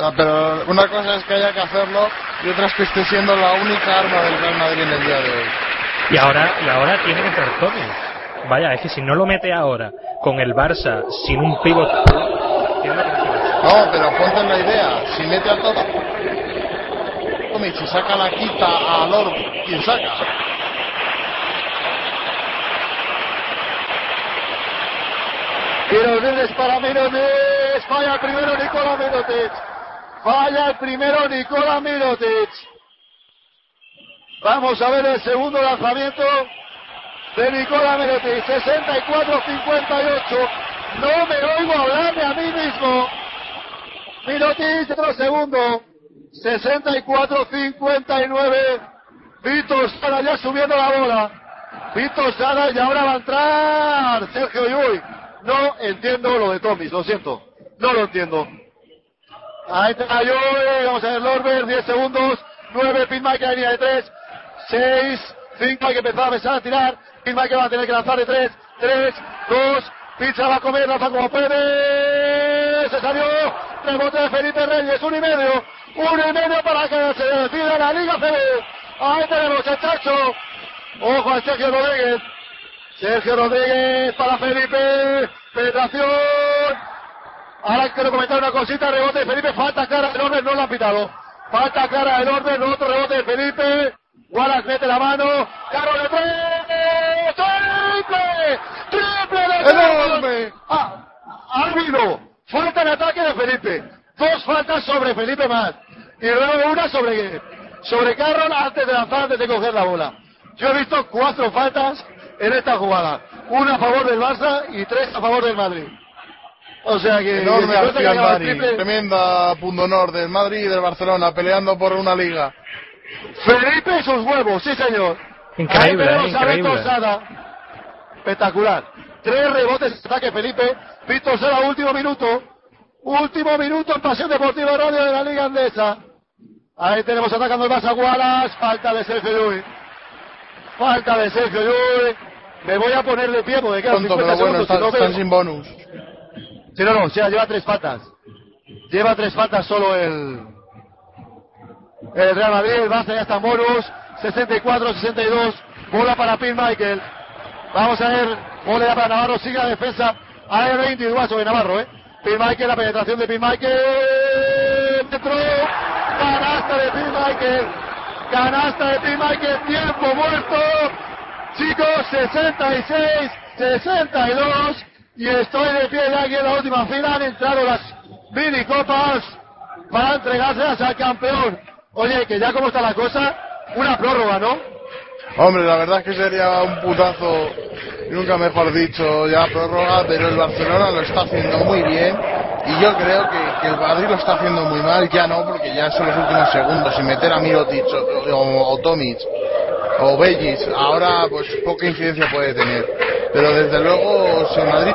Speaker 6: Ah, Pero una cosa es que haya que hacerlo y otra es que esté siendo la única arma del Real Madrid en el día de hoy.
Speaker 10: Y ahora, y ahora tiene que entrar Tony. Vaya, es que si no lo mete ahora con el Barça sin un pivot.
Speaker 6: No, pero ponte en la idea. Si mete a todo. Si saca la quita a Lor, ¿quién saca?
Speaker 4: Mirotic para Mirotic. Falla el primero Nicola Mirotic. Falla el primero Nicola Mirotic. Vamos a ver el segundo lanzamiento de Nicola Mirotic. 64-58. No me oigo hablarme a mí mismo. Mirotic, otro segundo. 64-59. Víctor Sara ya subiendo la bola. Víctor Sara y ahora va a entrar Sergio Llull. No entiendo lo de Tomis, lo siento. No lo entiendo. Ahí está Llull, vamos a ver Lorber, 10 segundos. 9, Pitmaker, línea de 3. 6, 5, hay que empezar a empezar a tirar. Pitmaker va a tener que lanzar de 3. 3, 2, Pizza va a comer, lanza como puede. Se salió. Rebote de Felipe Reyes, un y medio. Un y medio para que se decida la Liga CB. Ahí tenemos el Chacho. Ojo al Sergio Rodríguez. Sergio Rodríguez para Felipe. Penetración. Ahora quiero comentar una cosita. Rebote de Felipe. Falta clara del orden. No lo han pitado. Falta clara del orden. Otro rebote de Felipe. Wallace mete la mano. Carro de tres. ¡Triple! ¡Triple de
Speaker 6: ¡Enorme!
Speaker 4: Ah, ha habido falta en ataque de Felipe. Dos faltas sobre Felipe más. Y luego una sobre, sobre Carroll antes de lanzar, antes de coger la bola. Yo he visto cuatro faltas en esta jugada. Una a favor del Barça y tres a favor del Madrid. O sea que...
Speaker 6: Enorme
Speaker 4: que
Speaker 6: Dani.
Speaker 4: triple,
Speaker 6: Tremenda punto honor del Madrid y del Barcelona peleando por una liga.
Speaker 4: Felipe y sus huevos, sí señor.
Speaker 10: Increíble,
Speaker 4: Ahí tenemos
Speaker 10: eh,
Speaker 4: a
Speaker 10: increíble.
Speaker 4: Víctor Sada. Espectacular. Tres rebotes ataque Felipe. Víctor Sada, último minuto. Último minuto en Pasión Deportiva Radio de la Liga Andesa. Ahí tenemos atacando el Barça Wallace. Falta de Sergio Llull. Falta de Sergio Llull. Me voy a poner de pie porque quedan
Speaker 6: Tonto,
Speaker 4: 50
Speaker 6: pero bueno,
Speaker 4: segundos.
Speaker 6: están,
Speaker 4: si no
Speaker 6: están
Speaker 4: veo-
Speaker 6: sin bonus.
Speaker 4: Sí, no, no, o sea, lleva tres faltas. Lleva tres faltas solo el, el Real Madrid. El Barça ya está en bonus. 64-62. Bola para Pete Michael. Vamos a ver. Bola ya para Navarro. Sigue la defensa. Aéreo individual sobre Navarro, ¿eh? Pete Michael, la penetración de Pete Michael. Dentro. Canasta de Pete Michael. Canasta de Pete Michael. Tiempo muerto. Chicos, 66, 62. Y estoy de pie ya aquí en la última fila. Han entrado las mini copas para entregárselas al campeón. Oye, que ya como está la cosa, una prórroga, ¿no?
Speaker 6: Hombre, la verdad es que sería un putazo, nunca mejor dicho, ya prórroga, pero el Barcelona lo está haciendo muy bien y yo creo que, el Madrid lo está haciendo muy mal, ya no, porque ya son los últimos segundos, sin meter a Mirotic o, o, o Tomic o Bellis, ahora pues poca incidencia puede tener, pero desde luego si Madrid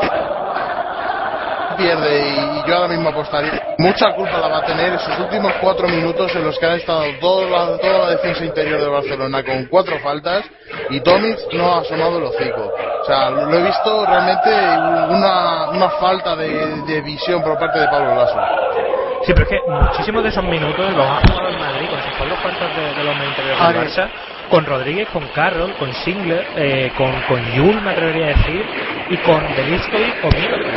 Speaker 6: pierde y yo ahora mismo apostaría. Mucha culpa la va a tener esos últimos cuatro minutos en los que han estado toda la, toda la defensa interior de Barcelona con cuatro faltas y Tomic no ha asomado el hocico. O sea, lo he visto realmente una, una falta de, de visión por parte de Pablo Lasso.
Speaker 10: Sí, pero es que muchísimos de esos minutos los ha jugado el Madrid con sus cuatro cuartos de, de los interiores del
Speaker 14: Vale.
Speaker 10: Barça, con Rodríguez, con Carroll, con Singler, eh, con, con Yul, me atrevería a decir, y con Beliskovic o Mirotic.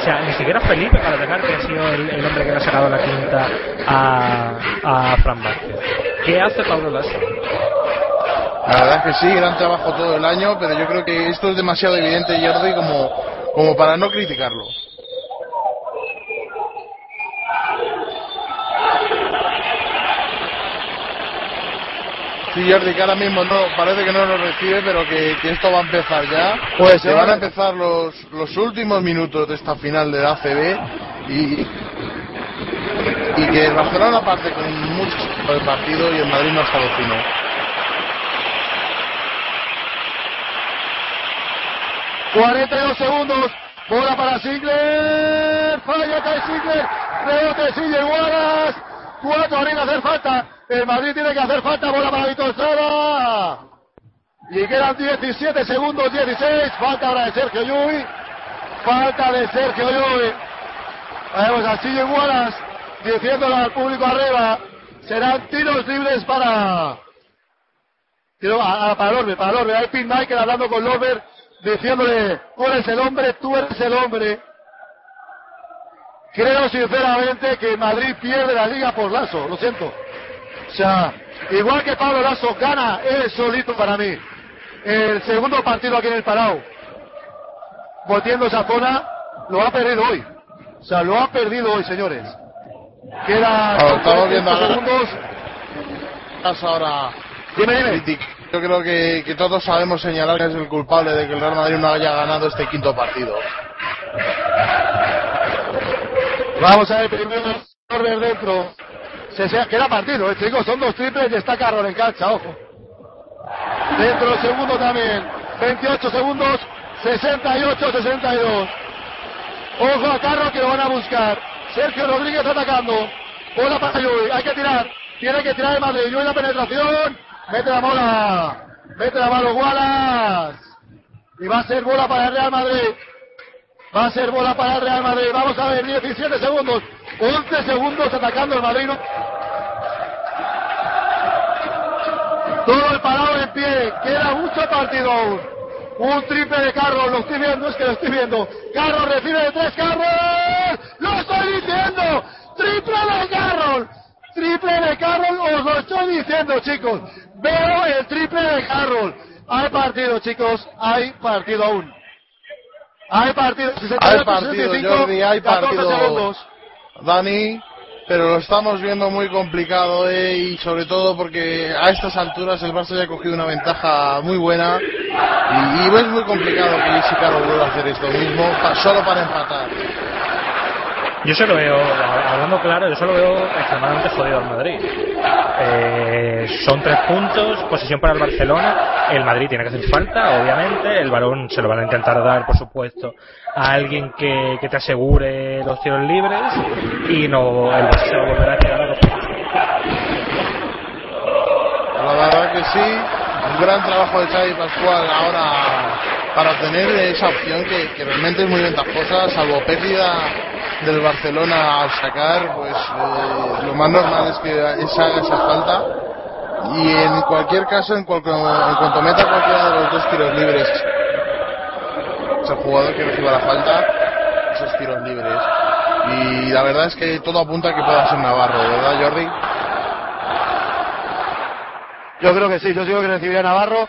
Speaker 10: O sea, ni siquiera Felipe para atacar, que ha sido el, hombre que le ha sacado la quinta a, a Fran. ¿Qué hace Pablo Lasso?
Speaker 6: La verdad es que sí, gran trabajo todo el año, pero yo creo que esto es demasiado evidente, Jordi, como, como para no criticarlo. Sí, Jordi, que ahora mismo no, parece que no lo recibe, pero que, que esto va a empezar ya.
Speaker 14: Pues,
Speaker 6: se van a
Speaker 14: ahora-
Speaker 6: empezar los, los últimos minutos de esta final de la ACB y, y que el Barcelona parte con mucho partido y el Madrid no ha estado fino.
Speaker 4: ...42 segundos... ...bola para Sigler... ...falla cae Sigler... ...rebote Sigler Wallace... ...cuatro arriba hacer falta... ...el Madrid tiene que hacer falta... ...bola para Víctor Sala... ...y quedan 17 segundos... ...16... ...falta ahora de Sergio Llull... ...falta de Sergio Llull... ...vemos a Sigler Wallace... ...diciéndole al público arriba... ...serán tiros libres para... Para Lorber, para Lorber. Hay Pete Michael hablando con Lorber, diciéndole, tú eres el hombre, tú eres el hombre. Creo sinceramente que Madrid pierde la liga por Lazo, lo siento. O sea, igual que Pablo Lazo gana él solito para mí. El segundo partido aquí en el Palau, volviendo esa zona, lo ha perdido hoy. O sea, lo ha perdido hoy, señores. Queda
Speaker 6: Ahora, estamos viendo
Speaker 4: 45
Speaker 6: ahora-
Speaker 4: segundos.
Speaker 6: Ahora.
Speaker 4: Dime, dime.
Speaker 6: Yo creo que, que todos sabemos señalar que es el culpable de que el Real Madrid no haya ganado este quinto partido.
Speaker 4: Vamos a ver primero Corner dentro. Se, se- queda partido, eh, chicos. Son dos triples y está Carroll en cancha, ojo. Dentro el segundo también. 28 segundos. 68-62. Ojo a Carroll que lo van a buscar. Sergio Rodríguez atacando. Bola para Llull. Hay que tirar. Tiene que tirar el Madrid. Llull la penetración. Mete la bola. Mete la mano Wallace. Y va a ser bola para el Real Madrid. Va a ser bola para el Real Madrid. Vamos a ver, 17 segundos. 11 segundos atacando el Madrid. Todo el parado en pie. Queda mucho partido aún. Un triple de Carlos. Lo estoy viendo, es que lo estoy viendo. Carlos recibe de tres. Carlos. Lo estoy diciendo. Triple de Carlos. Triple de Carroll, os lo estoy diciendo, chicos. Veo el triple de Carroll. Hay partido, chicos. Hay partido aún. Hay partido. 68,
Speaker 6: Hay partido,
Speaker 4: 65,
Speaker 6: Jordi, hay
Speaker 4: 14
Speaker 6: partido.
Speaker 4: segundos.
Speaker 6: Dani, pero lo estamos viendo muy complicado, ¿eh? y sobre todo porque a estas alturas el Barça ya ha cogido una ventaja muy buena y, es muy complicado que Carroll vuelva a hacer esto mismo solo para empatar.
Speaker 10: Yo se lo veo, hablando claro, yo se lo veo extremadamente jodido al Madrid. Eh, son tres puntos, posesión para el Barcelona. El Madrid tiene que hacer falta, obviamente. El balón se lo van a intentar dar, por supuesto, a alguien que, que te asegure los tiros libres. Y no, el Barça va a quedar a los
Speaker 6: La verdad que sí, un gran trabajo de Xavi Pascual ahora para tener esa opción que, realmente es muy ventajosa, salvo pérdida del Barcelona al sacar, pues eh, lo más normal es que esa haga esa falta. Y en cualquier caso, en, cual- en cuanto meta cualquiera de los dos tiros libres, ese jugador que reciba la falta, esos tiros libres. Y la verdad es que todo apunta a que pueda ser Navarro, ¿verdad, Jordi?
Speaker 4: Yo creo que sí, yo digo que recibiría Navarro.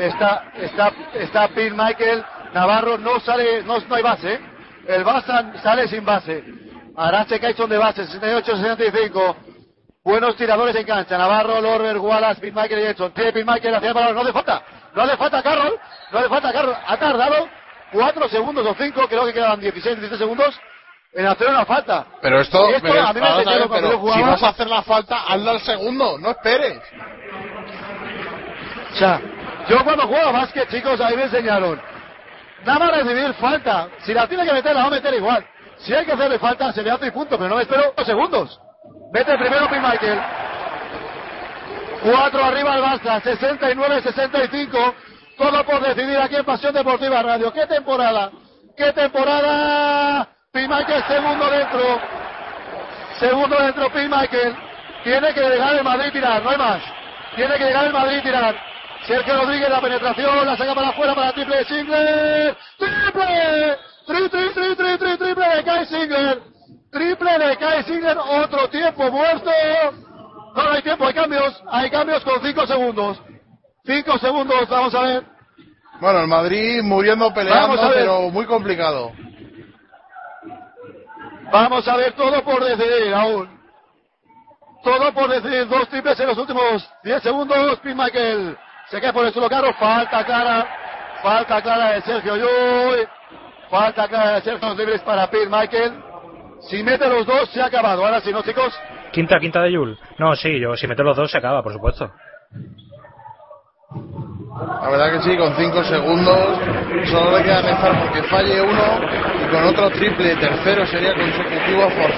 Speaker 4: Está, está, está Pete Michael. Navarro no sale, no, no hay base. El Barça sale sin base. Arache Kaiton de base, 68-65. Buenos tiradores en cancha. Navarro, Lorber, Wallace, Pete Michael y Edson. Tiene Pete Michael hacia el balón. No hace falta. No hace falta Carroll. No hace falta Carroll. Ha tardado 4 segundos o 5, creo que quedan 16, 17 segundos en hacer una falta.
Speaker 6: Pero esto,
Speaker 4: esto
Speaker 6: pero,
Speaker 4: a mí me
Speaker 6: a ver, pero
Speaker 4: jugaba.
Speaker 6: si vas a hacer la falta, hazla al segundo, no esperes.
Speaker 4: O sea, yo cuando jugaba básquet, chicos, ahí me enseñaron. Nada más recibir falta. Si la tiene que meter, la va a meter igual. Si hay que hacerle falta, se le hace y punto, pero no me espero dos segundos. Mete primero Pete Michael. Cuatro arriba el Barça, 69-65. Todo por decidir aquí en Pasión Deportiva Radio. ¿Qué temporada? ¿Qué temporada? Pete Michael segundo dentro. Segundo dentro Pete Michael. Tiene que llegar el Madrid tirar, no hay más. Tiene que llegar el Madrid tirar. Sergio Rodríguez, la penetración, la saca para afuera para triple de Singler. ¡Triple! ¡Tri, tri, tri, tri, tri, triple de Kai Singler! Triple de Kai Singler, otro tiempo muerto. No, no hay tiempo, hay cambios. Hay cambios con 5 segundos. 5 segundos, vamos a ver.
Speaker 6: Bueno, el Madrid muriendo peleando, pero muy complicado.
Speaker 4: Vamos a ver todo por decidir aún. Todo por decidir. Dos triples en los últimos 10 segundos. Pete Michael se cae por el suelo caro. Falta clara. Falta clara de Sergio Llull. Falta clara de Sergio libres para Pete Michael. Si mete los dos, se ha acabado. Ahora sí, ¿no, chicos?
Speaker 10: Quinta, quinta de Yul. No, sí, yo si meto los dos se acaba, por supuesto.
Speaker 6: La verdad que sí, con 5 segundos solo le queda pensar porque falle uno y con otro triple tercero sería consecutivo por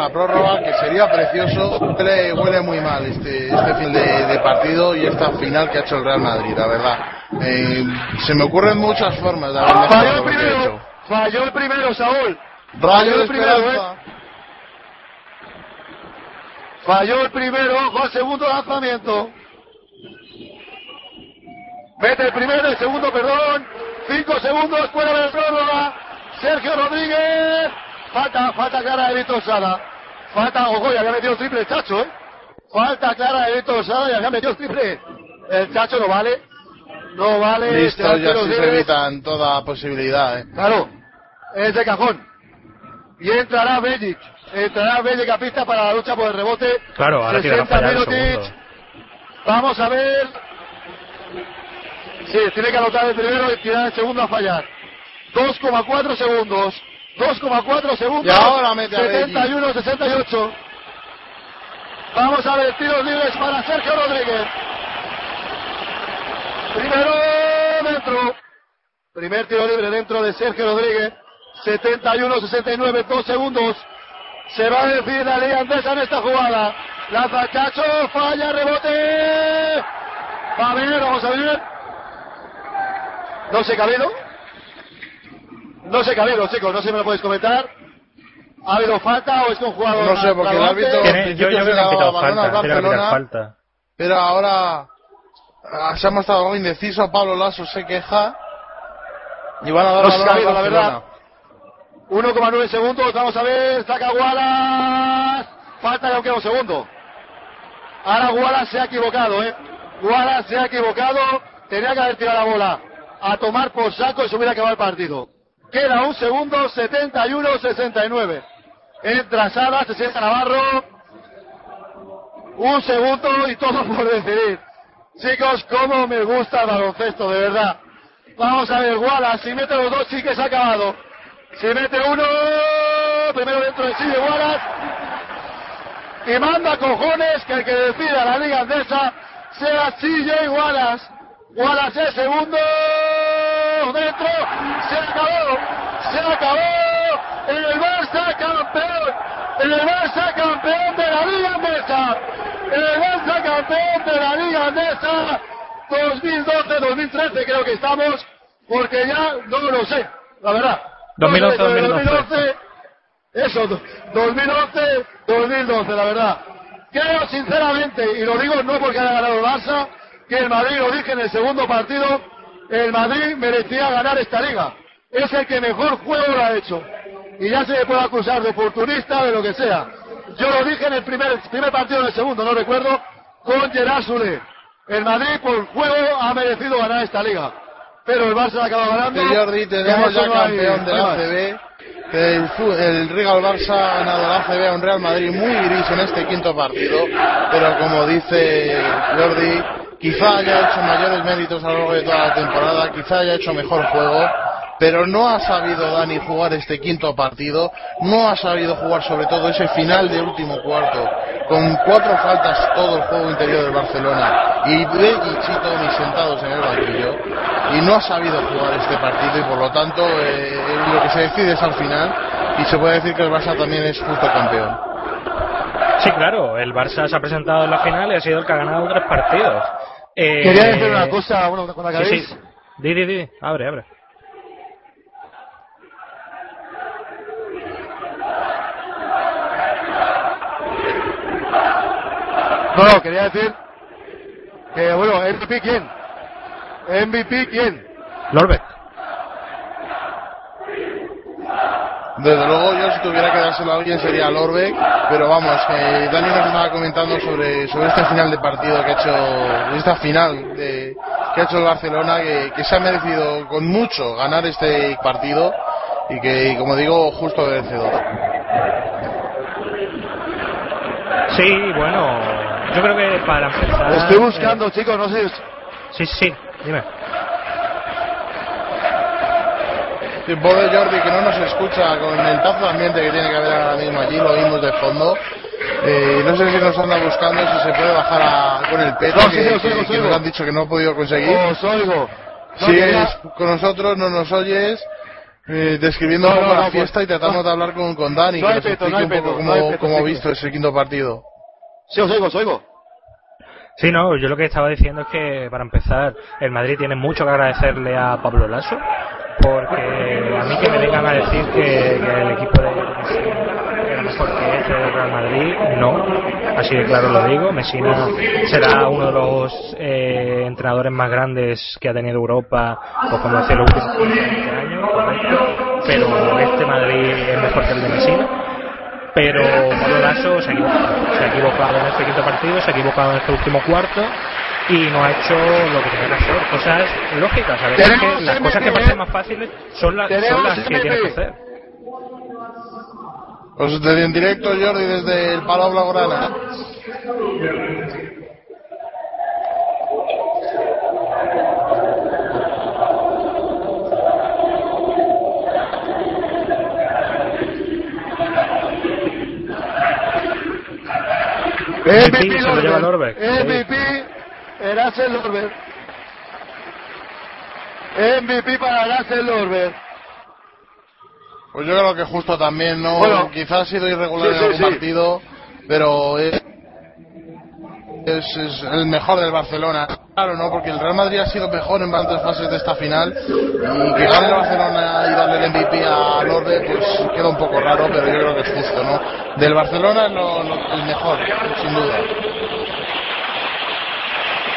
Speaker 6: la prórroga que sería precioso. Huele, huele muy mal este, este fin de, de partido y esta final que ha hecho el Real Madrid, la verdad. Eh, se me ocurren muchas formas de haber
Speaker 4: Falló el primero. Falló el primero, Saúl.
Speaker 6: Rayo
Speaker 4: Falló el primero. ¿eh? Falló el primero, al segundo lanzamiento. Mete el primero, el segundo, perdón. Cinco segundos, fuera de prórroga. Sergio Rodríguez. Falta, falta clara de Víctor Sala. Falta, ojo, ya había metido el triple el Chacho, ¿eh? Falta clara de Víctor Sala, ya había metido el triple. El Chacho no vale. No vale.
Speaker 6: Listo, ya sí se evitan toda posibilidad. ¿eh?
Speaker 4: Claro, es de cajón. Y entrará Bellic. Entrará Bellic a pista para la lucha por el rebote.
Speaker 10: Claro, ahora tiene que
Speaker 4: 60
Speaker 10: fallar el
Speaker 4: Mirotic.
Speaker 10: segundo.
Speaker 4: Vamos a ver. Sí, tiene que anotar el primero y tirar el segundo a fallar. 2,4 segundos. 2,4 segundos.
Speaker 6: Y ahora mete a
Speaker 4: 71, 68. Vamos a ver tiros libres para Sergio Rodríguez. Primero dentro. Primer tiro libre dentro de Sergio Rodríguez. 71-69, dos segundos. Se va a decir la Liga Andesa en esta jugada. Lanza Chacho, falla, rebote. Va a ver, vamos a ver. No sé cabido. No sé cabido, chicos, no sé si me lo podéis comentar. ¿Ha habido falta o es que un jugador...
Speaker 6: No sé, porque el árbitro
Speaker 10: yo, yo creo que
Speaker 6: ha
Speaker 10: pitado falta. Que
Speaker 6: Barcelona, pero ahora ah, se ha mostrado algo indeciso. Pablo Lasso se queja y van a dar
Speaker 4: No se la verdad. 1,9 segundos, vamos a ver, saca Wallace. Falta ya queda un segundo. Ahora Wallace se ha equivocado, ¿eh? Wallace se ha equivocado, tenía que haber tirado la bola a tomar por saco y se hubiera acabado el partido. Queda un segundo, 71-69. Entra Sala, se sienta Navarro. Un segundo y todo por decidir. Chicos, cómo me gusta el baloncesto, de verdad. Vamos a ver, Wallace, si mete los dos, sí que se ha acabado. Si mete uno, primero dentro de sí de Wallace. Y manda cojones que el que decida la Liga Andesa sea CJ Wallace. Es segundo, dentro, se acabó, se acabó. El Barça campeón, el Barça campeón de la Liga Andesa. El Barça campeón de la Liga Andesa 2012-2013 creo que estamos, porque ya no lo sé, la verdad.
Speaker 10: 2011,
Speaker 4: No sé,
Speaker 10: 2012.
Speaker 4: Eso, do- 2011, 2012, la verdad. Creo sinceramente, y lo digo no porque haya ganado el Barça, que el Madrid, lo dije en el segundo partido, el Madrid merecía ganar esta liga. Es el que mejor juego lo ha hecho. Y ya se le puede acusar de oportunista, de lo que sea. Yo lo dije en el primer, primer partido del segundo, no recuerdo, con Gerard Soulé. El Madrid por juego ha merecido ganar esta liga. Pero el Barça la acaba ganando.
Speaker 6: De Jordi, tenemos ya campeón de la. ACB. El, el Real Barça ha ganado la ACB a un Real Madrid muy gris en este quinto partido, pero como dice Jordi, quizá haya hecho mayores méritos a lo largo de toda la temporada, quizá haya hecho mejor juego, pero no ha sabido Dani jugar este quinto partido, no ha sabido jugar sobre todo ese final de último cuarto, con cuatro faltas todo el juego interior del Barcelona y Bellic y Tommy sentados en el banquillo y no ha sabido jugar este partido y por lo tanto eh, lo que se decide es al final y se puede decir que el Barça también es justo campeón.
Speaker 10: Sí, claro, el Barça se ha presentado en la final y ha sido el que ha ganado tres partidos. Eh,
Speaker 4: quería decir una cosa, bueno, cuando acabéis.
Speaker 10: Sí, sí. Di, di, di, abre, abre.
Speaker 4: No, quería decir que, bueno, MVP quién? MVP quién?
Speaker 10: Lorbeck.
Speaker 6: Desde luego yo si tuviera que dárselo a alguien sería Lorbeck, pero vamos, que Dani nos estaba comentando sobre, sobre este final de partido que ha hecho, esta final de, que ha hecho el Barcelona, que, que se ha merecido con mucho ganar este partido y que, y como digo, justo vencedor.
Speaker 10: Sí, bueno, yo creo que para empezar.
Speaker 4: Estoy buscando, chicos, no sé.
Speaker 10: Sí, sí, dime.
Speaker 6: Tiempo de Jordi que no nos escucha con el tazo de ambiente que tiene que haber ahora mismo allí, lo vimos de fondo. Eh, no sé si nos anda buscando si se puede bajar a- con el peto,
Speaker 4: No,
Speaker 6: que,
Speaker 4: sí,
Speaker 6: que- que nos han dicho que no ha podido conseguir.
Speaker 4: Os oigo. No,
Speaker 6: Si es con nosotros, no nos oyes. eh, describiendo
Speaker 4: No,
Speaker 6: un poco
Speaker 4: no,
Speaker 6: la fiesta
Speaker 4: pues-
Speaker 6: y tratamos
Speaker 4: no.
Speaker 6: de hablar con, con Dani,
Speaker 4: No
Speaker 6: que nos
Speaker 4: peto,
Speaker 6: explique un poco
Speaker 4: peto,
Speaker 6: cómo, cómo ha visto ese quinto partido.
Speaker 4: Sí, os oigo, os oigo.
Speaker 10: Sí, no, yo lo que estaba diciendo es que para empezar, el Madrid tiene mucho que agradecerle a Pablo Lasso, porque a mí que me vengan a decir que, el equipo de era mejor que este del Real Madrid, no, así de claro lo digo. Messina será uno de los eh, entrenadores más grandes que ha tenido Europa, pues como decía, los últimos 20 años, correcto, pero este Madrid es mejor que el de Messina pero Pablo Lasso se ha equivocado. Se ha equivocado en este quinto partido, se ha equivocado en este último cuarto y no ha hecho lo que tenía que hacer. Cosas lógicas, a
Speaker 4: Tenemos
Speaker 10: que las cosas que parecen más fáciles son, las son las que tienes que hacer.
Speaker 6: Pues desde en directo, Jordi, desde el Palo Blaugrana.
Speaker 10: MVP,
Speaker 4: Erasel Lorber. MVP para Erasel Lorber.
Speaker 6: Pues yo creo que justo también, ¿no?
Speaker 4: Bueno.
Speaker 6: Quizás ha sido irregular
Speaker 4: Sí,
Speaker 6: en
Speaker 4: sí,
Speaker 6: algún
Speaker 4: sí.
Speaker 6: partido, pero es, es, es el mejor del Barcelona. Claro, ¿no? Porque el Real Madrid ha sido mejor en bastantes fases de esta final y que gane el Barcelona y darle el MVP a Lorde, pues queda un poco raro, pero yo creo que es justo, ¿no? Del Barcelona es lo- lo- el mejor, sin duda.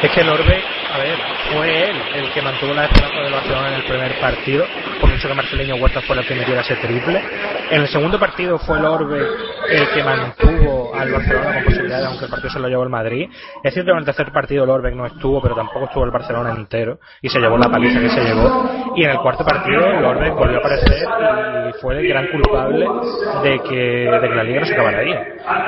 Speaker 10: Es que Lorbe, a ver, fue él el que mantuvo la esperanza del Barcelona en el primer partido, por mucho que Marcelinho Huerta fuera el que metiera ese triple. En el segundo partido fue Lorbe el que mantuvo al Barcelona con posibilidades, aunque el partido se lo llevó el Madrid. Es cierto que en el tercer partido Lorbeck no estuvo, pero tampoco estuvo el Barcelona entero y se llevó la paliza que se llevó. Y en el cuarto partido Lorbeck volvió a aparecer y fue el gran culpable de que, de que la liga no se acabara ahí.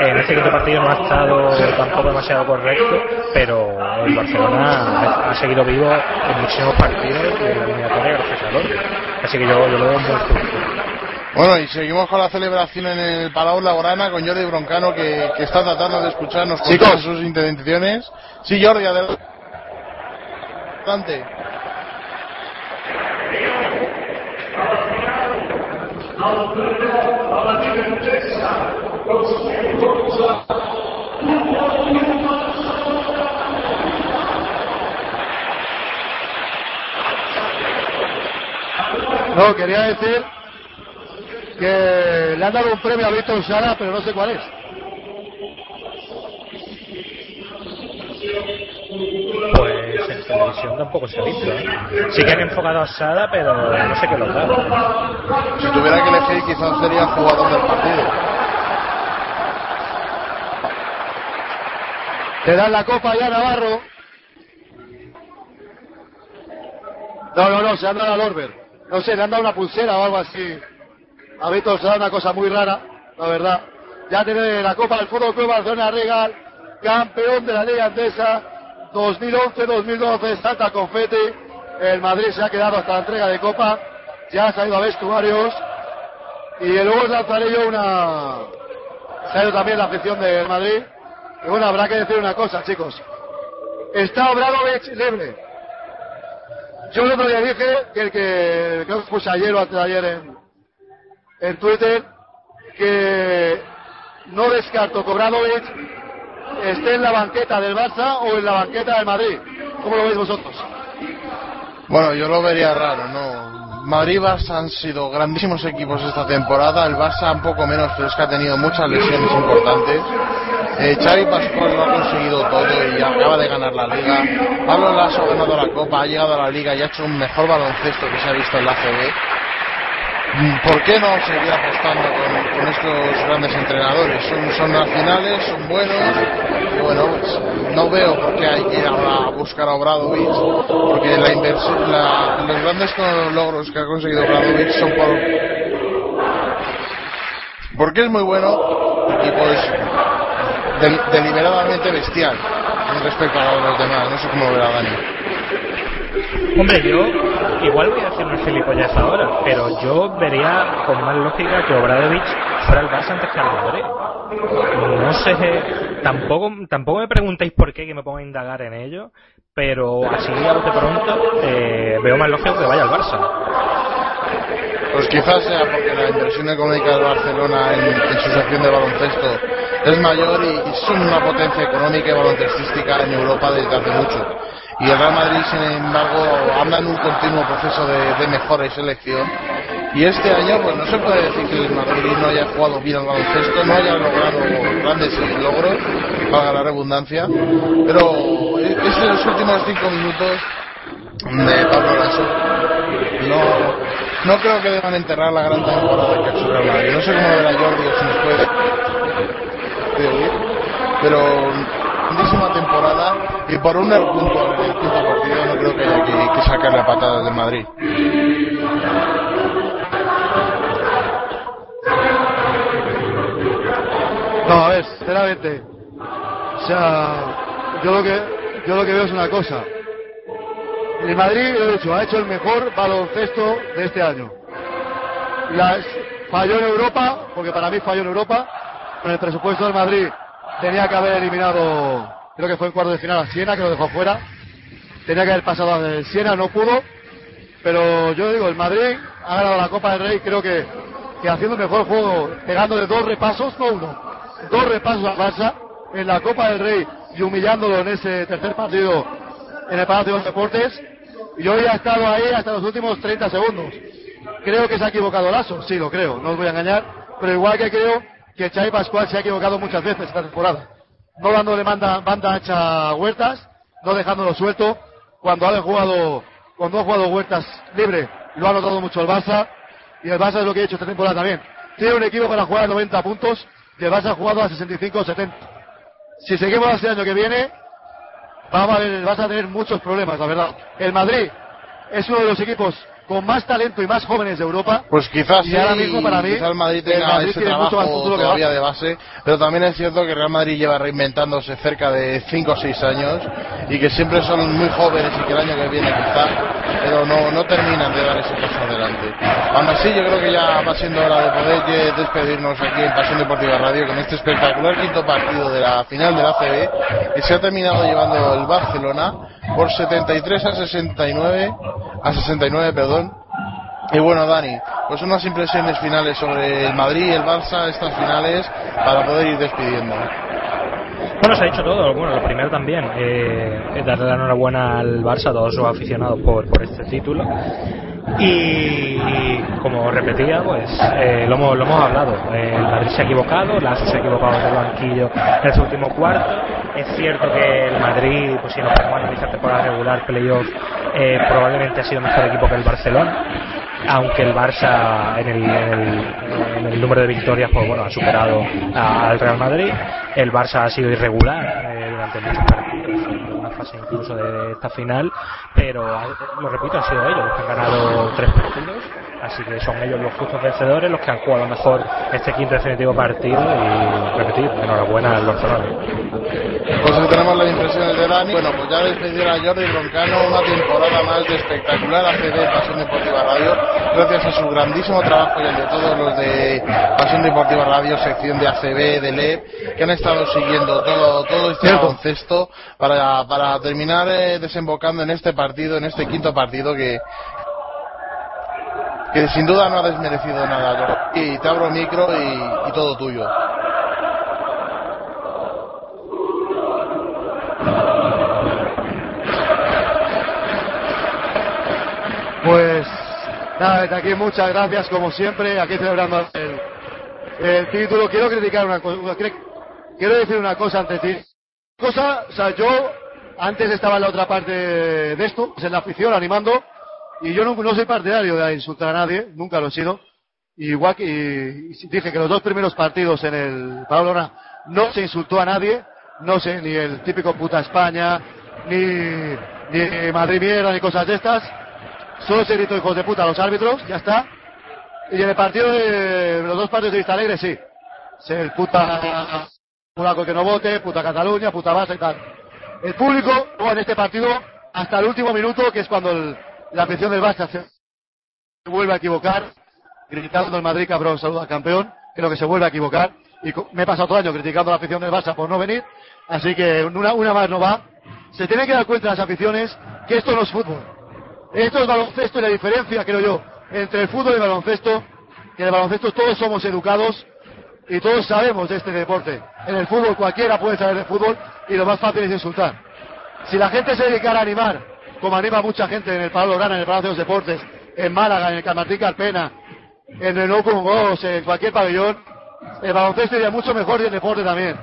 Speaker 10: En este quinto partido no ha estado tampoco demasiado correcto, pero el Barcelona ha, seguido vivo en muchísimos partidos de la eliminatoria gracias a Lorbeck. Así que yo, yo lo veo muy justo.
Speaker 6: Bueno, y seguimos con la celebración en el Palau Laurana con Jordi Broncano que, que está tratando de escucharnos con todas sus intervenciones. Sí, Jordi, adelante.
Speaker 4: No, quería decir que le han dado un premio a Víctor Sara, pero no sé cuál es.
Speaker 10: Pues en televisión tampoco se ha visto. ¿eh? Sí que han enfocado a Sada, pero no sé qué lo da.
Speaker 6: Si tuviera que elegir, quizás sería jugador del partido.
Speaker 4: Le dan la copa ya a Navarro. No, no, no, se han dado a Lorber. No sé, le han dado una pulsera o algo así. A Víctor se da una cosa muy rara, la verdad. Ya tiene la copa del Fútbol Club Barcelona Regal, campeón de la Liga Andesa 2011-2012, Santa Confeti. El Madrid se ha quedado hasta la entrega de copa. Ya se ha ido a vestuarios. Y luego os lanzaré yo una. Se ha ido también la afición del Madrid. Y bueno, habrá que decir una cosa, chicos. Está Obradovic libre. Yo el otro día dije que el que creo que puse ayer o antes ayer en, en Twitter que no descarto que esté en la banqueta del Barça o en la banqueta del Madrid. ¿Cómo lo veis vosotros?
Speaker 6: Bueno, yo lo vería raro, ¿no? Madrid y Barça han sido grandísimos equipos esta temporada. El Barça un poco menos, pero es que ha tenido muchas lesiones importantes. Eh, Xavi Pascual lo ha conseguido todo y acaba de ganar la liga. Pablo Lasso ha ganado la copa, ha llegado a la liga y ha hecho un mejor baloncesto que se ha visto en la CB. ¿Por qué no seguir apostando con, estos grandes entrenadores? Son, son nacionales, son buenos y bueno, pues, no veo por qué hay que ir a buscar a Obradovic porque la inversión, la- los grandes logros que ha conseguido Obradovic son por porque es muy bueno y pues del- deliberadamente bestial respecto a los demás. No sé cómo verá Dani.
Speaker 10: Hombre, yo igual voy a hacer una gilipollas ahora, pero yo vería con más lógica que Obradovic fuera el Barça antes que el Madrid. No sé, tampoco, tampoco me preguntéis por qué, que me pongo a indagar en ello, pero así a bote pronto eh, veo más lógico que vaya al Barça.
Speaker 6: Pues quizás sea porque la inversión económica del Barcelona en, en su sección de baloncesto es mayor y, y son una potencia económica y baloncestística en Europa desde hace mucho. Y el Real Madrid, sin embargo, anda en un continuo proceso de, mejora y selección. Y este año, pues no se puede decir que el Madrid no haya jugado bien al baloncesto, no haya logrado grandes logros, para la redundancia, pero es de los últimos cinco minutos de Pablo Lasso. No, no creo que deban enterrar la gran temporada que ha hecho el Madrid. No sé cómo verá Jordi o si nos pero grandísima temporada y por un punto en el quinto partido no creo que haya que, que sacarle a patadas del Madrid.
Speaker 4: No, a ver, sinceramente. O sea, yo lo que yo lo que veo es una cosa. El Madrid, lo he dicho, ha hecho el mejor baloncesto de este año. Las, falló en Europa, porque para mí falló en Europa. Con el presupuesto del Madrid tenía que haber eliminado, creo que fue en cuarto de final a Siena, que lo dejó fuera. Tenía que haber pasado a Siena, no pudo. Pero yo digo, el Madrid ha ganado la Copa del Rey, creo que, que haciendo mejor juego, pegándole dos repasos, no uno, dos repasos al Barça en la Copa del Rey y humillándolo en ese tercer partido en el Palacio de los Deportes. Y hoy ha estado ahí hasta los últimos 30 segundos. Creo que se ha equivocado Lasso, sí, lo creo, no os voy a engañar, pero igual que creo que Xavi Pascual se ha equivocado muchas veces esta temporada. No dándole banda, banda ancha a Huertas, no dejándolo suelto. Cuando ha jugado, cuando ha jugado Huertas libre, lo ha notado mucho el Barça. Y el Barça es lo que ha hecho esta temporada también. Tiene un equipo para jugar a 90 puntos y el Barça ha jugado a 65 o 70. Si seguimos así el año que viene, vamos a ver, a tener muchos problemas, la verdad. El Madrid es uno de los equipos con más talento y más jóvenes de Europa.
Speaker 6: Pues quizás
Speaker 4: y
Speaker 6: sí,
Speaker 4: ahora mismo para mí
Speaker 6: el Madrid
Speaker 4: el
Speaker 6: tenga
Speaker 4: Madrid
Speaker 6: ese
Speaker 4: tiene mucho más
Speaker 6: trabajo
Speaker 4: futuro que
Speaker 6: todavía
Speaker 4: Barça.
Speaker 6: de base, pero también es cierto que Real Madrid lleva reinventándose cerca de 5 o 6 años y que siempre son muy jóvenes y que el año que viene quizás, pero no, no terminan de dar ese paso adelante. Aún así yo creo que ya va siendo hora de poder despedirnos aquí en Pasión Deportiva Radio con este espectacular quinto partido de la final de la ACB que se ha terminado llevando el Barcelona por 73 a 69 a 69 perdón y bueno, Dani, pues unas impresiones finales sobre el Madrid y el Barça, estas finales, para poder ir despidiendo.
Speaker 10: Bueno, se ha dicho todo. Bueno, lo primero también, eh, darle la enhorabuena al Barça, a todos sus aficionados por, por este título. Y como repetía, pues eh, lo, hemos, lo hemos hablado. Eh, el Madrid se ha equivocado, Lasso se ha equivocado desde el banquillo en su último cuarto. Es cierto que el Madrid, pues si nos ponemos a analizar temporada regular, playoff, eh, probablemente ha sido mejor equipo que el Barcelona aunque el Barça en el, número de victorias pues bueno ha superado a- al Real Madrid. El Barça ha sido irregular eh, durante muchos partidos alguna fase incluso de esta final pero ha- lo repito han sido ellos los que han ganado tres partidos así que son ellos los justos vencedores los que han jugado mejor este quinto definitivo partido y repetir enhorabuena al Barcelona
Speaker 6: Pues tenemos las impresiones de Dani. Bueno, pues ya despedir a Jordi Broncano una temporada más de espectacular ACB Pasión Deportiva Radio, gracias a su grandísimo trabajo y el de todos los de Pasión Deportiva Radio, sección de ACB, de LEP, que han estado siguiendo todo, todo este
Speaker 4: Cierto.
Speaker 6: baloncesto para, para terminar eh, desembocando en este partido, en este quinto partido que, que sin duda no ha desmerecido nada. Y te abro micro y, y todo tuyo.
Speaker 4: Pues nada, desde aquí muchas gracias como siempre, aquí celebrando el, el título. Quiero criticar una cosa, quiero decir una cosa antes de cosa, o sea, yo antes estaba en la otra parte de esto, en la afición, animando, y yo no, no soy partidario de insultar a nadie, nunca lo he sido. Igual que y dije que los dos primeros partidos en el Pablo no se insultó a nadie, no sé, ni el típico puta España, ni, ni Madrid mierda, ni cosas de estas. Solo se gritó hijos de puta los árbitros, ya está. Y en el partido de los dos partidos de Vista Alegre, sí. El puta polaco que no vote, puta Cataluña, puta base y tal. El público, en este partido, hasta el último minuto, que es cuando el, la afición del Barça se vuelve a equivocar, gritando el Madrid cabrón, saluda al campeón, creo que se vuelve a equivocar. Y me he pasado todo el año criticando a la afición del Barça por no venir, así que una, una más no va. Se tiene que dar cuenta las aficiones que esto no es fútbol. Esto es baloncesto y la diferencia, creo yo, entre el fútbol y el baloncesto, que en el baloncesto todos somos educados y todos sabemos de este deporte. En el fútbol cualquiera puede saber de fútbol y lo más fácil es insultar. Si la gente se dedicara a animar, como anima mucha gente en el Pablo Grana, en el Palacio de los Deportes, en Málaga, en el Camartín Carpena, en el Ocungos, en cualquier pabellón, el baloncesto iría mucho mejor y el deporte también.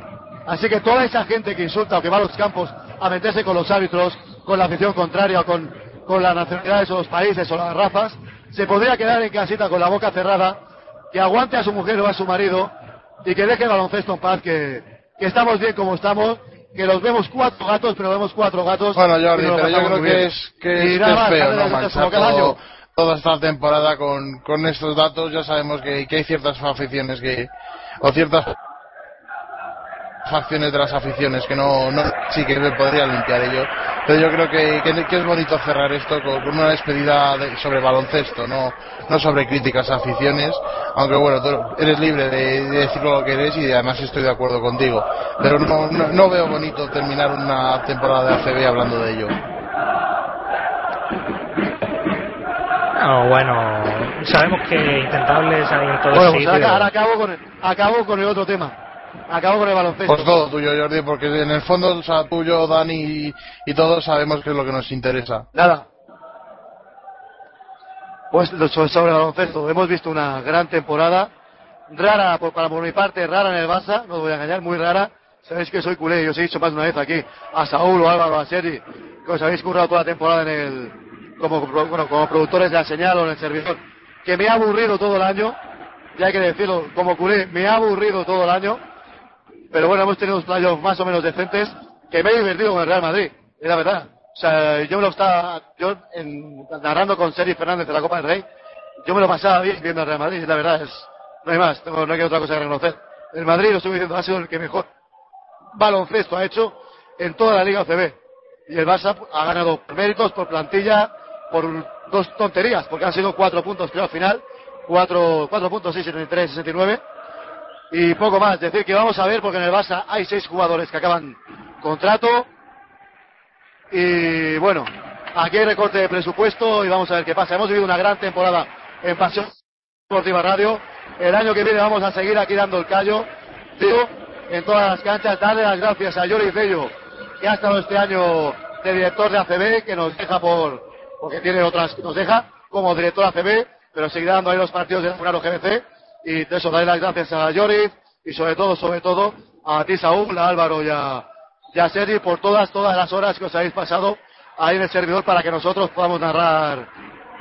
Speaker 4: Así que toda esa gente que insulta o que va a los campos a meterse con los árbitros, con la afición contraria con, con las nacionalidades o los países o las razas, se podría quedar en casita con la boca cerrada, que aguante a su mujer o a su marido y que deje el baloncesto en paz, que, que estamos bien como estamos, que los vemos cuatro gatos, pero vemos cuatro gatos.
Speaker 6: Bueno, Jordi, pero yo creo que es, que es, feo, ¿no? Manchar todo, toda esta temporada con, con estos datos, ya sabemos que, que hay ciertas aficiones que, o ciertas facciones de las aficiones que no, no sí que podría limpiar ello pero yo creo que, que, es bonito cerrar esto con, una despedida sobre baloncesto no no sobre críticas a aficiones aunque bueno tú eres libre de, de decir lo que eres y además estoy de acuerdo contigo pero no, no, no veo bonito terminar una temporada de ACB hablando de ello
Speaker 10: no, bueno, sabemos que intentables hay en todo
Speaker 4: bueno,
Speaker 10: pues.
Speaker 4: Ahora acabo con, el, acabo con el otro tema. Acabo con el baloncesto.
Speaker 6: Pues todo tuyo, Jordi, porque en el fondo, o sea, tuyo, Dani y, y todos sabemos que es lo que nos interesa.
Speaker 4: Nada. Pues sobre el baloncesto, hemos visto una gran temporada, rara por, para por mi parte, rara en el Barça, no os voy a engañar, muy rara. Sabéis que soy culé, yo os he dicho más de una vez aquí, a Saúl o Álvaro, a Seri, que os habéis currado toda la temporada en el, como, bueno, como productores de la señal o en el servidor, que me ha aburrido todo el año, ya hay que decirlo, como culé, me ha aburrido todo el año, pero bueno, hemos tenido unos playoffs más o menos decentes, que me he divertido con el Real Madrid, es la verdad. O sea, yo me lo estaba, yo narrando con Seri Fernández de la Copa del Rey, yo me lo pasaba bien viendo al Real Madrid, es la verdad, es, no hay más, no, no hay otra cosa que reconocer. El Madrid, lo estoy diciendo, ha sido el que mejor baloncesto ha hecho en toda la Liga OCB. Y el Barça ha ganado por méritos, por plantilla, por dos tonterías, porque han sido cuatro puntos creo al final, cuatro, cuatro puntos, sí, 73, 69, y poco más. Decir que vamos a ver, porque en el Barça hay seis jugadores que acaban contrato, y bueno, aquí hay recorte de presupuesto y vamos a ver qué pasa. Hemos vivido una gran temporada en Pasión Deportiva Radio. El año que viene vamos a seguir aquí dando el callo, digo, en todas las canchas. Darle las gracias a Yori Fello, que ha estado este año de director de ACB, que nos deja por, porque tiene otras nos deja como director ACB, pero seguirá dando ahí los partidos del Furano GBC. Y de eso, darle las gracias a Yori y sobre todo, sobre todo, a ti Saúl, a Álvaro y a, y a Sergi por todas, todas las horas que os habéis pasado ahí en el servidor para que nosotros podamos narrar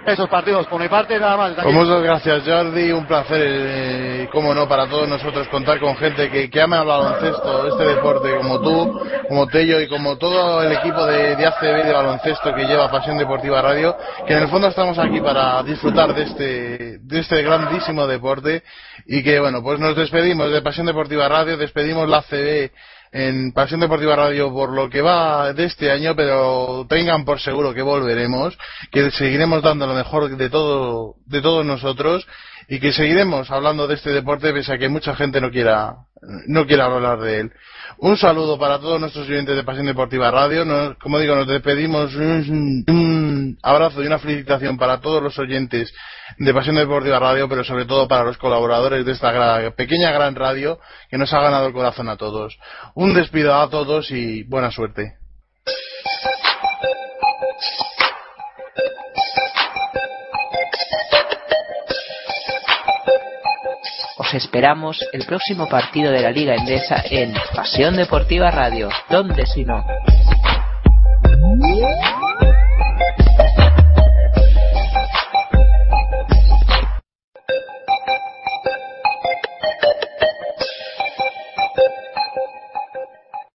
Speaker 4: esos partidos. Por mi parte, nada más.
Speaker 6: Pues muchas gracias, Jordi. Un placer, eh, como no, para todos nosotros contar con gente que, ama el baloncesto, este deporte, como tú, como Tello y como todo el equipo de, de ACB de baloncesto que lleva Pasión Deportiva Radio, que en el fondo estamos aquí para disfrutar de este, de este grandísimo deporte y que, bueno, pues nos despedimos de Pasión Deportiva Radio, despedimos la ACB en Pasión Deportiva Radio por lo que va de este año, pero tengan por seguro que volveremos, que seguiremos dando lo mejor de todo, de todos nosotros y que seguiremos hablando de este deporte pese a que mucha gente no quiera, no quiera hablar de él. Un saludo para todos nuestros oyentes de Pasión Deportiva Radio. Nos, como digo, nos despedimos. Abrazo y una felicitación para todos los oyentes de Pasión Deportiva Radio, pero sobre todo para los colaboradores de esta pequeña gran radio que nos ha ganado el corazón a todos. Un despido a todos y buena suerte.
Speaker 1: Os esperamos el próximo partido de la Liga Endesa en Pasión Deportiva Radio. ¿Dónde si no?